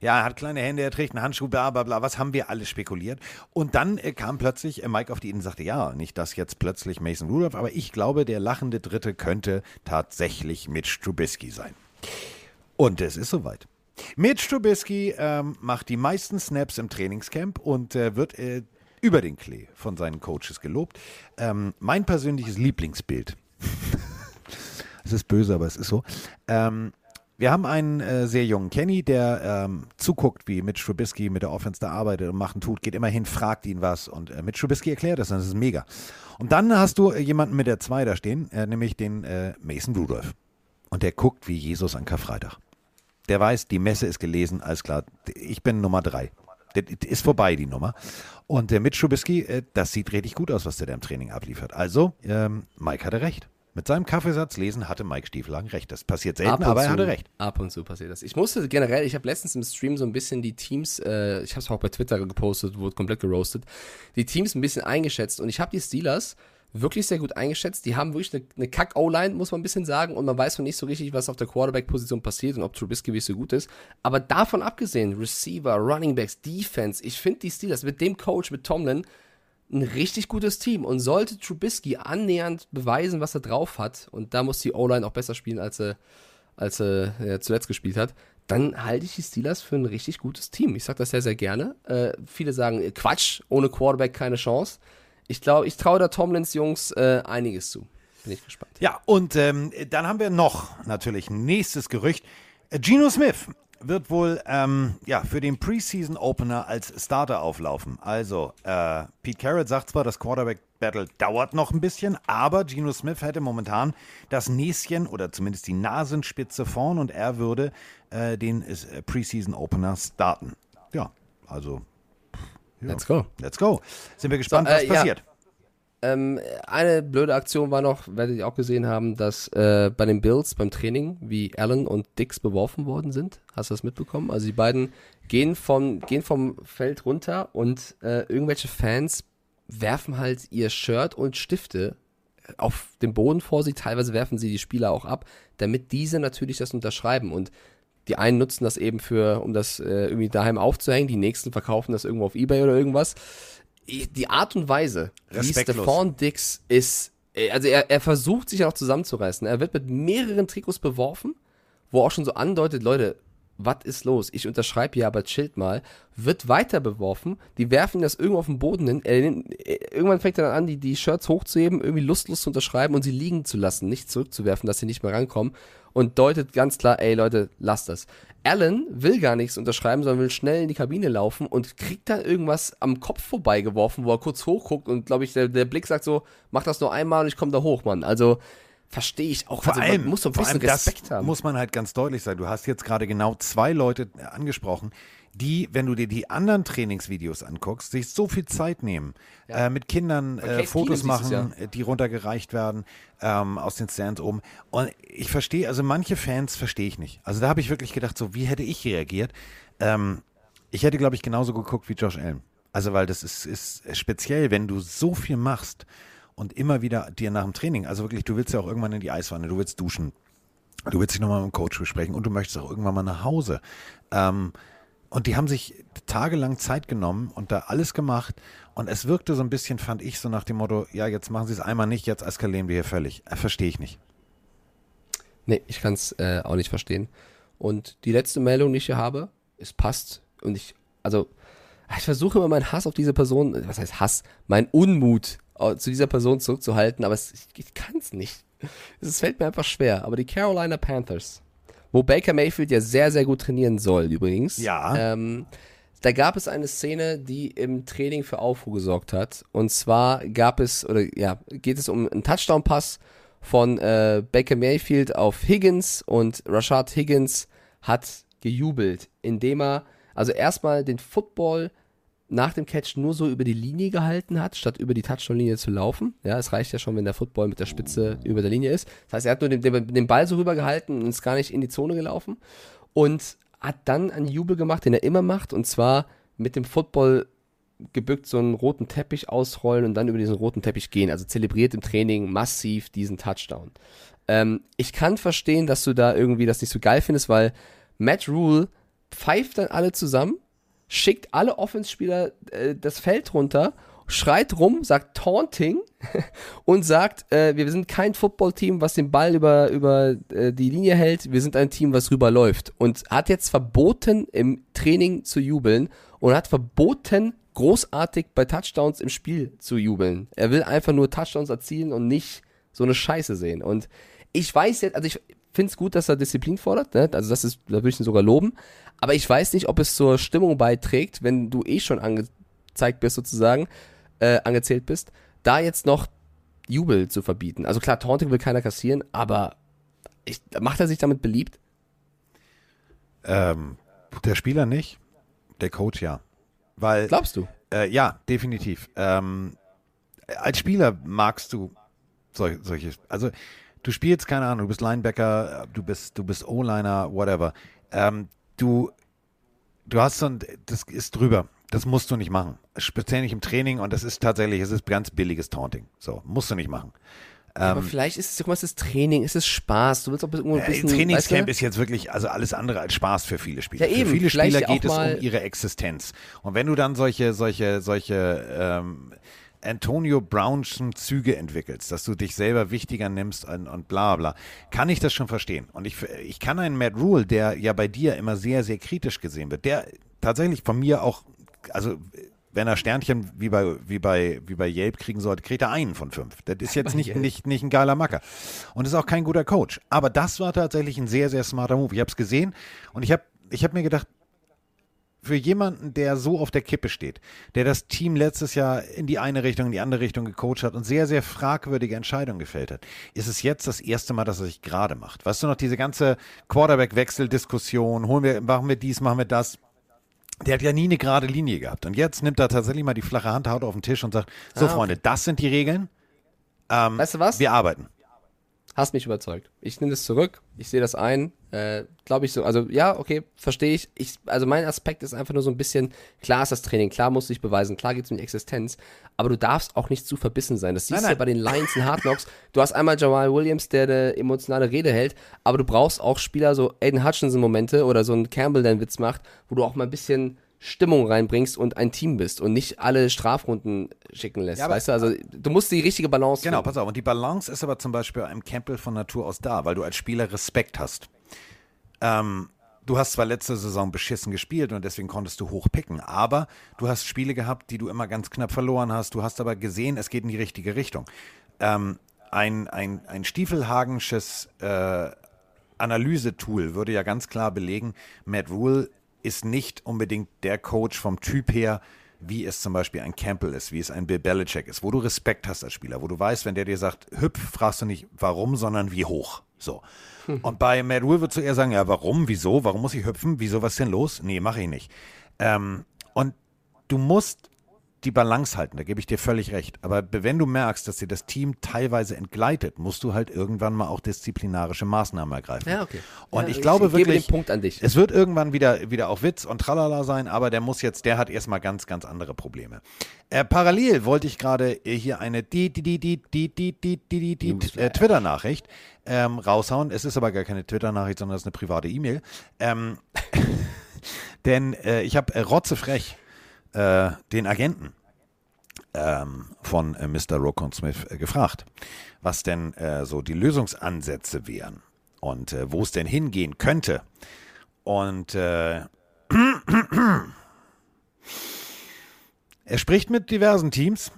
Ja, er hat kleine Hände, er trägt einen Handschuh, bla bla bla. Was haben wir alle spekuliert? Und dann äh, kam plötzlich äh, Mike auf die Idee und sagte, ja, nicht dass jetzt plötzlich Mason Rudolph, aber ich glaube, der lachende Dritte könnte tatsächlich Mitch Trubisky sein. Und es ist soweit. Mitch Trubisky ähm, macht die meisten Snaps im Trainingscamp und äh, wird äh, über den Klee von seinen Coaches gelobt. Ähm, mein persönliches Lieblingsbild. es ist böse, aber es ist so. Ähm, wir haben einen äh, sehr jungen Kenny, der ähm, zuguckt, wie Mitch Trubisky mit der Offense da arbeitet und machen tut, geht immer hin, fragt ihn was und äh, Mitch Trubisky erklärt das und das ist mega. Und dann hast du äh, jemanden mit der 2 da stehen, äh, nämlich den äh, Mason Rudolph. Und der guckt wie Jesus an Karfreitag. Der weiß, die Messe ist gelesen, alles klar. Ich bin Nummer 3. Das ist vorbei, die Nummer. Und der Mitch Trubisky, äh, das sieht richtig gut aus, was der da im Training abliefert. Also, ähm, Mike hatte recht. Mit seinem Kaffeesatz lesen hatte Mike Stieflagen recht. Das passiert selten, aber er zu- hatte recht. Ab und zu passiert das. Ich musste generell, ich habe letztens im Stream so ein bisschen die Teams, äh, ich habe es auch bei Twitter gepostet, wurde komplett geroastet, die Teams ein bisschen eingeschätzt und ich habe die Steelers wirklich sehr gut eingeschätzt. Die haben wirklich eine, eine Kack-O-Line, muss man ein bisschen sagen, und man weiß noch nicht so richtig, was auf der Quarterback-Position passiert und ob Trubisky wirklich so gut ist. Aber davon abgesehen, Receiver, Running Backs, Defense, ich finde die Steelers mit dem Coach, mit Tomlin, ein richtig gutes Team und sollte Trubisky annähernd beweisen, was er drauf hat, und da muss die O-Line auch besser spielen, als er, als er ja, zuletzt gespielt hat, dann halte ich die Steelers für ein richtig gutes Team. Ich sage das sehr, sehr gerne. Äh, viele sagen, äh, Quatsch, ohne Quarterback keine Chance. Ich glaube, ich traue der Tomlins Jungs äh, einiges zu. Bin ich gespannt. Ja, und ähm, dann haben wir noch natürlich nächstes Gerücht. Äh, Geno Smith wird wohl ähm, ja, für den Preseason Opener als Starter auflaufen. Also, äh, Pete Carroll sagt zwar, das Quarterback Battle dauert noch ein bisschen, aber Geno Smith hätte momentan das Näschen oder zumindest die Nasenspitze vorn und er würde äh, den äh, Preseason Opener starten. Ja, also. Ja. Let's go. Let's go. Sind wir gespannt, So, äh, was ja. passiert. Ähm, eine blöde Aktion war noch, werdet ihr auch gesehen haben, dass äh, bei den Bills beim Training, wie Allen und Dix beworfen worden sind. Hast du das mitbekommen? Also die beiden gehen vom, gehen vom Feld runter und äh, irgendwelche Fans werfen halt ihr Shirt und Stifte auf den Boden vor sich. Teilweise werfen sie die Spieler auch ab, damit diese natürlich das unterschreiben. Und die einen nutzen das eben für, um das äh, irgendwie daheim aufzuhängen, die nächsten verkaufen das irgendwo auf Ebay oder irgendwas. Die Art und Weise, wie. Stephon Dix ist, äh, also er, er versucht sich ja noch zusammenzureißen. Er wird mit mehreren Trikots beworfen, wo auch schon so andeutet, Leute, was ist los? Ich unterschreibe hier, aber chillt mal. Wird weiter beworfen, die werfen das irgendwo auf den Boden hin. Er, nimmt- äh, irgendwann fängt er dann an, die, die Shirts hochzuheben, irgendwie lustlos zu unterschreiben und sie liegen zu lassen, nicht zurückzuwerfen, dass sie nicht mehr rankommen. Und deutet ganz klar, ey Leute, lasst das. Allen will gar nichts unterschreiben, sondern will schnell in die Kabine laufen und kriegt dann irgendwas am Kopf vorbeigeworfen, wo er kurz hochguckt und glaube ich, der, der Blick sagt so, mach das nur einmal und ich komme da hoch, Mann. Also verstehe ich auch. Vor also, allem, man muss so ein bisschen Respekt haben. muss man halt ganz deutlich sagen. Du hast jetzt gerade genau zwei Leute äh, angesprochen, die, wenn du dir die anderen Trainingsvideos anguckst, sich so viel Zeit nehmen, äh, mit Kindern äh, Fotos machen, die runtergereicht werden ähm, aus den Stands oben. Und ich verstehe, also manche Fans verstehe ich nicht. Also da habe ich wirklich gedacht, so wie hätte ich reagiert? Ähm, ich hätte, glaube ich, genauso geguckt wie Josh Allen. Also weil das ist, ist speziell, wenn du so viel machst und immer wieder dir nach dem Training, also wirklich, du willst ja auch irgendwann in die Eiswanne, du willst duschen, du willst dich nochmal mit dem Coach besprechen und du möchtest auch irgendwann mal nach Hause. Ähm, und die haben sich tagelang Zeit genommen und da alles gemacht. Und es wirkte so ein bisschen, fand ich, so nach dem Motto, ja, jetzt machen sie es einmal nicht, jetzt eskalieren wir hier völlig. Äh, Verstehe ich nicht. Nee, ich kann es äh, auch nicht verstehen. Und die letzte Meldung, die ich hier habe, es passt. Und ich, also, ich versuche immer meinen Hass auf diese Person, was heißt Hass, meinen Unmut äh, zu dieser Person zurückzuhalten, aber es, ich, ich kann es nicht. Es fällt mir einfach schwer. Aber die Carolina Panthers, wo Baker Mayfield ja sehr, sehr gut trainieren soll, übrigens. Ja. Ähm, da gab es eine Szene, die im Training für Aufruhr gesorgt hat. Und zwar gab es, oder ja, geht es um einen Touchdown-Pass von äh, Baker Mayfield auf Higgins und Rashad Higgins hat gejubelt, indem er also erstmal den Football nach dem Catch nur so über die Linie gehalten hat, statt über die Touchdown-Linie zu laufen. Ja, es reicht ja schon, wenn der Football mit der Spitze über der Linie ist. Das heißt, er hat nur den, den, Ball so rüber gehalten und ist gar nicht in die Zone gelaufen. Und hat dann einen Jubel gemacht, den er immer macht, und zwar mit dem Football gebückt so einen roten Teppich ausrollen und dann über diesen roten Teppich gehen. Also zelebriert im Training massiv diesen Touchdown. Ähm, ich kann verstehen, dass du da irgendwie das nicht so geil findest, weil Matt Rule pfeift dann alle zusammen, schickt alle Offenspieler äh, das Feld runter, schreit rum, sagt Taunting und sagt, äh, wir sind kein Footballteam, was den Ball über, über äh, die Linie hält, wir sind ein Team, was rüberläuft. Und hat jetzt verboten, im Training zu jubeln und hat verboten, großartig bei Touchdowns im Spiel zu jubeln. Er will einfach nur Touchdowns erzielen und nicht so eine Scheiße sehen. Und ich weiß jetzt, also ich finde es gut, dass er Disziplin fordert, ne? also das ist, da würde ich ihn sogar loben, aber ich weiß nicht, ob es zur Stimmung beiträgt, wenn du eh schon angezeigt bist sozusagen, äh, angezählt bist, da jetzt noch Jubel zu verbieten. Also klar, Taunting will keiner kassieren, aber ich, macht er sich damit beliebt? Ähm, der Spieler nicht, der Coach ja. Weil, Glaubst du? Äh, ja, definitiv. Ähm, als Spieler magst du solche, solche, also du spielst, keine Ahnung, du bist Linebacker, du bist, du bist O-Liner, whatever. Ähm, du, du hast so ein, das ist drüber. Das musst du nicht machen. Speziell nicht im Training und das ist tatsächlich, es ist ganz billiges Taunting. So, musst du nicht machen. aber Ähm, vielleicht ist es, guck mal, es ist Training, es Spaß. Du willst auch irgendwo ein äh, bisschen. Trainingscamp weißt du? ist jetzt wirklich also alles andere als Spaß für viele Spieler. Ja, eben. Für viele Spieler geht es um ihre Existenz. Und wenn du dann solche, solche, solche ähm, Antonio Brownschen Züge entwickelst, dass du dich selber wichtiger nimmst und, und bla bla, kann ich das schon verstehen. Und ich, ich kann einen Matt Rule, der ja bei dir immer sehr, sehr kritisch gesehen wird, der tatsächlich von mir auch, also wenn er Sternchen wie bei, wie bei, wie bei Yelp kriegen sollte, kriegt er einen von fünf. Das ist jetzt nicht, nicht, nicht ein geiler Macker. Und ist auch kein guter Coach. Aber das war tatsächlich ein sehr, sehr smarter Move. Ich habe es gesehen und ich habe ich hab mir gedacht, für jemanden, der so auf der Kippe steht, der das Team letztes Jahr in die eine Richtung, in die andere Richtung gecoacht hat und sehr, sehr fragwürdige Entscheidungen gefällt hat, ist es jetzt das erste Mal, dass er sich gerade macht. Weißt du noch, diese ganze Quarterback-Wechsel-Diskussion, holen wir, machen wir dies, machen wir das. Der hat ja nie eine gerade Linie gehabt. Und jetzt nimmt er tatsächlich mal die flache Hand, haut auf den Tisch und sagt, so Ah, okay. Freunde, das sind die Regeln. Ähm, Weißt du was? Wir arbeiten. Hast mich überzeugt. Ich nehme das zurück. Ich sehe das ein. Äh, Glaube ich so. Also ja, okay, verstehe ich. ich. Also mein Aspekt ist einfach nur so ein bisschen, klar ist das Training, klar musst du dich beweisen, klar geht es um die Existenz, aber du darfst auch nicht zu verbissen sein. Das siehst Nein, du ja nein. bei den Lions in Hard Knocks. Du hast einmal Jamal Williams, der eine emotionale Rede hält, aber du brauchst auch Spieler, so Aiden Hutchinson-Momente oder so ein Campbell, der einen Witz macht, wo du auch mal ein bisschen Stimmung reinbringst und ein Team bist und nicht alle Strafrunden schicken lässt. Ja, weißt du, also du musst die richtige Balance Genau, finden. pass auf. Und die Balance ist aber zum Beispiel einem Campbell von Natur aus da, weil du als Spieler Respekt hast. Ähm, du hast zwar letzte Saison beschissen gespielt und deswegen konntest du hoch picken, aber du hast Spiele gehabt, die du immer ganz knapp verloren hast. Du hast aber gesehen, es geht in die richtige Richtung. Ähm, ein, ein, ein stiefelhagensches äh, Analysetool würde ja ganz klar belegen, Matt Rule ist nicht unbedingt der Coach vom Typ her, wie es zum Beispiel ein Campbell ist, wie es ein Bill Belichick ist, wo du Respekt hast als Spieler, wo du weißt, wenn der dir sagt, hüpf, fragst du nicht warum, sondern wie hoch. So. Und bei Matt Rule würdest du eher sagen, ja, warum, wieso, warum muss ich hüpfen, wieso, was ist denn los? Nee, mache ich nicht. Ähm, und du musst die Balance halten, da gebe ich dir völlig recht. Aber be- wenn du merkst, dass dir das Team teilweise entgleitet, musst du halt irgendwann mal auch disziplinarische Maßnahmen ergreifen. Ja, okay. Und Ja, ich ich glaube gebe wirklich, es wird irgendwann wieder, wieder auch Witz und Tralala sein, aber der muss jetzt, der hat erstmal ganz, ganz andere Probleme. Äh, parallel wollte ich gerade äh, hier eine die, die, die, die, die, die, die, die, die, die, äh, Twitter-Nachricht ähm, raushauen. Es ist aber gar keine Twitter-Nachricht, sondern es ist eine private E-Mail. Ähm, denn äh, ich habe äh, rotzefrech äh, den Agenten ähm, von äh, Mr. Rokon Smith äh, gefragt, was denn äh, so die Lösungsansätze wären und äh, wo es denn hingehen könnte. Und äh, er spricht mit diversen Teams.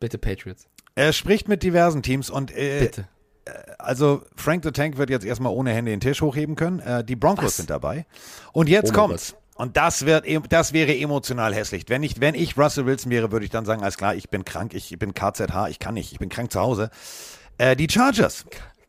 Bitte Patriots. Er spricht mit diversen Teams und Bitte. also Frank the Tank wird jetzt erstmal ohne Hände den Tisch hochheben können. Die Broncos Was? sind dabei. Und jetzt Oh kommt's. Und das wird, das wäre emotional hässlich. Wenn ich, wenn ich Russell Wilson wäre, würde ich dann sagen, alles klar, ich bin krank, ich bin KZH, ich kann nicht, ich bin krank zu Hause. Äh, die Chargers.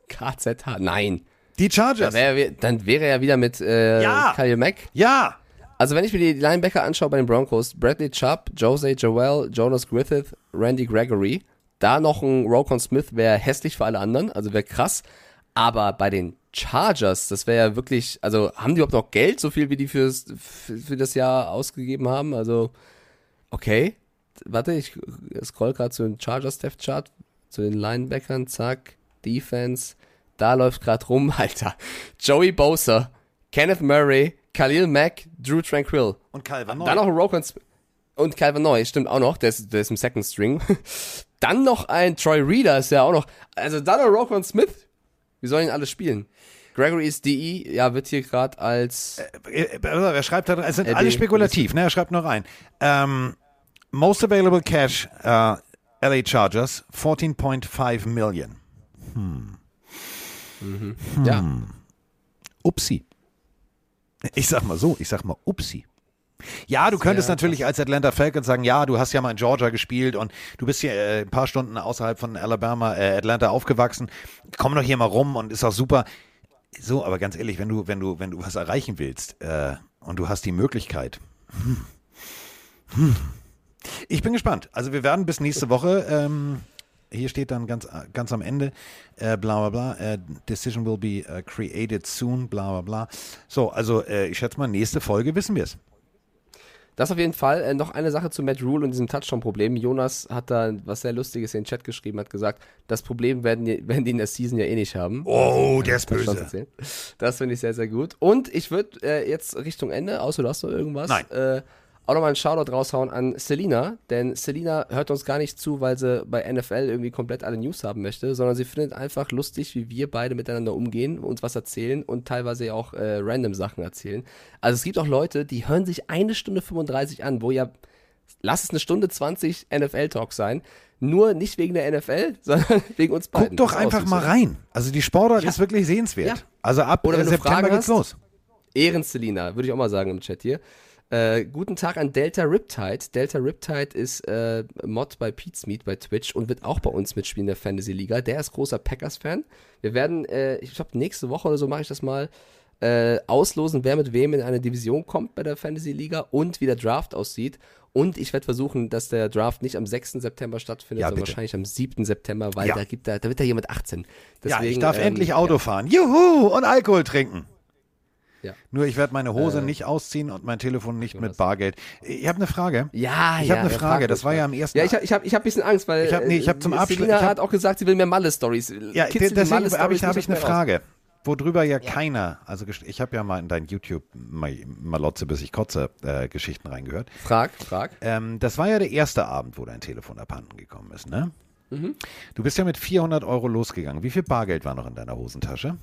KZH. Nein. Die Chargers. wär, dann wäre er wieder mit äh, Ja. Khalil Mack. Ja. Also wenn ich mir die Linebacker anschaue bei den Broncos, Bradley Chubb, Jose Joel, Jonas Griffith, Randy Gregory, da noch ein Rokon Smith wäre hässlich für alle anderen, also wäre krass. Aber bei den Chargers, das wäre ja wirklich, also haben die überhaupt noch Geld, so viel wie die fürs, für, für das Jahr ausgegeben haben? Also, okay. Warte, ich scroll gerade zu den Chargers Depth Chart, zu den Linebackern, zack, Defense, da läuft gerade rum, Alter. Joey Bosa, Kenneth Murray, Khalil Mack, Drew Tranquil. Und Calvin Neu. Dann noch ein Smith. Und Calvin Neu, stimmt auch noch, der ist, der ist im Second String. dann noch ein Troy Reader ist ja auch noch. Also dann noch Rokon Smith. Wie sollen ihn alle spielen? Gregory ist DE, ja, wird hier gerade als. Äh, äh, Er schreibt da, es sind LB. alle spekulativ, ne? Er schreibt noch rein. Ähm, most available cash, äh, LA Chargers, 14.5 Million. Ja. Upsi. Ich sag mal so, ich sag mal Upsi. Ja, du könntest natürlich als Atlanta Falcons sagen, ja, du hast ja mal in Georgia gespielt und du bist hier äh, ein paar Stunden außerhalb von Alabama, äh, Atlanta aufgewachsen. Komm doch hier mal rum und ist auch super. So, aber ganz ehrlich, wenn du, wenn du, wenn du was erreichen willst äh, und du hast die Möglichkeit. Hm, hm. Ich bin gespannt. Also wir werden bis nächste Woche. Ähm, hier steht dann ganz, ganz am Ende, äh, bla bla bla, äh, Decision will be äh, created soon, bla bla bla. So, also äh, ich schätze mal, nächste Folge wissen wir es. Das auf jeden Fall. Äh, noch eine Sache zu Matt Rule und diesem Touchdown-Problem. Jonas hat da was sehr Lustiges in den Chat geschrieben, hat gesagt, das Problem werden die, werden die in der Season ja eh nicht haben. Oh, der ist böse. erzählen. Das finde ich sehr, sehr gut. Und ich würde äh, jetzt Richtung Ende, außer du hast noch irgendwas, Nein. Äh, auch nochmal einen Shoutout raushauen an Selina, denn Selina hört uns gar nicht zu, weil sie bei NFL irgendwie komplett alle News haben möchte, sondern sie findet einfach lustig, wie wir beide miteinander umgehen, uns was erzählen und teilweise auch äh, random Sachen erzählen. Also es gibt auch Leute, die hören sich eine Stunde 35 an, wo ja, lass es eine Stunde 20 NFL-Talk sein, nur nicht wegen der NFL, sondern wegen uns beiden. Guck doch einfach mal rein. Also die Sportart Ja. ist wirklich sehenswert. Ja. Also ab Oder September Fragen geht's hast, los. Ehrenselina, würde ich auch mal sagen im Chat hier. Äh, guten Tag an Delta Riptide. Delta Riptide ist äh, Mod bei Pete's Meet bei Twitch und wird auch bei uns mitspielen in der Fantasy Liga. Der ist großer Packers-Fan. Wir werden, äh, ich glaube, nächste Woche oder so mache ich das mal, äh, auslosen, wer mit wem in eine Division kommt bei der Fantasy Liga und wie der Draft aussieht. Und ich werde versuchen, dass der Draft nicht am 6. September stattfindet, Ja, sondern wahrscheinlich am 7. September, weil Ja. da, gibt da, da wird da jemand 18. ja, ich Deswegen, darf ähm, endlich Auto fahren. Juhu! Und Alkohol trinken. Ja. Nur ich werde meine Hose Äh, nicht ausziehen und mein Telefon nicht mit. Bargeld. Ich habe eine Frage. Ja, Ich ja. habe eine ja, Frage. frag Das war ja am ersten. Ja, ich habe ich hab, ich hab ein bisschen Angst, weil Ich hab- nee, ich hab zum äh, Abschluss- Selina ich hat auch gesagt, sie will mehr Malle-Stories. Ja, Kitzel deswegen habe ich, hab ich eine. Frage, worüber ja, keiner, also ich habe ja mal in dein YouTube mal- Malotze bis ich kotze äh, Geschichten reingehört. Frag, frag. Ähm, das war ja der erste Abend, wo dein Telefon abhanden gekommen ist, ne? Mhm. Du bist ja mit 400 Euro losgegangen. Wie viel Bargeld war noch in deiner Hosentasche?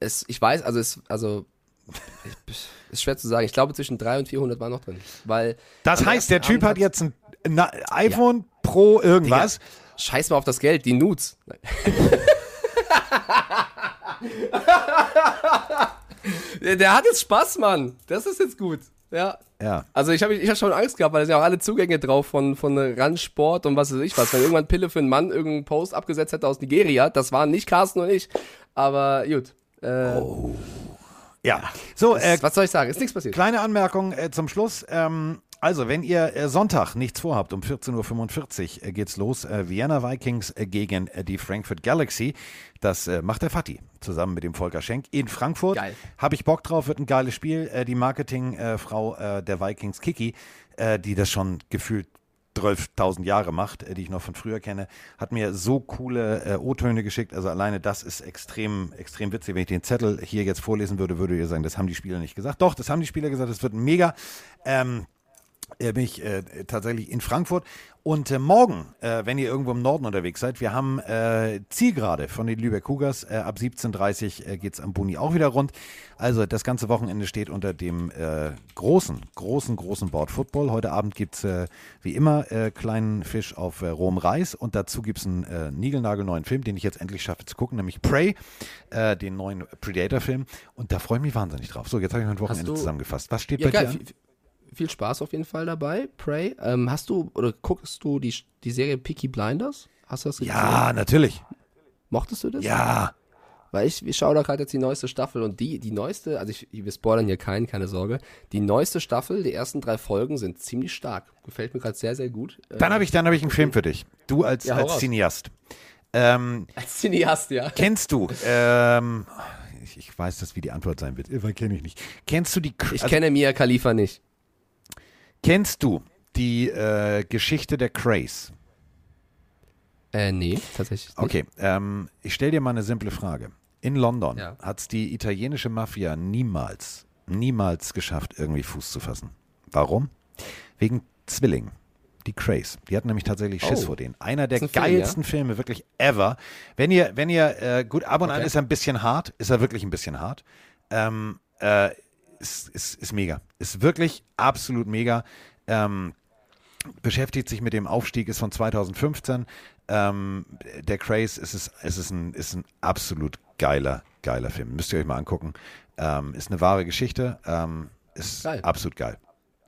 Es, ich weiß, also es, also ist schwer zu sagen. Ich glaube zwischen 300 und 400 war noch drin, weil Das heißt, der Typ hat jetzt ein na, iPhone Pro irgendwas. Scheiß mal auf das Geld, die Nudes. Der hat jetzt Spaß, Mann. Das ist jetzt gut. Ja. Ja. Also ich habe ich hab schon Angst gehabt, weil da sind ja auch alle Zugänge drauf von, von Randsport und was weiß ich was. Wenn irgendwann Pille für einen Mann irgendeinen Post abgesetzt hätte aus Nigeria, das waren nicht Carsten und ich. Aber gut. Äh, Ja. So, äh, was soll ich sagen? Ist nichts passiert. Kleine Anmerkung äh, zum Schluss. Ähm, also, wenn ihr äh, Sonntag nichts vorhabt, um 14.45 Uhr äh, geht's los. Äh, Vienna Vikings gegen die Frankfurt Galaxy. Das macht der Fatih zusammen mit dem Volker Schenk in Frankfurt. Habe ich Bock drauf, wird ein geiles Spiel. Die Marketingfrau der Vikings, Kiki, die das schon gefühlt 12.000 Jahre macht, äh, die ich noch von früher kenne, hat mir so coole äh, O-Töne geschickt. Also alleine das ist extrem, extrem witzig. Wenn ich den Zettel hier jetzt vorlesen würde, würde ihr sagen, das haben die Spieler nicht gesagt. Doch, das haben die Spieler gesagt, es wird mega. Ähm, äh, bin ich äh, tatsächlich in Frankfurt. Und äh, morgen, äh, wenn ihr irgendwo im Norden unterwegs seid, wir haben äh, Zielgerade von den Lübeck Cougars. Äh, ab 17.30 Uhr äh, geht es am Buni auch wieder rund. Also das ganze Wochenende steht unter dem großen, großen, großen Board Football. Heute Abend gibt es wie immer kleinen Fisch auf äh, rohem Reis. Und dazu gibt es einen äh, niegelnagelneuen Film, den ich jetzt endlich schaffe zu gucken, nämlich Prey, den neuen Predator-Film. Und da freue ich mich wahnsinnig drauf. So, jetzt habe ich mein Wochenende zusammengefasst. Was steht Ja, bei geil. dir an? Viel, Spaß auf jeden Fall dabei, Prey. Ähm, hast du oder guckst du die, die Serie Peaky Blinders? Hast du das gesehen? Ja, natürlich. Mochtest du das? Ja. Weil ich, ich schaue da gerade jetzt die neueste Staffel und die, die neueste, also ich, wir spoilern hier keinen, keine Sorge. Die neueste Staffel, die ersten drei Folgen sind ziemlich stark. Gefällt mir gerade sehr, sehr gut. Dann habe ich, dann hab ich einen Film für dich. Du als, Ja, als raus. Cineast. Ähm, als Cineast, ja. kennst du, ähm, ich, ich weiß das, wie die Antwort sein wird, weil kenne ich nicht. Kennst du die, Ich also, kenne Mia Khalifa nicht. Kennst du die äh, Geschichte der Craze? Äh, nee, tatsächlich nicht. Okay, ähm, ich stelle dir mal eine simple Frage. In London Ja. hat es die italienische Mafia niemals niemals geschafft, irgendwie Fuß zu fassen. Warum? Wegen Zwillingen. Die Craze. Die hatten nämlich tatsächlich Schiss Oh. vor denen. Einer der ein Film, geilsten Filme, wirklich ever. Wenn ihr, wenn ihr, äh, gut, ab und an Okay. ist er ein bisschen hart, ist er wirklich ein bisschen hart. Ähm, äh, ist, ist, ist mega. Ist wirklich absolut mega. Ähm, beschäftigt sich mit dem Aufstieg, ist von 2015. Ähm, der Craze ist, es, es ist, ein, ist ein absolut geiler, geiler Film. Müsst ihr euch mal angucken. Ähm, ist eine wahre Geschichte. Ähm, ist Geil. absolut geil.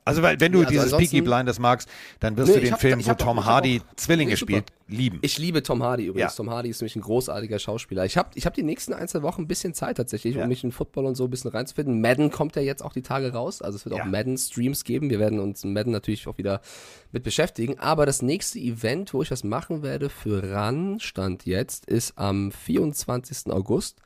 Also, weil, wenn du Ja, also dieses Peaky Blinders magst, dann wirst Nee, du den hab- Film, wo auch- Tom hab Hardy auch- Zwillinge spielt, lieben. Ich liebe Tom Hardy übrigens. Ja. Tom Hardy ist nämlich ein großartiger Schauspieler. Ich habe ich hab die nächsten ein, zwei Wochen ein bisschen Zeit tatsächlich, Ja. um mich in Football und so ein bisschen reinzufinden. Madden kommt ja jetzt auch die Tage raus. Also es wird auch Madden-Streams geben. Wir werden uns Madden natürlich auch wieder mit beschäftigen. Aber das nächste Event, wo ich was machen werde für RAN, stand jetzt, ist am 24. August.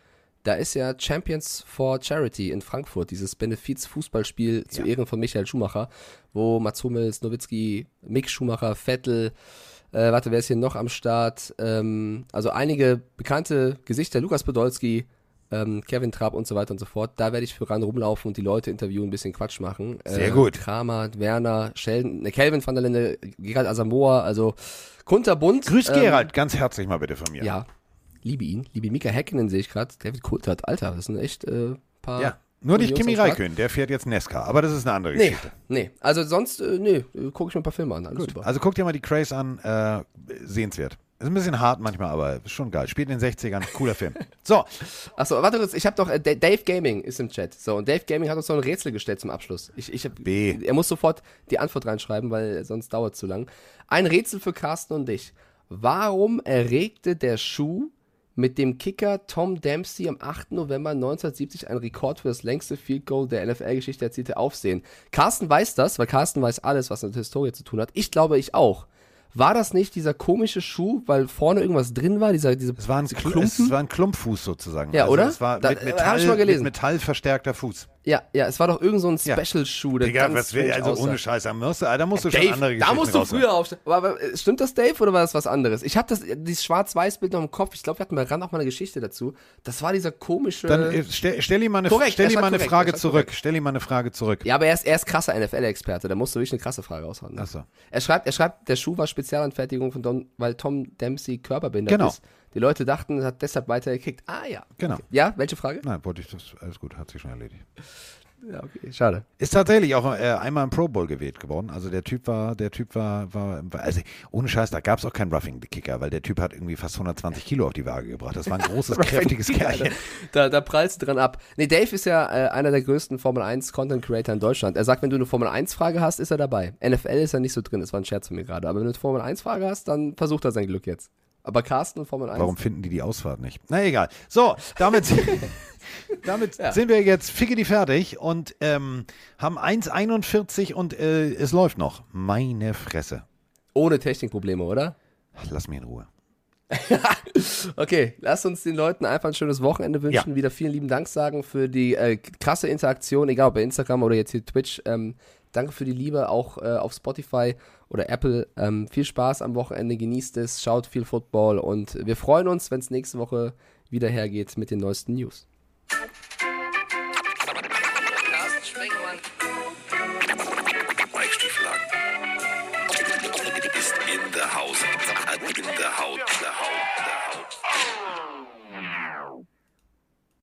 Da ist ja Champions for Charity in Frankfurt, dieses Benefiz-Fußballspiel zu Ja. Ehren von Michael Schumacher, wo Mats Hummels, Nowitzki, Mick Schumacher, Vettel, äh, warte, wer ist hier noch am Start? Ähm, also einige bekannte Gesichter, Lukas Podolski, ähm, Kevin Trapp und so weiter und so fort. Da werde ich für ran rumlaufen und die Leute interviewen, ein bisschen Quatsch machen. Sehr gut. Kramer, Werner, Sheldon, ne, Kelvin van der Linde, Gerald Asamoah, also kunterbunt. Grüß Ähm, Gerald, ganz herzlich mal bitte von mir. ja, liebe ihn. Liebe Mika Häkkinen sehe ich gerade. David Coulthard, Alter, das sind echt äh, paar. Ja. Nur nicht Kimi. Räikkönen, der fährt jetzt Nesca, aber das ist eine andere Nee, Geschichte. nee. Also sonst, äh, nee, gucke ich mir ein paar Filme an. Alles super. Also guck dir mal die Craze an, äh, sehenswert. Ist ein bisschen hart manchmal, aber schon geil. Spielt in den 60ern, cooler Film. So, Achso, warte kurz, ich habe doch, äh, Da- Dave Gaming ist im Chat. So, und Dave Gaming hat uns so ein Rätsel gestellt zum Abschluss. Ich, ich hab, B. Er muss sofort die Antwort reinschreiben, weil sonst dauert es zu lang. Ein Rätsel für Carsten und dich. Warum erregte der Schuh mit dem Kicker Tom Dempsey am 8. November 1970 einen Rekord für das längste Field Goal der NFL-Geschichte erzielte Aufsehen? Carsten weiß das, weil Carsten weiß alles, was mit der Historie zu tun hat. Ich glaube, ich auch. War das nicht dieser komische Schuh, weil vorne irgendwas drin war, dieser, diese, es war ein, Klumpen? es war ein Klumpfuß sozusagen. Ja, oder? Es war Da- mit äh, Metall, ich mal gelesen. mit Metall verstärkter Fuß. Ja, ja, es war doch irgend so ein. Special-Schuh, der Digga, ganz was will, also aussah. ohne Scheiß, da musst du, da musst du schon Dave, andere da Geschichten musst du früher aufstehen. Aber, aber äh, stimmt das, Dave, oder war das was anderes? Ich habe das, dieses Schwarz-Weiß-Bild noch im Kopf. Ich glaube, wir hatten bei Rand auch mal eine Geschichte dazu. Das war dieser komische. Dann äh, stell, stell ihm mal eine, Korrekt, stell ihm mal eine korrekt, Frage zurück. Stell ihm mal eine Frage zurück. ja, aber er ist, er ist krasser NFL-Experte. Da musst du wirklich eine krasse Frage raushauen. Ne? Ach so. Er schreibt, er schreibt, der Schuh war Spezialanfertigung von Don, weil Tom Dempsey körperbehindert Genau. ist. Die Leute dachten, er hat deshalb weitergekickt. Ah ja. Genau. Okay. Ja, welche Frage? Nein, wollte ich das, alles gut, hat sich schon erledigt. Ja, okay, schade. Ist tatsächlich auch äh, einmal im Pro Bowl gewählt geworden. Also der Typ war, der Typ war, war, war also ohne Scheiß, da gab es auch keinen Roughing the Kicker, weil der Typ hat irgendwie fast 120 Kilo auf die Waage gebracht. Das war ein großes, kräftiges Kerlchen. Da, da prallst du dran ab. Nee, Dave ist ja äh, einer der größten Formel 1 Content Creator in Deutschland. Er sagt, wenn du eine Formel 1 Frage hast, ist er dabei. NFL ist er nicht so drin, das war ein Scherz von mir gerade. Aber wenn du eine Formel 1 Frage hast, dann versucht er sein Glück jetzt. Aber Carsten und Formel 1. Warum finden die die Ausfahrt nicht? Na egal. So, damit, damit Ja. sind wir jetzt fickedi fertig und ähm, haben 1,41 und äh, es läuft noch. Meine Fresse. Ohne Technikprobleme, oder? Ach, Lass mich in Ruhe. Okay, lass uns den Leuten einfach ein schönes Wochenende wünschen. Ja. Wieder vielen lieben Dank sagen für die äh, krasse Interaktion, egal ob bei Instagram oder jetzt hier Twitch. Ähm, danke für die Liebe, auch äh, auf Spotify oder Apple. Ähm, viel Spaß am Wochenende, genießt es, schaut viel Football und wir freuen uns, wenn es nächste Woche wieder hergeht mit den neuesten News.